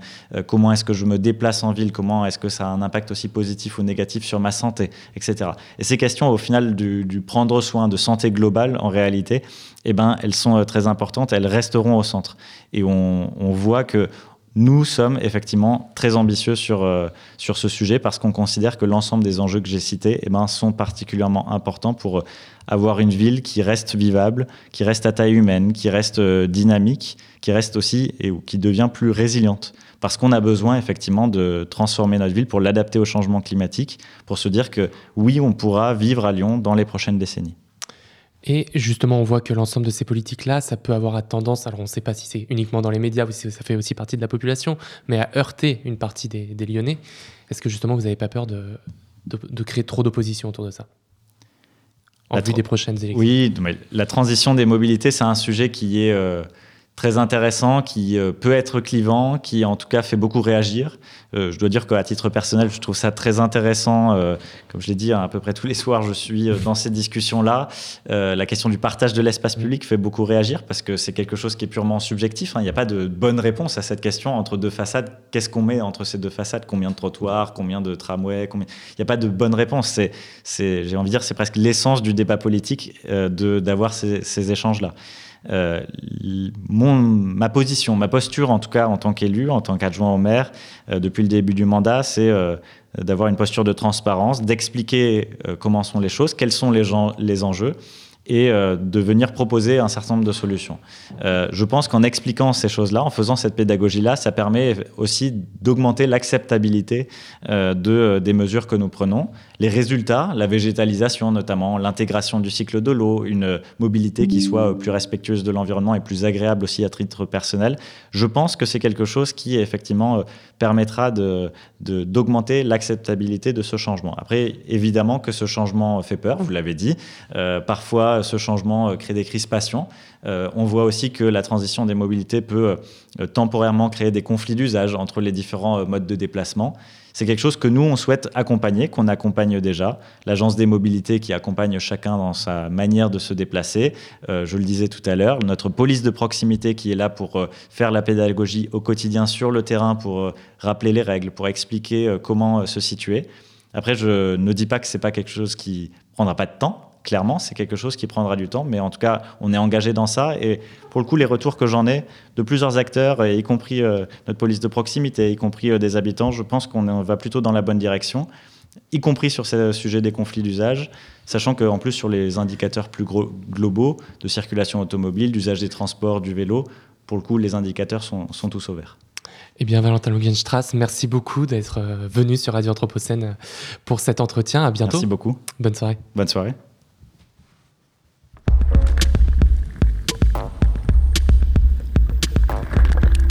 comment est-ce que je me déplace en ville, comment est-ce que ça a un impact aussi positif ou négatif sur ma santé, etc. Et ces questions au final du, prendre soin de santé globale en réalité, eh ben, elles sont très importantes, elles resteront au centre. Et on, on voit que nous sommes effectivement très ambitieux sur, euh, sur ce sujet parce qu'on considère que l'ensemble des enjeux que j'ai cités eh ben, sont particulièrement importants pour euh, avoir une ville qui reste vivable, qui reste à taille humaine, qui reste euh, dynamique, qui reste aussi et qui devient plus résiliente. Parce qu'on a besoin effectivement de transformer notre ville pour l'adapter au changement climatique, pour se dire que oui, on pourra vivre à Lyon dans les prochaines décennies. Et justement, on voit que l'ensemble de ces politiques-là, ça peut avoir tendance, alors on ne sait pas si c'est uniquement dans les médias ou si ça fait aussi partie de la population, mais à heurter une partie des, Lyonnais. Est-ce que justement, vous n'avez pas peur de, de, créer trop d'opposition autour de ça? En vue des prochaines élections Oui, mais la transition des mobilités, c'est un sujet qui est... Euh, très intéressant, qui euh, peut être clivant, qui en tout cas fait beaucoup réagir. Euh, je dois dire qu'à titre personnel, je trouve ça très intéressant. Euh, comme je l'ai dit, hein, à peu près tous les soirs, je suis dans ces discussions-là. la question du partage de l'espace public fait beaucoup réagir parce que c'est quelque chose qui est purement subjectif. Hein. Il n'y a pas de bonne réponse à cette question entre deux façades. Qu'est-ce qu'on met entre ces deux façades? Combien de trottoirs? Combien de tramways? Il n'y a pas de bonne réponse. C'est, j'ai envie de dire, c'est presque l'essence du débat politique d'avoir ces, ces échanges-là. euh, mon, ma position, ma posture en tout cas en tant qu'élu, en tant qu'adjoint au maire, euh, depuis le début du mandat, c'est euh, d'avoir une posture de transparence, d'expliquer comment sont les choses, quels sont les, enjeux et euh, de venir proposer un certain nombre de solutions. Euh, je pense qu'en expliquant ces choses-là, en faisant cette pédagogie-là, ça permet aussi d'augmenter l'acceptabilité euh, de, des mesures que nous prenons. Les résultats, la végétalisation notamment, l'intégration du cycle de l'eau, une mobilité qui soit plus respectueuse de l'environnement et plus agréable aussi à titre personnel, je pense que c'est quelque chose qui effectivement permettra d'augmenter l'acceptabilité de ce changement. Après, évidemment que ce changement fait peur, vous l'avez dit. parfois, ce changement euh, crée des crispations. Euh, on voit aussi que la transition des mobilités peut euh, temporairement créer des conflits d'usage entre les différents modes de déplacement. C'est quelque chose que nous, on souhaite accompagner, qu'on accompagne déjà. L'Agence des mobilités qui accompagne chacun dans sa manière de se déplacer. je le disais tout à l'heure, notre police de proximité qui est là pour faire la pédagogie au quotidien sur le terrain, pour rappeler les règles, pour expliquer comment se situer. Après, je ne dis pas que c'est pas quelque chose qui prendra pas de temps clairement, c'est quelque chose qui prendra du temps, mais en tout cas, on est engagé dans ça. Et pour le coup, les retours que j'en ai de plusieurs acteurs, y compris euh, notre police de proximité, y compris euh, des habitants, je pense qu'on va plutôt dans la bonne direction, y compris sur ce sujet des conflits d'usage, sachant qu'en plus, sur les indicateurs plus globaux de circulation automobile, d'usage des transports, du vélo, pour le coup, les indicateurs sont, tous au vert. Eh bien, Valentin Lugenstrass, merci beaucoup d'être euh, venu sur Radio Anthropocène pour cet entretien. À bientôt. Merci beaucoup. Bonne soirée. Bonne soirée.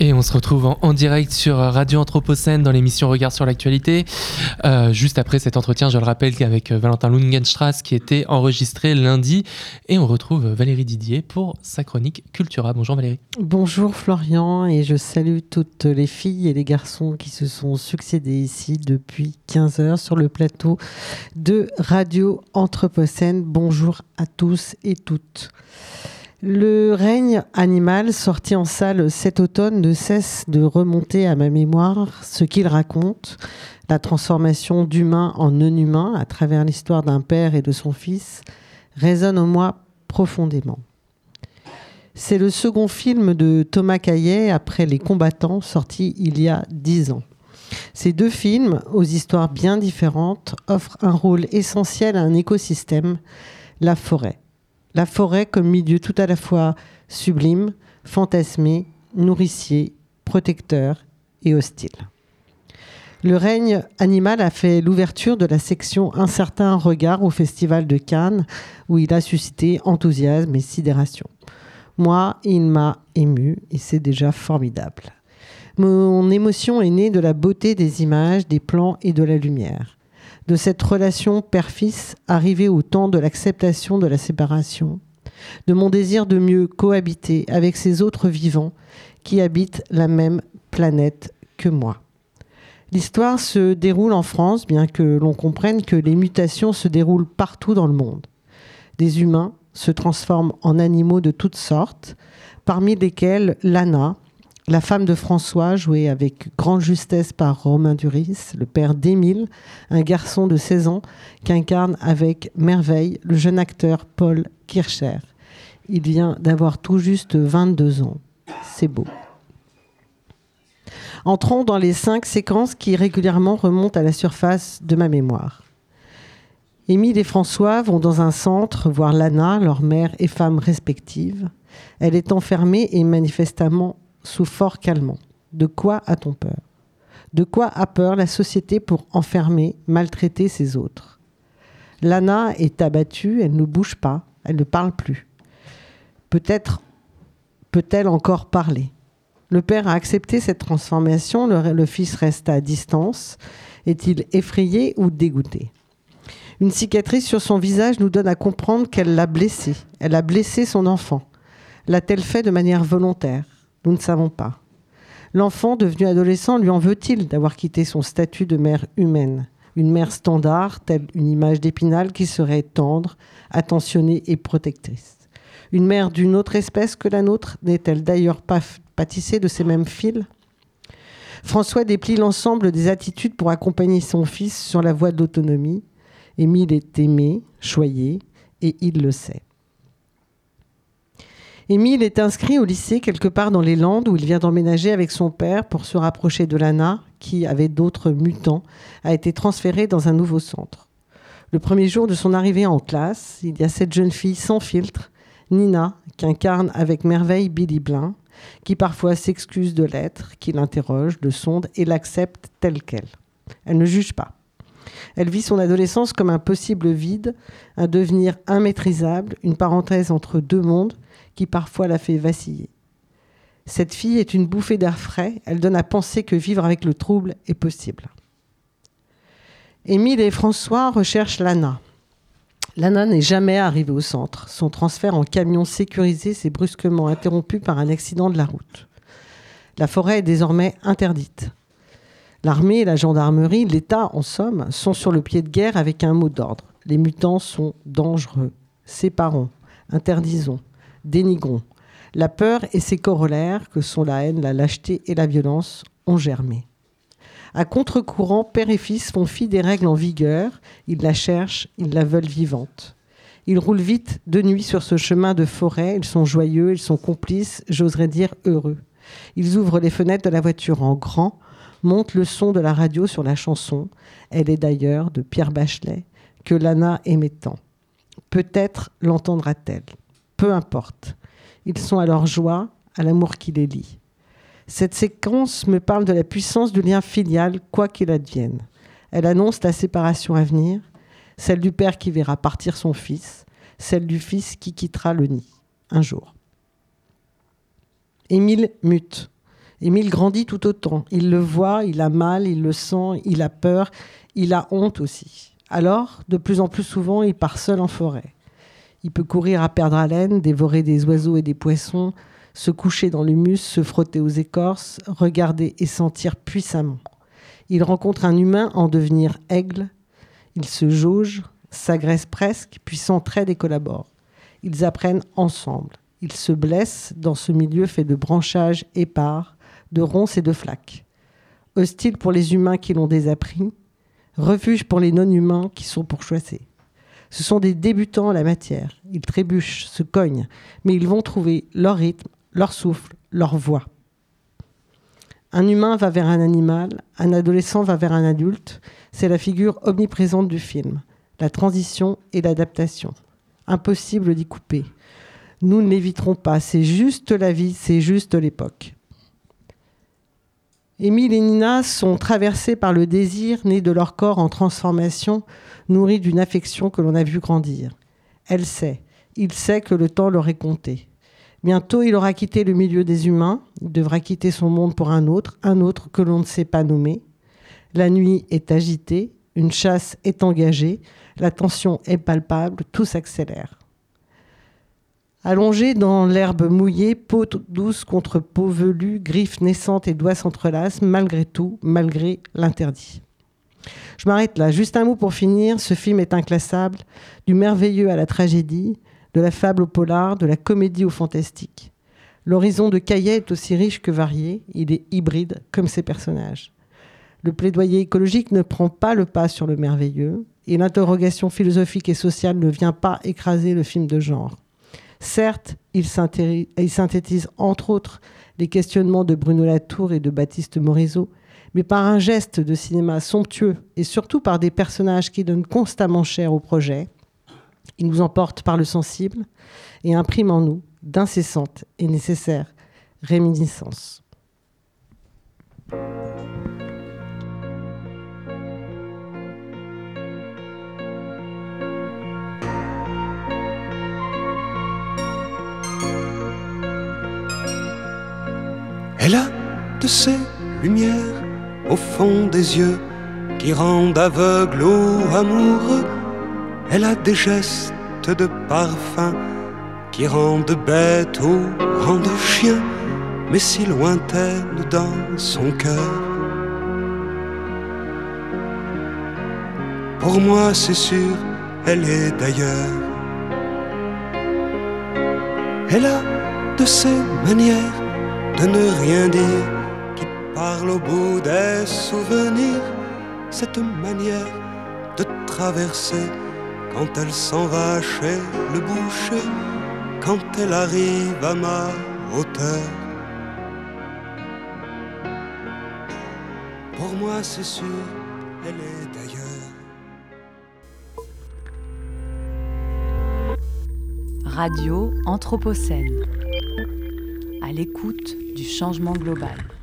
Et on se retrouve en, direct sur Radio Anthropocène dans l'émission Regard sur l'actualité. Euh, juste après cet entretien, je le rappelle, avec euh, Valentin Lungenstrass qui était enregistré lundi. Et on retrouve Valérie Didier pour sa chronique Cultura. Bonjour Valérie. Bonjour Florian et je salue toutes les filles et les garçons qui se sont succédés ici depuis 15 heures sur le plateau de Radio Anthropocène. Bonjour à tous et toutes. Le règne animal, sorti en salle cet automne, ne cesse de remonter à ma mémoire ce qu'il raconte, la transformation d'humain en non-humain à travers l'histoire d'un père et de son fils, résonne en moi profondément. C'est le second film de Thomas Caillet après Les combattants, sorti il y a dix ans. Ces deux films, aux histoires bien différentes, offrent un rôle essentiel à un écosystème, la forêt la forêt comme milieu tout à la fois sublime, fantasmé, nourricier, protecteur et hostile. Le règne animal a fait l'ouverture de la section Un certain regard au Festival de Cannes, où il a suscité enthousiasme et sidération. Moi, il m'a ému et c'est déjà formidable. Mon émotion est née de la beauté des images, des plans et de la lumière de cette relation père-fils arrivée au temps de l'acceptation de la séparation, de mon désir de mieux cohabiter avec ces autres vivants qui habitent la même planète que moi. L'histoire se déroule en France, bien que l'on comprenne que les mutations se déroulent partout dans le monde. Des humains se transforment en animaux de toutes sortes, parmi lesquels Lana, la femme de François, jouée avec grande justesse par Romain Duris, le père d'Émile, un garçon de 16 ans qu'incarne avec merveille le jeune acteur Paul Kircher. Il vient d'avoir tout juste 22 ans. C'est beau. Entrons dans les cinq séquences qui régulièrement remontent à la surface de ma mémoire. Émile et François vont dans un centre voir Lana, leur mère et femme respectives. Elle est enfermée et manifestement sous fort calmant. De quoi a-t-on peur? De quoi a peur la société pour enfermer, maltraiter ses autres? Lana est abattue, elle ne bouge pas, elle ne parle plus. Peut-être peut-elle encore parler? Le père a accepté cette transformation, le, le fils reste à distance. Est-il effrayé ou dégoûté? Une cicatrice sur son visage nous donne à comprendre qu'elle l'a blessé. Elle a blessé son enfant. L'a-t-elle fait de manière volontaire? Nous ne savons pas. L'enfant devenu adolescent lui en veut-il d'avoir quitté son statut de mère humaine? Une mère standard, telle une image d'épinal qui serait tendre, attentionnée et protectrice. Une mère d'une autre espèce que la nôtre n'est-elle d'ailleurs pas pâtissée de ces mêmes fils? François déplie l'ensemble des attitudes pour accompagner son fils sur la voie de l'autonomie. Émile est aimé, choyé, et il le sait. Émile est inscrit au lycée quelque part dans les Landes où il vient d'emménager avec son père pour se rapprocher de Lana, qui, avec d'autres mutants, a été transférée dans un nouveau centre. Le premier jour de son arrivée en classe, il y a cette jeune fille sans filtre, Nina, qu'incarne avec merveille Billy Blin, qui parfois s'excuse de l'être, qui l'interroge, le sonde et l'accepte telle qu'elle. Elle ne juge pas. Elle vit son adolescence comme un possible vide, un devenir immaîtrisable, une parenthèse entre deux mondes qui parfois la fait vaciller. Cette fille est une bouffée d'air frais, elle donne à penser que vivre avec le trouble est possible. Émile et François recherchent Lana. Lana n'est jamais arrivée au centre. Son transfert en camion sécurisé s'est brusquement interrompu par un accident de la route. La forêt est désormais interdite. L'armée la gendarmerie, l'État en somme, sont sur le pied de guerre avec un mot d'ordre. Les mutants sont dangereux. Séparons, interdisons, dénigrons. La peur et ses corollaires, que sont la haine, la lâcheté et la violence, ont germé. À contre-courant, père et fils font fi des règles en vigueur. Ils la cherchent, ils la veulent vivante. Ils roulent vite de nuit sur ce chemin de forêt. Ils sont joyeux, ils sont complices, j'oserais dire heureux. Ils ouvrent les fenêtres de la voiture en grand, montent le son de la radio sur la chanson. Elle est d'ailleurs de Pierre Bachelet, que Lana aimait tant. Peut-être l'entendra-t-elle peu importe. Ils sont à leur joie, à l'amour qui les lie. Cette séquence me parle de la puissance du lien filial, quoi qu'il advienne. Elle annonce la séparation à venir, celle du père qui verra partir son fils, celle du fils qui quittera le nid, un jour. Émile mute. Émile grandit tout autant. Il le voit, il a mal, il le sent, il a peur, il a honte aussi. Alors, de plus en plus souvent, il part seul en forêt. Il peut courir à perdre haleine, dévorer des oiseaux et des poissons, se coucher dans l'humus, se frotter aux écorces, regarder et sentir puissamment. Il rencontre un humain en devenir aigle. Ils se jaugent, s'agressent presque, puis s'entraident et collaborent. Ils apprennent ensemble. Ils se blessent dans ce milieu fait de branchages épars, de ronces et de flaques. Hostile pour les humains qui l'ont désappris, refuge pour les non-humains qui sont pourchassés. Ce sont des débutants en la matière. Ils trébuchent, se cognent, mais ils vont trouver leur rythme, leur souffle, leur voix. Un humain va vers un animal, un adolescent va vers un adulte. C'est la figure omniprésente du film. La transition et l'adaptation. Impossible d'y couper. Nous ne l'éviterons pas. C'est juste la vie, c'est juste l'époque. Émile et Nina sont traversés par le désir né de leur corps en transformation nourri d'une affection que l'on a vu grandir. Elle sait, il sait que le temps leur est compté. Bientôt, il aura quitté le milieu des humains, il devra quitter son monde pour un autre, un autre que l'on ne sait pas nommer. La nuit est agitée, une chasse est engagée, la tension est palpable, tout s'accélère. Allongé dans l'herbe mouillée, peau douce contre peau velue, griffes naissantes et doigts s'entrelacent, malgré tout, malgré l'interdit. Je m'arrête là. Juste un mot pour finir. Ce film est inclassable, du merveilleux à la tragédie, de la fable au polar, de la comédie au fantastique. L'horizon de Caillet est aussi riche que varié. Il est hybride comme ses personnages. Le plaidoyer écologique ne prend pas le pas sur le merveilleux et l'interrogation philosophique et sociale ne vient pas écraser le film de genre. Certes, il synthétise entre autres les questionnements de Bruno Latour et de Baptiste Morisot, mais par un geste de cinéma somptueux et surtout par des personnages qui donnent constamment chair au projet, il nous emporte par le sensible et imprime en nous d'incessantes et nécessaires réminiscences. Elle a de ces lumières au fond des yeux qui rendent aveugle ou amoureux. Elle a des gestes de parfum qui rendent bête ou rendent chien, mais si lointaine dans son cœur. Pour moi, c'est sûr, elle est d'ailleurs. Elle a de ces manières de ne rien dire qui parle au bout des souvenirs. Cette manière de traverser quand elle s'en va chez le boucher, quand elle arrive à ma hauteur. Pour moi, c'est sûr, elle est d'ailleurs. Radio Anthropocène. L'écoute du changement global.